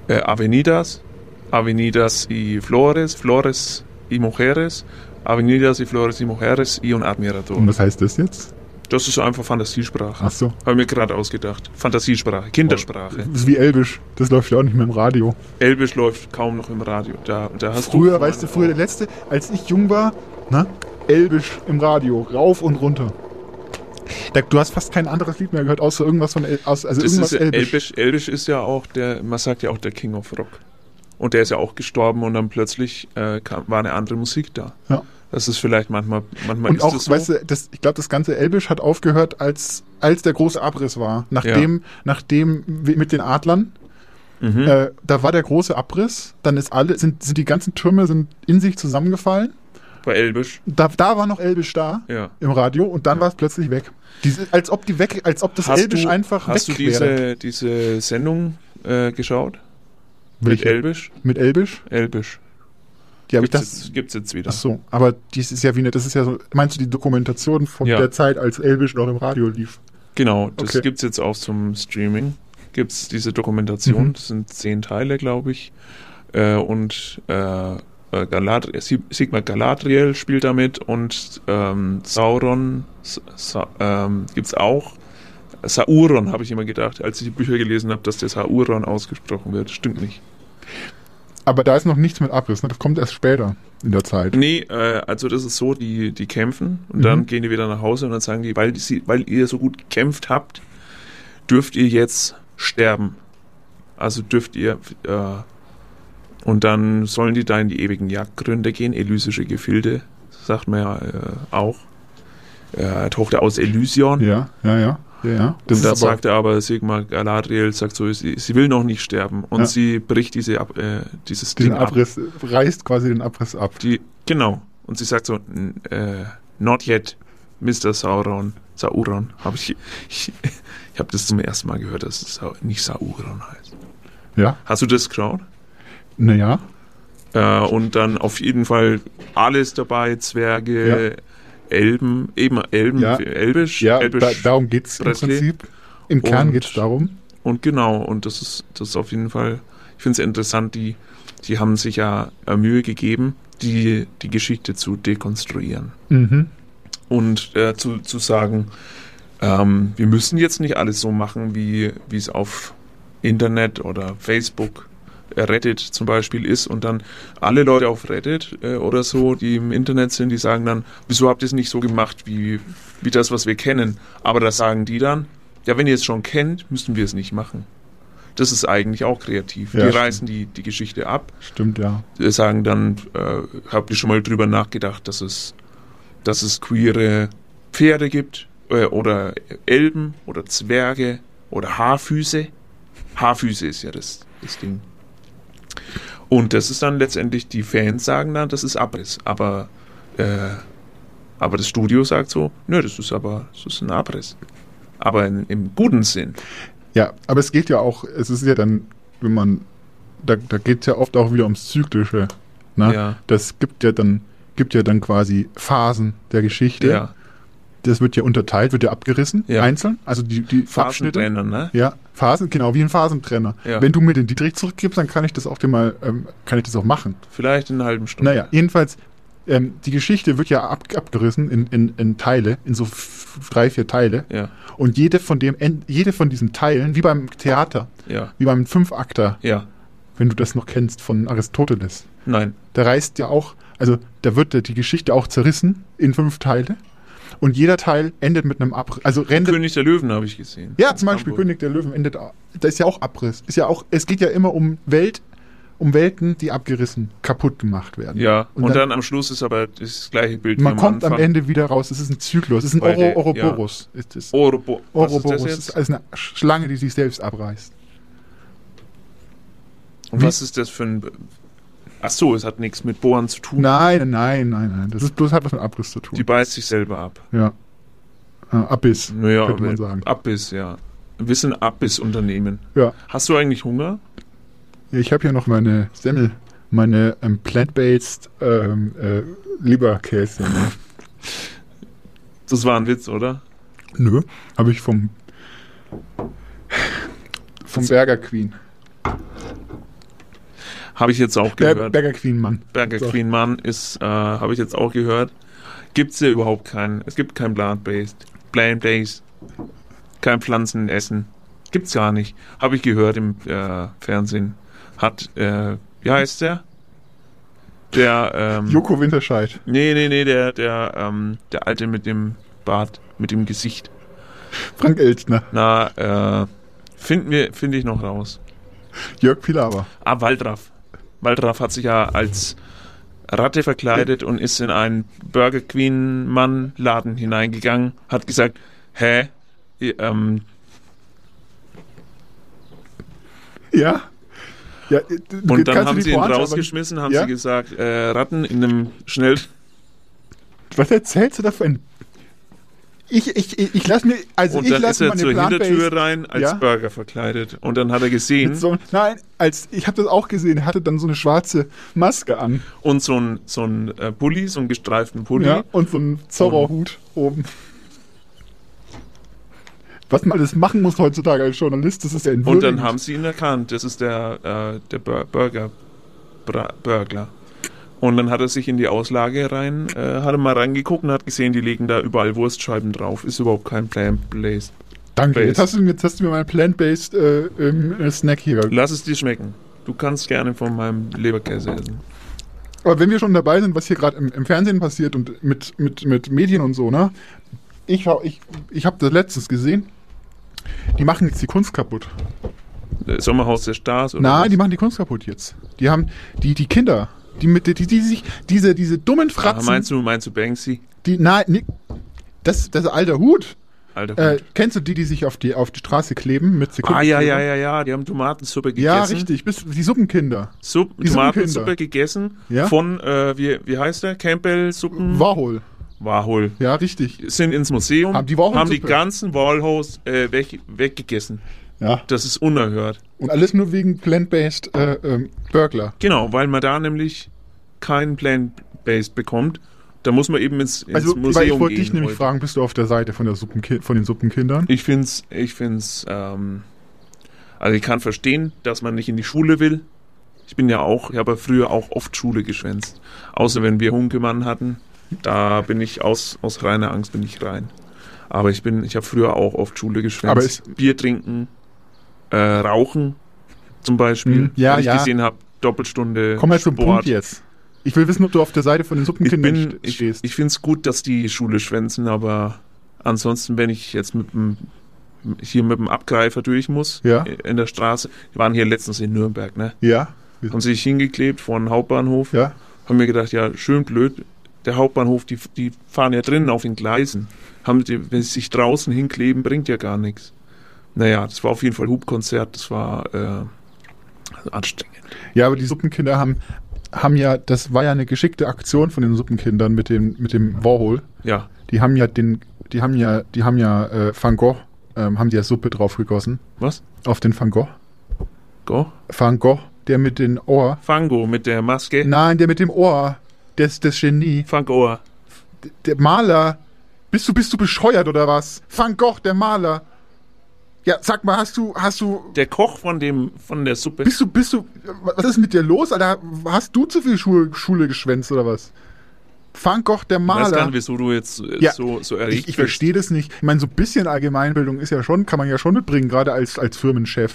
äh, Avenidas, Avenidas y Flores, Flores y Mujeres, Avenidas y Flores y Mujeres y un Admirador. Und was heißt das jetzt? Das ist einfach Fantasiesprache. Ach so. Habe ich mir gerade ausgedacht. Fantasiesprache, Kindersprache. Das ist wie Elbisch. Das läuft ja auch nicht mehr im Radio. Elbisch läuft kaum noch im Radio. Da, da hast Früher, du weißt du, früher der letzte, als ich jung war, ne? Elbisch im Radio, rauf und runter. Da, du hast fast kein anderes Lied mehr gehört, außer irgendwas von El, aus, also das irgendwas ist Elbisch. Elbisch. Elbisch ist ja auch der, man sagt ja auch der King of Rock. Und der ist ja auch gestorben und dann plötzlich äh, kam, war eine andere Musik da. Ja. Das ist vielleicht manchmal, manchmal Und ist auch, es so. weißt du, das, ich glaube, das ganze Elbisch hat aufgehört, als, als der große Abriss war. Nachdem, nachdem wir mit den Adlern, Mhm. äh, da war der große Abriss, dann ist alle, sind, sind die ganzen Türme sind in sich zusammengefallen. Bei Elbisch. Da, da war noch Elbisch da Ja. im Radio und dann war es plötzlich weg. Diese, als ob die weg, als ob das hast Elbisch du, einfach Hast du weg wäre. diese, diese Sendung äh, geschaut? Mit Welche? Elbisch? Mit Elbisch? Elbisch. Die habe ich das. jetzt, gibt's jetzt wieder. Ach so, aber dies ist ja wie eine, das ist ja so, meinst du die Dokumentation von Ja. der Zeit, als Elbisch noch im Radio lief? Genau, das Okay. gibt's jetzt auch zum Streaming. Gibt's diese Dokumentation, Mhm. das sind zehn Teile, glaube ich. Äh, und äh, äh, Galad Sig- Sigmar Galadriel spielt damit und ähm, Sauron Sa Sa ähm, gibt's auch. Sauron habe ich immer gedacht, als ich die Bücher gelesen habe, dass der Sauron ausgesprochen wird. Stimmt nicht. Aber da ist noch nichts mit Abriss, ne? das kommt erst später in der Zeit. Nee, äh, also das ist so, die, die kämpfen und Mhm. dann gehen die wieder nach Hause und dann sagen die, weil, die, sie- weil ihr so gut gekämpft habt, dürft ihr jetzt sterben. Also dürft ihr, äh, und dann sollen die da in die ewigen Jagdgründe gehen, elysische Gefilde, sagt man ja äh, auch. Äh, Tochter aus Elysion. Ja, ja, ja. Ja, ja. und da aber- sagt er aber, Sigmar Galadriel sagt so, sie, sie will noch nicht sterben. Und Ja. sie bricht diese, ab- äh, dieses diesen Ding ab. Abriss, reißt quasi den Abriss ab. Die, genau. Und sie sagt so, äh, not yet, Mr. Sauron. Sauron. Habe ich, ich, ich habe das zum ersten Mal gehört, dass es nicht Sauron heißt. Ja, Hast du das geschaut? naja. Äh, und dann auf jeden Fall alles dabei, Zwerge, Elben, eben Elben, Ja. Elbisch, Ja, Elbisch da, darum geht's im Presley. Prinzip. Im Kern Und- geht's darum. Und genau, und das ist, das ist auf jeden Fall, ich finde es interessant, die, die haben sich ja äh, Mühe gegeben, die, die Geschichte zu dekonstruieren. Mhm. und äh, zu, zu sagen, ähm, wir müssen jetzt nicht alles so machen, wie es auf Internet oder Facebook, Reddit zum Beispiel ist und dann alle Leute auf Reddit äh, oder so, die im Internet sind, die sagen dann, wieso habt ihr es nicht so gemacht wie, wie das, was wir kennen? Aber da sagen die dann, ja, wenn ihr es schon kennt, müssen wir es nicht machen. Das ist eigentlich auch kreativ. Ja, die stimmt. reißen die, die Geschichte ab Stimmt, ja. äh, sagen dann, äh, habt ihr schon mal drüber nachgedacht, dass es, dass es queere Pferde gibt äh, oder Elben oder Zwerge oder Haarfüße? Haarfüße ist ja das, das Ding. Und das ist dann letztendlich, die Fans sagen dann, das ist Abriss, aber, äh, aber das Studio sagt so, nö, das ist aber, das ist ein Abriss. Aber in, im guten Sinn. Ja, aber es geht ja auch, es ist ja dann, wenn man, da, da geht es ja oft auch wieder ums Zyklische. Ne? Ja. Das gibt ja dann, gibt ja dann quasi Phasen der Geschichte, Ja. Das wird ja unterteilt, wird ja abgerissen, Ja. einzeln. Also die, die Abschnitte. Phasentrenner, ne? Ja, Phasen, genau, wie ein Phasentrenner. Ja. Wenn du mir den Dietrich zurückgibst, dann kann ich das auch dir mal, ähm, kann ich das auch machen. Vielleicht in einer halben Stunde. Naja, jedenfalls, ähm, die Geschichte wird ja ab, abgerissen in, in, in Teile, in so drei, vier Teile. Ja. Und jede von dem, jede von diesen Teilen, wie beim Theater, Ja. wie beim Fünfakter, Ja. wenn du das noch kennst von Aristoteles, Nein. da reißt ja auch, also da wird ja die Geschichte auch zerrissen in fünf Teile. Und jeder Teil endet mit einem Abriss. Also rendet, König der Löwen habe ich gesehen. ja, zum Beispiel Hamburg. König der Löwen endet, da ist ja auch Abriss. Ist ja auch, es geht ja immer um Welt, um Welten, die abgerissen, kaputt gemacht werden. Ja, und, Und dann, dann- am Schluss ist aber das gleiche Bild Man kommt am Anfang. Ende wieder raus. Es ist ein Zyklus. Es ist ein der- Oro, Ouroboros. Ist es. Ourobo was ist Ouroboros. das ist also eine Schlange, die sich selbst abreißt. Und was ist das für ein... Ach so, es hat nichts mit Bohren zu tun. Nein, nein, nein, nein. Das ist bloß hat was mit Abriss zu tun. Die beißt sich selber ab. ja. Äh, Abiss, Naja, könnte man sagen. Abiss, ja. Wir sind ein Abissunternehmen. Ja. Hast du eigentlich Hunger? Ich habe hier noch meine Semmel, meine ähm, plant-based ähm, äh, Leberkäse. Das war ein Witz, oder? Nö, habe ich vom vom Burger Queen. Habe ich jetzt auch gehört. Burger Queen Mann. Burger So. Queen Mann ist, äh, habe ich jetzt auch gehört. Gibt's ja überhaupt keinen. Es gibt kein Plant-Based. Plant-Based. Kein Pflanzenessen. Gibt's gar nicht. Habe ich gehört im äh, Fernsehen. Hat, äh, wie heißt der? Der, ähm, Joko Winterscheid. Nee, nee, nee, der, der, ähm, der Alte mit dem Bart, mit dem Gesicht. Frank Elstner. Na, äh, finden wir, finde ich noch raus. Jörg Pilawa. Ah, Waldraff. Waldraff hat sich ja als Ratte verkleidet und ist in einen Burger Queen Mann Laden hineingegangen, hat gesagt, hä, ähm, Ja. ja äh, und dann haben sie ihn rausgeschmissen, haben ja? sie gesagt, äh, Ratten in einem schnell, Was erzählst du da für ein. Ich, ich, ich, ich lass mir. Also und ich dann ist lasse er meine zur Hintertür rein als Ja? Burger verkleidet und dann hat er gesehen so, nein, als ich habe das auch gesehen, er hatte dann so eine schwarze Maske an. und so ein, so ein äh, Pulli, so einen gestreiften Pulli. Ja, und so einen Zauberhut oben. Was man alles machen muss heutzutage als Journalist, das ist ja Und dann entwürdigend. haben sie ihn erkannt. Das ist der, äh, der Bur Burger, Bra Burglar. Und dann hat er sich in die Auslage rein, äh, hat er mal reingeguckt und hat gesehen, die legen da überall Wurstscheiben drauf. Ist überhaupt kein Plant-Based. Danke, jetzt hast, du, jetzt hast du mir meinen Plant-Based äh, ähm, äh, Snack hier. Lass es dir schmecken. Du kannst gerne von meinem Leberkäse essen. Aber wenn wir schon dabei sind, was hier gerade im, im Fernsehen passiert und mit, mit, mit Medien und so, ne? Ich, ich, ich habe das letztens gesehen. Die machen jetzt die Kunst kaputt. Sommerhaus der Stars oder Nein, was? die machen die Kunst kaputt jetzt. Die haben die, die Kinder, die mit die, die sich diese diese dummen Ah, Fratzen, meinst du, meinst du Banksy? die nein, nee, das das ist alter Hut. Alter Äh, Hut. kennst du die, die sich auf die auf die Straße kleben mit Ah, ja, ja, ja, ja. Die haben Tomatensuppe gegessen. Ja, richtig, bis die Suppenkinder. Supp, Die Tomatensuppe Suppenkinder. gegessen Ja? von, äh, wie, wie heißt der? Campbell-Suppen? Warhol. Warhol. Ja, richtig. Sind ins Museum, Haben die haben die ganzen Walholes äh, weg, weggegessen. Ja. Das ist unerhört. Und alles nur wegen plant-based äh, ähm, Burglar. Genau, weil man da nämlich keinen Plant-Based bekommt. Da muss man eben ins, ins Also, weil Museum ich wollte dich nämlich heute. fragen, bist du auf der Seite von, der Suppenki von den Suppenkindern? Ich finde es, ich find's, ähm, also ich kann verstehen, dass man nicht in die Schule will. Ich bin ja auch, ich habe ja früher auch oft Schule geschwänzt. Außer wenn wir Hunkemann hatten. Da bin ich aus, aus reiner Angst bin ich rein. Aber ich bin, ich habe früher auch oft Schule geschwänzt. Aber Bier trinken, äh, rauchen zum Beispiel. Hm, ja, Wenn ich ja. gesehen habe, Doppelstunde Komm mal zum. Punkt jetzt. Ich will wissen, ob du auf der Seite von den Ich Suppenkindern ich, stehst. ich finde es gut, dass die Schule schwänzen, aber ansonsten, wenn ich jetzt mit dem hier mit dem Abgreifer durch muss Ja. in der Straße, die waren hier letztens in Nürnberg, ne? ja. Haben sich hingeklebt vor den Hauptbahnhof, Ja. haben mir gedacht, ja, schön blöd, der Hauptbahnhof, die, die fahren ja drinnen auf den Gleisen. Haben die, wenn sie sich draußen hinkleben, bringt ja gar nichts. Naja, das war auf jeden Fall Hubkonzert, das war äh, anstrengend. Ja, aber die Suppenkinder haben, haben ja, das war ja eine geschickte Aktion von den Suppenkindern mit dem, mit dem Warhol. Ja, Die haben ja den, die haben ja, die haben ja äh, Van Gogh, ähm, haben die ja Suppe drauf gegossen. was? Auf den Van Gogh. Go? Van Gogh, der mit den Ohr. Fango mit der Maske. Nein, der mit dem Ohr. Das, das Genie. Fangoa. Der Maler. Bist du, bist du bescheuert oder was? Van Gogh, der Maler. Ja, sag mal, hast du, hast du, Der Koch von dem, von der Suppe. bist du, bist du, was ist mit dir los, Alter? Hast du zu viel Schule, Schule geschwänzt oder was? Van Gogh, der Ich weiß gar Maler. nicht, wieso du jetzt äh, Ja, so, so erregt ich, ich verstehe das nicht. Ich meine, so ein bisschen Allgemeinbildung ist ja schon, kann man ja schon mitbringen, gerade als, als Firmenchef.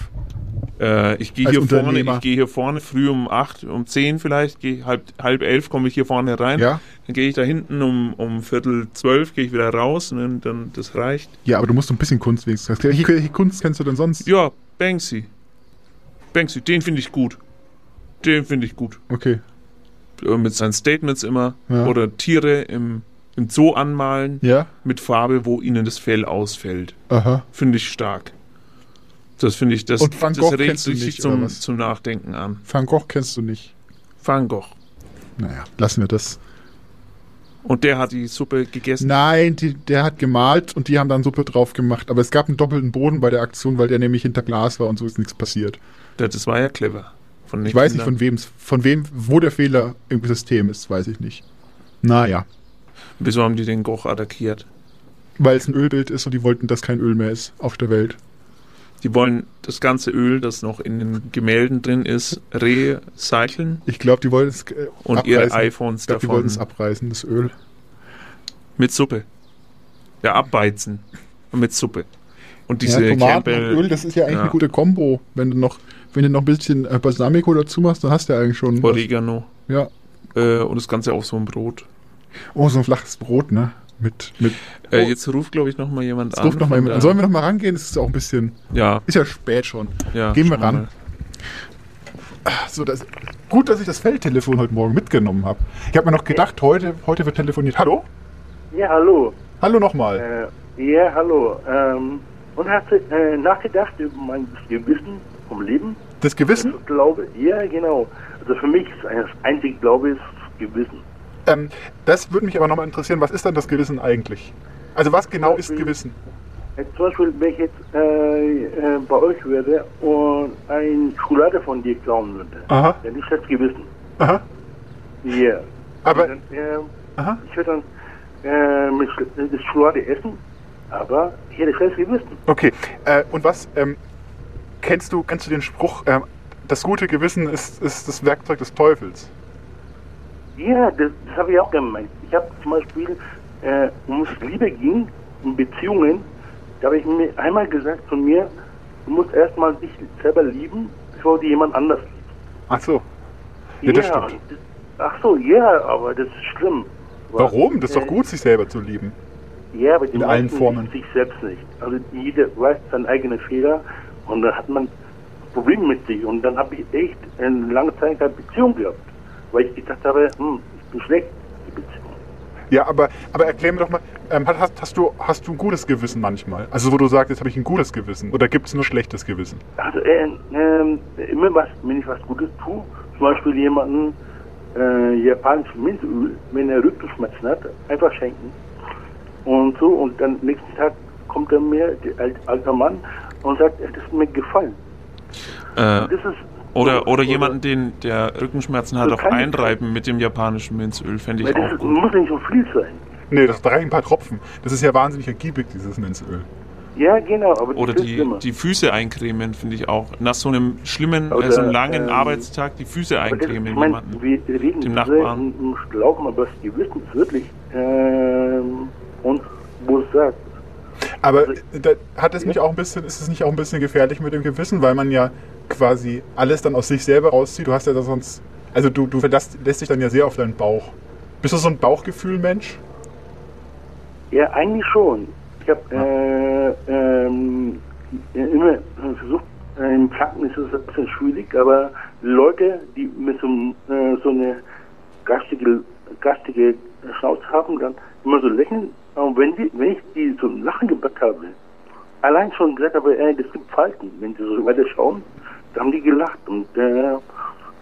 Äh, ich gehe hier vorne, ich gehe hier vorne früh um acht, um zehn vielleicht, gehe halb, halb elf komme ich hier vorne rein. Ja. Dann gehe ich da hinten um, um Viertel zwölf, gehe ich wieder raus und dann, dann das reicht. Ja, aber du musst ein bisschen Kunst wenigstens. Welche, welche Kunst kennst du denn sonst? Ja, Banksy. Banksy, den finde ich gut. Den finde ich gut. Okay. Äh, Mit seinen Statements immer. Ja. Oder Tiere im, im Zoo anmalen. Ja? Mit Farbe, wo ihnen das Fell ausfällt. Aha. Finde ich stark. Das finde ich, das, Und Van das Gogh regt kennst du sich nicht, zum, zum Nachdenken an. Van Gogh kennst du nicht. Van Gogh. Naja, lassen wir das. Und der hat die Suppe gegessen. Nein, die, der hat gemalt und die haben dann Suppe drauf gemacht. Aber es gab einen doppelten Boden bei der Aktion, weil der nämlich hinter Glas war und so ist nichts passiert. Das, das war ja clever. Ich weiß nicht, von wem, von wem, wo der Fehler im System ist, weiß ich nicht. Naja, Wieso haben die den Goch attackiert? weil es ein Ölbild ist und die wollten, dass kein Öl mehr ist auf der Welt. Die wollen das ganze Öl, das noch in den Gemälden drin ist, recyceln Ich glaube, die wollten es äh, und abreißen. ihre iPhones ich glaube, die davon wollten es abreißen, das Öl. mit Suppe. Ja, abbeizen. Und mit Suppe. Und diese ja, Tomaten Campbell. und Öl, das ist ja eigentlich Ja. eine gute Kombo. Wenn du noch, wenn du noch ein bisschen äh, Balsamico dazu machst, dann hast du ja eigentlich schon. was. Oregano. Ja. Äh, und das Ganze auf so ein Brot. Oh, so ein flaches Brot, ne? Mit, mit. Äh, oh, jetzt ruft, glaube ich, noch mal jemand jetzt an. ruft noch mal jemand an. Sollen wir noch mal rangehen? Es ist auch ein bisschen. Ja. Ist ja spät schon. Ja, Gehen wir ran. mal. So, das, gut, dass ich das Feldtelefon heute Morgen mitgenommen habe. Ich habe mir noch gedacht, heute, heute wird telefoniert. Hallo? Ja, hallo. Hallo nochmal. Äh, ja, hallo. Ähm, und hast du äh, nachgedacht über mein Gewissen vom Leben? Das Gewissen? Ich glaube, ja, genau. Also für mich ist das einzige Glaube ist Gewissen. Ähm, das würde mich aber nochmal interessieren. Was ist dann das Gewissen eigentlich? Also, was genau ist Gewissen? Äh, Zum Beispiel, wenn ich jetzt äh, äh, bei euch wäre und ein Schokolade von dir klauen würde, Aha. dann ist das Gewissen. Aha. Ja. Aber- Und Dann, äh. Ich würde dann äh, mit äh, das Schokolade essen, aber ich hätte schlechtes Gewissen. Okay. Äh, und was, ähm, kennst du, kennst du den Spruch, ähm, das gute Gewissen ist, ist das Werkzeug des Teufels? Ja, das, das habe ich auch gemeint. Ich habe zum Beispiel, äh, um es Liebe ging, in Beziehungen, da habe ich mir einmal gesagt von mir, du musst erstmal dich selber lieben, bevor du jemand anders liebst. Ach so. Ja, das stimmt. das- Ach so, ja, aber das ist schlimm. Warum? Das ist doch äh, gut, sich selber zu lieben. Ja, aber die In allen Formen. sich selbst nicht. Also jeder weiß seinen eigenen Fehler und da hat man Probleme mit sich. Und dann habe ich echt eine lange Zeit keine Beziehung gehabt, weil ich gedacht habe, hm, ich bin schlecht, die Beziehung. Ja, aber, aber erklär mir doch mal, ähm, hast, hast, du, hast du ein gutes Gewissen manchmal? Also wo du sagst, jetzt habe ich ein gutes Gewissen. Oder gibt es nur schlechtes Gewissen? Also äh, ähm, immer was, wenn ich was Gutes tue, zum Beispiel jemanden äh, japanisches Minzöl, wenn er Rückenschmerzen hat, einfach schenken. Und so, und dann nächsten Tag kommt er mir, der alt, alter Mann, und sagt, das ist mir gefallen. Äh, Das ist, oder, oder jemanden, den, der Rückenschmerzen hat, Das auch einreiben mit dem japanischen Minzöl, fände ich weil auch das gut. muss nicht so viel sein. Nee, das reichen ein paar Tropfen. Das ist ja wahnsinnig ergiebig, dieses Minzöl. Ja, genau, aber Oder das ist die, die Füße eincremen, finde ich auch. Nach so einem schlimmen, Oder, äh, so einem langen ähm, Arbeitstag die Füße das, eincremen ich jemanden. wir reden dem Nachbarn. im, Schlauchen, aber das Gewissen ist wirklich ähm, und wo es sagt. Aber äh, da hat es nicht auch ein bisschen, ist es nicht auch ein bisschen gefährlich mit dem Gewissen, weil man ja quasi alles dann aus sich selber rauszieht. Du hast ja sonst, also du, du verlässt, lässt dich dann ja sehr auf deinen Bauch. Bist du so ein Bauchgefühl-Mensch? Ja, eigentlich schon. Ich habe äh, ähm, immer versucht, äh, im Kranken ist es ein bisschen schwierig, aber Leute, die mit so, äh, so eine gastige, gastige Schnauze haben, dann immer so lächeln. Und wenn, die, wenn ich die ein Lachen gebracht habe, allein schon gesagt habe, ey, das gibt Falten. Wenn sie so weiter schauen, haben die gelacht. Und äh,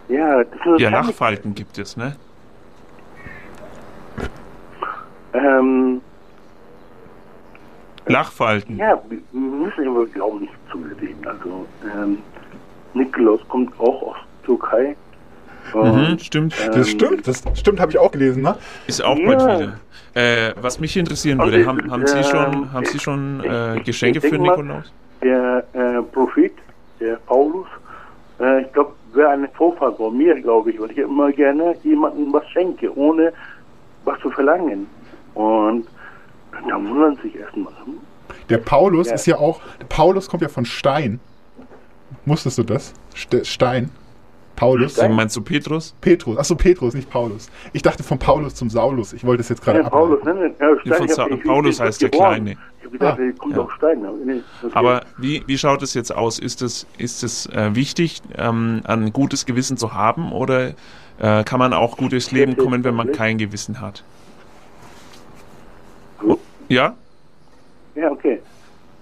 ja, Ja, Lachfalten gibt es, ne? ähm, Lachfalten. Ja, wir wir müssen aber Glauben nicht zu reden. Also, ähm, Nikolaus kommt auch aus Türkei Mhm, stimmt. Das stimmt, das stimmt, habe ich auch gelesen, ne? Ist auch Ja. bald wieder. Äh, was mich interessieren würde, Also, haben, haben Sie ähm, schon, haben Sie schon äh, ich- Geschenke ich für denk mal, Nikolaus? Der äh, Prophet, der Paulus, äh, ich glaube, wäre ein Vorfall von mir, glaube ich, weil ich immer gerne jemandem was schenke, ohne was zu verlangen. Und da wundern sich erstmal. Hm? Der Paulus Ja. ist ja auch, der Paulus kommt ja von Stein. Wusstest du das? Ste Stein. Paulus. Stein? Meinst du Petrus? Petrus. Achso, Petrus, nicht Paulus. Ich dachte von Paulus zum Saulus. Ich wollte es jetzt gerade Ja, Paulus, ne? Ja, Ja, Sa- ich- Paulus heißt der geboren. Kleine. Ich habe gedacht, Ja. aus Stein. aber nee, das Aber wie, wie schaut es jetzt aus? Ist es, ist es äh, wichtig, ähm, ein gutes Gewissen zu haben oder äh, kann man auch gut durchs Leben kommen, wenn man kein Gewissen hat? Ja? Ja, okay.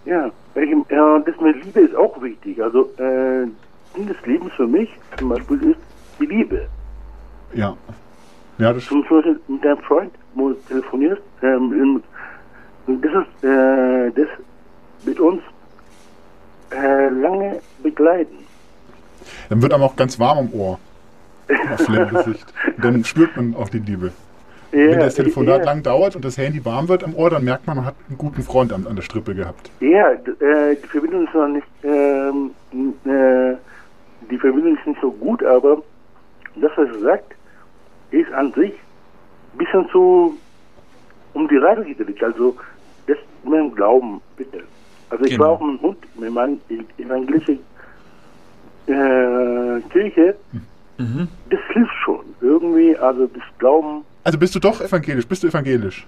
Ja, ich, ja das mit Liebe ist auch wichtig. Also, äh, Sinn des Lebens für mich zum Beispiel ist die Liebe. Ja. Ja, das Zum Beispiel mit deinem Freund, wo du telefonierst, ähm, und das ist, äh, das mit uns äh, lange begleiten. Dann wird einem auch ganz warm am Ohr. Auf Gesicht. Dann spürt man auch die Liebe. Ja, Wenn das Telefonat ja. lang dauert und das Handy warm wird am Ohr, dann merkt man, man hat einen guten Freund an, an der Strippe gehabt. Ja, äh, die Verbindung ist noch nicht, ähm, äh, die Verbindung ist nicht so gut, aber das, was er sagt, ist an sich ein bisschen zu um die Reihe gedreht. Also, das mit dem Glauben, bitte. Also, ich Genau. war auch mit dem Hund, mit meiner evangelischen äh, Kirche, Mhm. das hilft schon. Irgendwie, also das Glauben, Also bist du doch evangelisch? Bist du evangelisch?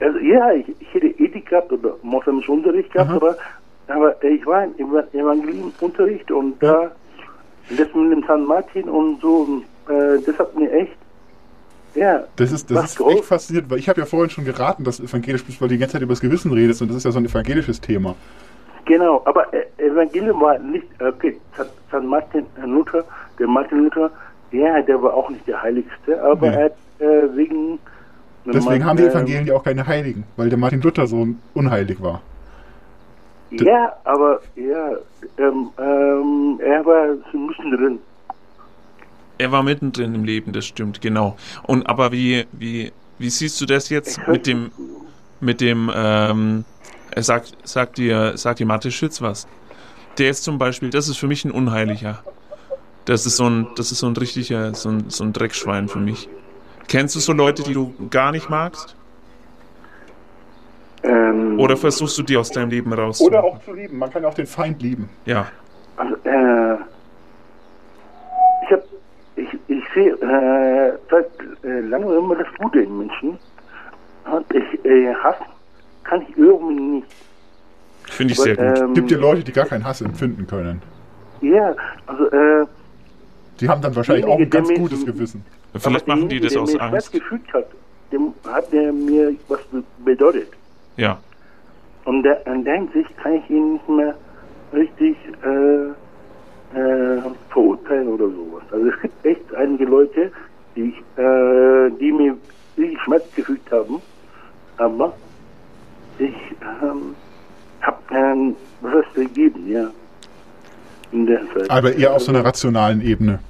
also ja, ich, ich hätte Ethik gehabt oder moslemischen Unterricht gehabt, aber, aber ich war im Eva- Evangelienunterricht und da, das mit dem San Martin und so, äh, das hat mir echt, ja, Das ist, das ist echt faszinierend, weil ich habe ja vorhin schon geraten, dass evangelisch bist, weil du die ganze Zeit über das Gewissen redest und das ist ja so ein evangelisches Thema. Genau, aber äh, Evangelium war nicht, okay, San- Martin äh, Luther, der Martin Luther, ja, der war auch nicht der Heiligste, aber Nee. er hat äh, wegen... Deswegen haben die ähm, Evangelien ja auch keine Heiligen, weil der Martin Luther so unheilig war. Ja, aber ja, ähm, ähm, er war so ein bisschen drin. Er war mittendrin im Leben, das stimmt, genau. Und aber wie, wie, wie siehst du das jetzt mit dem, mit dem, ähm, er sagt, sagt dir, sagt dir Mathe Schütz was? Der ist zum Beispiel, das ist für mich ein Unheiliger. Das ist so ein, das ist so ein richtiger, so ein, so ein Dreckschwein für mich. Kennst du so Leute, die du gar nicht magst? Ähm, Oder versuchst du die aus deinem Leben raus? Oder auch zu lieben. Man kann auch den Feind lieben. Ja. Äh, seit äh, langem immer das Gute in Menschen. Und ich äh, Hass kann ich irgendwie nicht. Finde ich Aber, sehr gut. ähm, Gibt ja Leute, die gar keinen Hass empfinden können. Ja, also äh, Die haben dann wahrscheinlich auch ein ganz mir- gutes Gewissen. Vielleicht machen die das der aus mir Angst. Gefügt hat, dem hat der mir was be bedeutet. Ja. Und der, in der Hinsicht kann ich ihn nicht mehr richtig äh, äh, verurteilen oder sowas. Also es gibt echt einige Leute, die, ich, äh, die mir richtig Schmerz gefügt haben, aber ich ähm, habe keinen Rest gegeben, ja. In der Zeit. Aber eher auf so einer rationalen Ebene.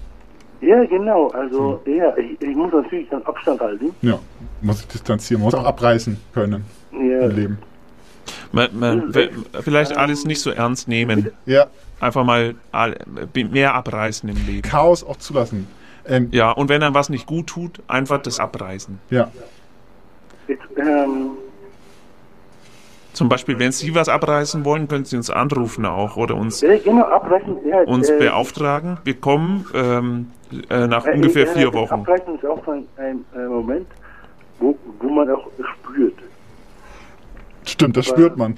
Ja, genau. Also, ja, ich, ich muss natürlich dann Abstand halten. Ja, muss sich distanzieren, muss auch abreißen können Ja. im Leben. Man, man, we- vielleicht alles nicht so ernst nehmen. Ja. Einfach mal mehr abreißen im Leben. Chaos auch zulassen. Ähm, Ja, und wenn einem was nicht gut tut, einfach das abreißen. Ja. Jetzt, ähm, Zum Beispiel, wenn Sie was abreißen wollen, können Sie uns anrufen auch oder uns, ja, genau. Ja, uns äh, beauftragen. Wir kommen ähm, äh, nach äh, ungefähr äh, vier Wochen. Abreißen ist auch ein, ein Moment, wo, wo man auch spürt. Stimmt, das spürt man.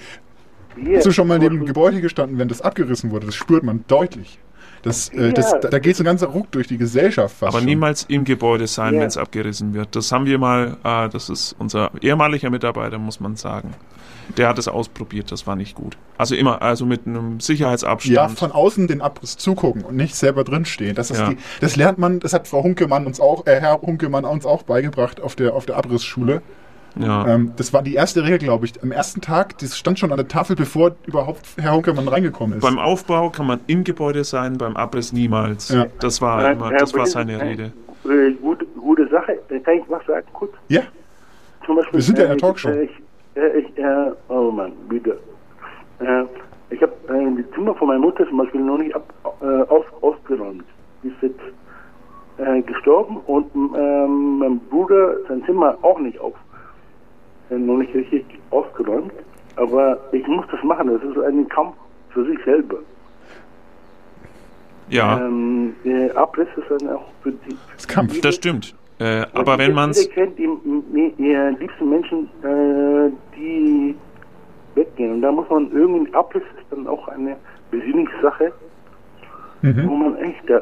Hast du schon mal neben einem Gebäude gestanden, wenn das abgerissen wurde? Das spürt man deutlich. Das, äh, das, Ja. da, da geht so ein ganzer Ruck durch die Gesellschaft fast Aber schon. niemals im Gebäude sein, Ja. wenn es abgerissen wird. Das haben wir mal, äh, das ist unser ehemaliger Mitarbeiter, muss man sagen. Der hat es ausprobiert, das war nicht gut. Also immer, also mit einem Sicherheitsabstand. Ja, von außen den Abriss zugucken und nicht selber drinstehen. Das, ist Ja. die, das lernt man, das hat Frau Hunkemann uns auch, äh, Herr Hunkemann uns auch beigebracht auf der, auf der Abrissschule. Ja. Ähm, das war die erste Regel, glaube ich. Am ersten Tag, das stand schon an der Tafel, bevor überhaupt Herr Hunkermann reingekommen ist. Beim Aufbau kann man im Gebäude sein, beim Abriss niemals. Ja. Das war immer, das war seine Rede. Gute, gute Sache. Äh, Kann ich was sagen kurz? ja, Zum Beispiel, Wir sind ja in der äh, Talkshow. Ich, äh, ich, äh, oh Mann, bitte. Ich habe die Zimmer von meiner Mutter zum Beispiel noch nicht ab, aus, ausgeräumt. Die ist jetzt gestorben und ähm, mein Bruder sein Zimmer auch nicht auf, äh, noch nicht richtig ausgeräumt. Aber ich muss das machen. Das ist ein Kampf für sich selber. Ja, Ähm, der Abriss ist dann auch für die. das Kampf. das stimmt. Äh, aber wenn man es. kennt die, die, die liebsten Menschen, äh, die weggehen. Und da muss man irgendwie, Abriss ist dann auch eine Besinnungssache, Mhm. wo man echt äh,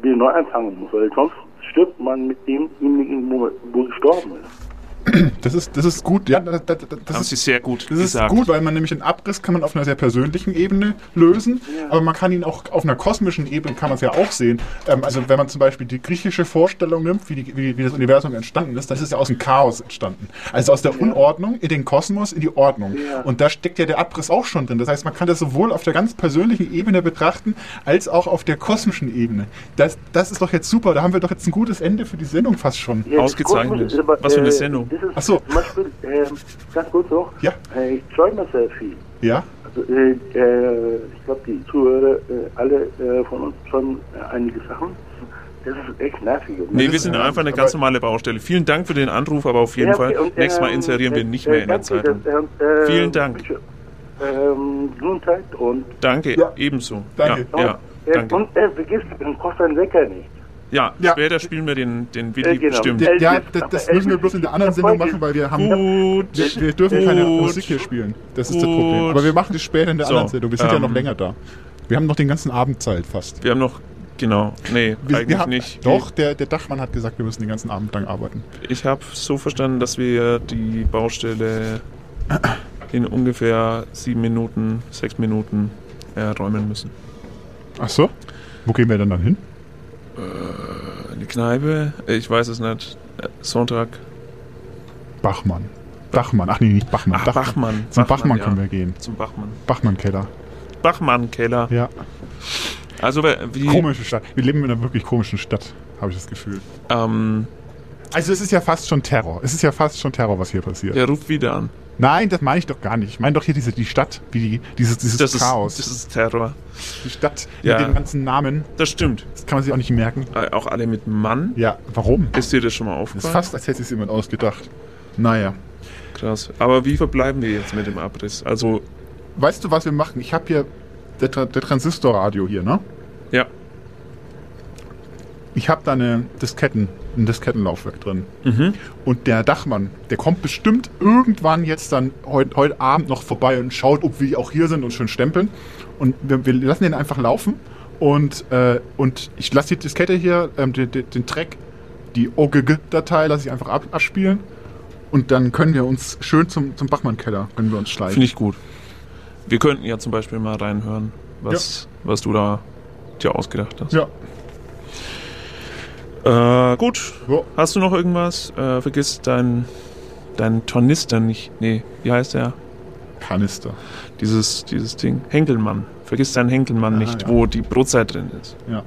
wieder neu anfangen muss, weil sonst stirbt man mit demjenigen, wo, wo gestorben ist. Das ist, das ist gut. Ja, das, das, das Haben ist Sie sehr gut Das ist gesagt. gut, weil man nämlich einen Abriss kann man auf einer sehr persönlichen Ebene lösen, aber man kann ihn auch auf einer kosmischen Ebene kann man es ja auch sehen. Ähm, also wenn man zum Beispiel die griechische Vorstellung nimmt, wie, die, wie, wie das Universum entstanden ist, das ist ja aus dem Chaos entstanden. Also aus der Unordnung in den Kosmos in die Ordnung. Ja. Und da steckt ja der Abriss auch schon drin. Das heißt, man kann das sowohl auf der ganz persönlichen Ebene betrachten, als auch auf der kosmischen Ebene. Das, das ist doch jetzt super. Da haben wir doch jetzt ein gutes Ende für die Sendung fast schon. Ja, Ausgezeichnet. Ist Was für eine äh, Sendung. Ist Ach so. Zum Beispiel, ähm, ganz kurz noch, Ja. äh, ich träume sehr viel. Ja? Also, äh, äh, ich glaube, die Zuhörer, äh, alle äh, von uns träumen äh, einige Sachen. Das ist echt nervig. Nee, wir sind einfach eine ganz normale Baustelle. Vielen Dank für den Anruf, aber auf jeden Ja, okay, Fall. und, Nächstes Mal ähm, inserieren wir äh, nicht mehr in der danke, Zeitung. äh, äh, Vielen Dank. wünsche, Ähm, Gesundheit und, Danke, Ja. ebenso. Danke. Ja, ja, äh, danke. und äh, vergiss, dann kostet ein Wecker nicht. Ja, Ja. später spielen wir den, den Willi Äh, genau. bestimmt. Ja, Elvis. ja, das, das müssen wir bloß in der anderen Sendung machen, weil wir haben. Gut. Wir, wir dürfen keine Gut. Musik hier spielen. Das ist das Gut. Problem. Aber wir machen das später in der So, anderen Sendung. Wir sind ja ähm, noch länger da. Wir haben noch den ganzen Abend Zeit fast. Wir haben noch, genau, nee, Wir, eigentlich wir haben, nicht. Doch, der, der Dachmann hat gesagt, wir müssen den ganzen Abend lang arbeiten. Ich habe so verstanden, dass wir die Baustelle in ungefähr sieben Minuten, sechs Minuten äh, räumen müssen. Ach so? Wo gehen wir denn dann hin? Eine Kneipe, äh, ich weiß es nicht. Sonntag. Bachmann. Bachmann. Ach nee, nicht Bachmann. Ach, Dachmann. Bachmann. Zum Bachmann, ja. können wir gehen. Zum Bachmann. Bachmann-Keller. Bachmann-Keller. Ja. Also, wie. Komische Stadt. Wir leben in einer wirklich komischen Stadt, habe ich das Gefühl. Ähm, Also es ist ja fast schon Terror. Es ist ja fast schon Terror, was hier passiert. der ruft wieder an. Nein, das meine ich doch gar nicht. Ich meine doch hier diese, die Stadt, wie die, dieses, dieses Das ist, Chaos. das ist Terror. die Stadt Ja. mit den ganzen Namen. Das stimmt. Das kann man sich auch nicht merken. Äh, auch alle mit Mann. Ja, warum? Ist dir das schon mal Das ist aufgefallen? fast, als hätte sich jemand ausgedacht. Naja. Krass. Aber wie verbleiben wir jetzt mit dem Abriss? Also, Weißt du, was wir machen? Ich habe hier der, Tra- der Transistorradio hier, ne? ja. Ich habe da eine Disketten, ein Diskettenlaufwerk drin. Mhm. Und der Dachmann, der kommt bestimmt irgendwann jetzt dann heut, heute Abend noch vorbei und schaut, ob wir auch hier sind und schön stempeln. Und wir, wir lassen den einfach laufen. Und, äh, und ich lasse die Diskette hier, ähm, den, den, Track, die OGG-Datei lasse ich einfach ab, abspielen. Und dann können wir uns schön zum, zum Bachmann-Keller, können wir uns schleichen. Finde ich gut. Wir könnten ja zum Beispiel mal reinhören, was, was du da dir ausgedacht hast. Ja. Äh, gut. Ja. Hast du noch irgendwas? Äh, vergiss deinen dein Tornister nicht. Nee, wie heißt der? Kanister. Dieses, dieses Ding. Henkelmann. Vergiss deinen Henkelmann Ah, nicht, ja. wo die Brotzeit drin ist. Ja.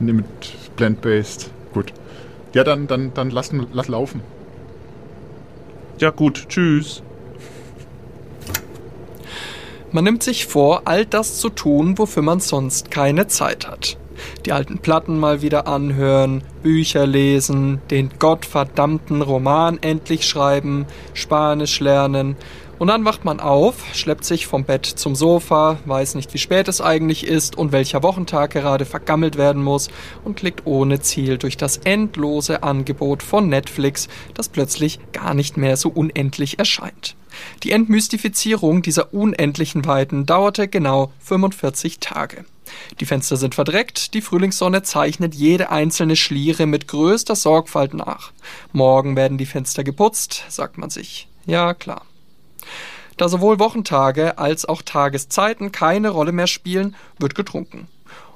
Nee, mit Blend-Based. Gut. Ja, dann, dann, dann lass, lass laufen. Ja, gut. Tschüss. Man nimmt sich vor, all das zu tun, wofür man sonst keine Zeit hat. Die alten Platten mal wieder anhören, Bücher lesen, den gottverdammten Roman endlich schreiben, Spanisch lernen. Und dann wacht man auf, schleppt sich vom Bett zum Sofa, weiß nicht, wie spät es eigentlich ist und welcher Wochentag gerade vergammelt werden muss und klickt ohne Ziel durch das endlose Angebot von Netflix, das plötzlich gar nicht mehr so unendlich erscheint. Die Entmystifizierung dieser unendlichen Weiten dauerte genau 45 Tage. Die Fenster sind verdreckt, die Frühlingssonne zeichnet jede einzelne Schliere mit größter Sorgfalt nach. Morgen werden die Fenster geputzt, sagt man sich. Ja, klar. Da sowohl Wochentage als auch Tageszeiten keine Rolle mehr spielen, wird getrunken.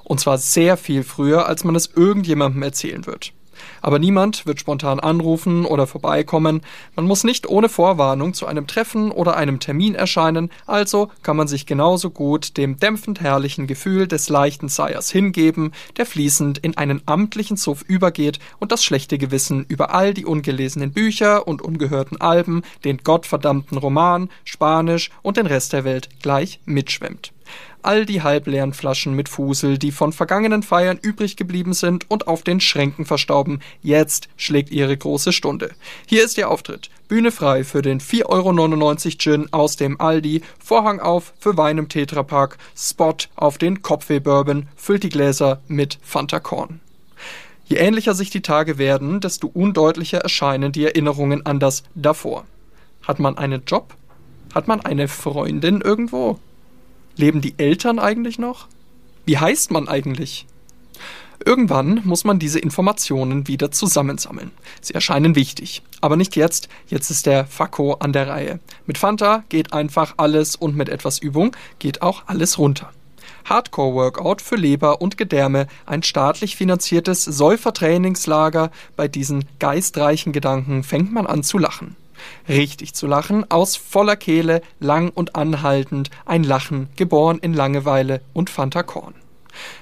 Und zwar sehr viel früher, als man es irgendjemandem erzählen wird. Aber niemand wird spontan anrufen oder vorbeikommen. Man muss nicht ohne Vorwarnung zu einem Treffen oder einem Termin erscheinen, also kann man sich genauso gut dem dämpfend herrlichen Gefühl des leichten Seiers hingeben, der fließend in einen amtlichen Suff übergeht und das schlechte Gewissen über all die ungelesenen Bücher und ungehörten Alben, den gottverdammten Roman, Spanisch und den Rest der Welt gleich mitschwemmt all die halbleeren Flaschen mit Fusel, die von vergangenen Feiern übrig geblieben sind und auf den Schränken verstauben. Jetzt schlägt ihre große Stunde. Hier ist ihr Auftritt. Bühne frei für den 4,99 Euro Gin aus dem Aldi, Vorhang auf für Wein im Tetrapack, Spot auf den Kopfweh-Bourbon, füllt die Gläser mit Fanta Korn. Je ähnlicher sich die Tage werden, desto undeutlicher erscheinen die Erinnerungen an das davor. Hat man einen Job? Hat man eine Freundin irgendwo? Leben die Eltern eigentlich noch? Wie heißt man eigentlich? Irgendwann muss man diese Informationen wieder zusammensammeln. Sie erscheinen wichtig. Aber nicht jetzt. Jetzt ist der Fakko an der Reihe. Mit Fanta geht einfach alles und mit etwas Übung geht auch alles runter. Hardcore-Workout für Leber und Gedärme, ein staatlich finanziertes Säufertrainingslager. Bei diesen geistreichen Gedanken fängt man an zu lachen. Richtig zu lachen, aus voller Kehle, lang und anhaltend, ein Lachen, geboren in Langeweile und Fantakorn.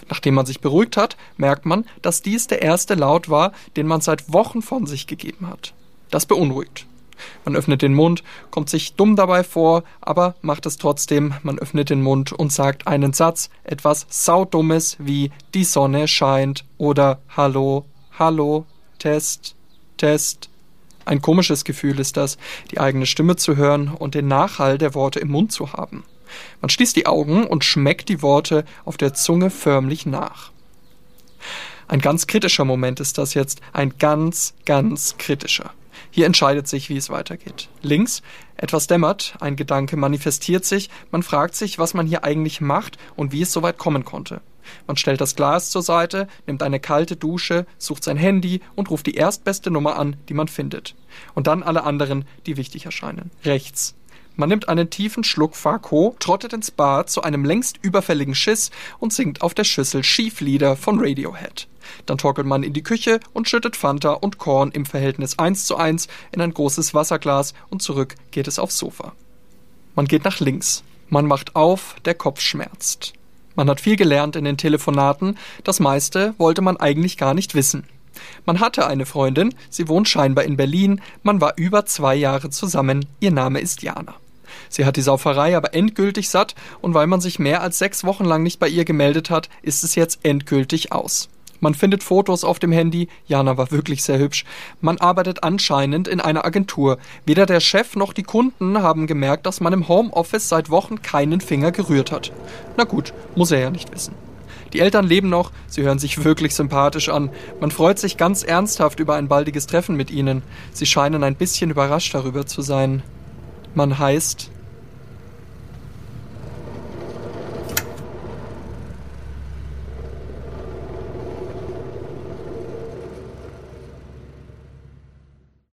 Nachdem man sich beruhigt hat, merkt man, dass dies der erste Laut war, den man seit Wochen von sich gegeben hat. Das beunruhigt. Man öffnet den Mund, kommt sich dumm dabei vor, aber macht es trotzdem. Man öffnet den Mund und sagt einen Satz, etwas saudummes wie die Sonne scheint oder Hallo, Hallo, Test, Test, ein komisches Gefühl ist das, die eigene Stimme zu hören und den Nachhall der Worte im Mund zu haben. Man schließt die Augen und schmeckt die Worte auf der Zunge förmlich nach. Ein ganz kritischer Moment ist das jetzt, ein ganz, ganz kritischer. Hier entscheidet sich, wie es weitergeht. Links, etwas dämmert, ein Gedanke manifestiert sich, man fragt sich, was man hier eigentlich macht und wie es so weit kommen konnte. Man stellt das Glas zur Seite, nimmt eine kalte Dusche, sucht sein Handy und ruft die erstbeste Nummer an, die man findet. Und dann alle anderen, die wichtig erscheinen. Rechts. Man nimmt einen tiefen Schluck Farco, trottet ins Bad zu einem längst überfälligen Schiss und singt auf der Schüssel Schieflieder von Radiohead. Dann torkelt man in die Küche und schüttet Fanta und Korn im Verhältnis 1 zu 1 in ein großes Wasserglas und zurück geht es aufs Sofa. Man geht nach links. Man macht auf, der Kopf schmerzt. Man hat viel gelernt in den Telefonaten, das meiste wollte man eigentlich gar nicht wissen. Man hatte eine Freundin, sie wohnt scheinbar in Berlin, man war über zwei Jahre zusammen, ihr Name ist Jana. Sie hat die Sauferei aber endgültig satt und weil man sich mehr als sechs Wochen lang nicht bei ihr gemeldet hat, ist es jetzt endgültig aus. Man findet Fotos auf dem Handy. Jana war wirklich sehr hübsch. Man arbeitet anscheinend in einer Agentur. Weder der Chef noch die Kunden haben gemerkt, dass man im Homeoffice seit Wochen keinen Finger gerührt hat. Na gut, muss er ja nicht wissen. Die Eltern leben noch, sie hören sich wirklich sympathisch an. Man freut sich ganz ernsthaft über ein baldiges Treffen mit ihnen. Sie scheinen ein bisschen überrascht darüber zu sein. Man heißt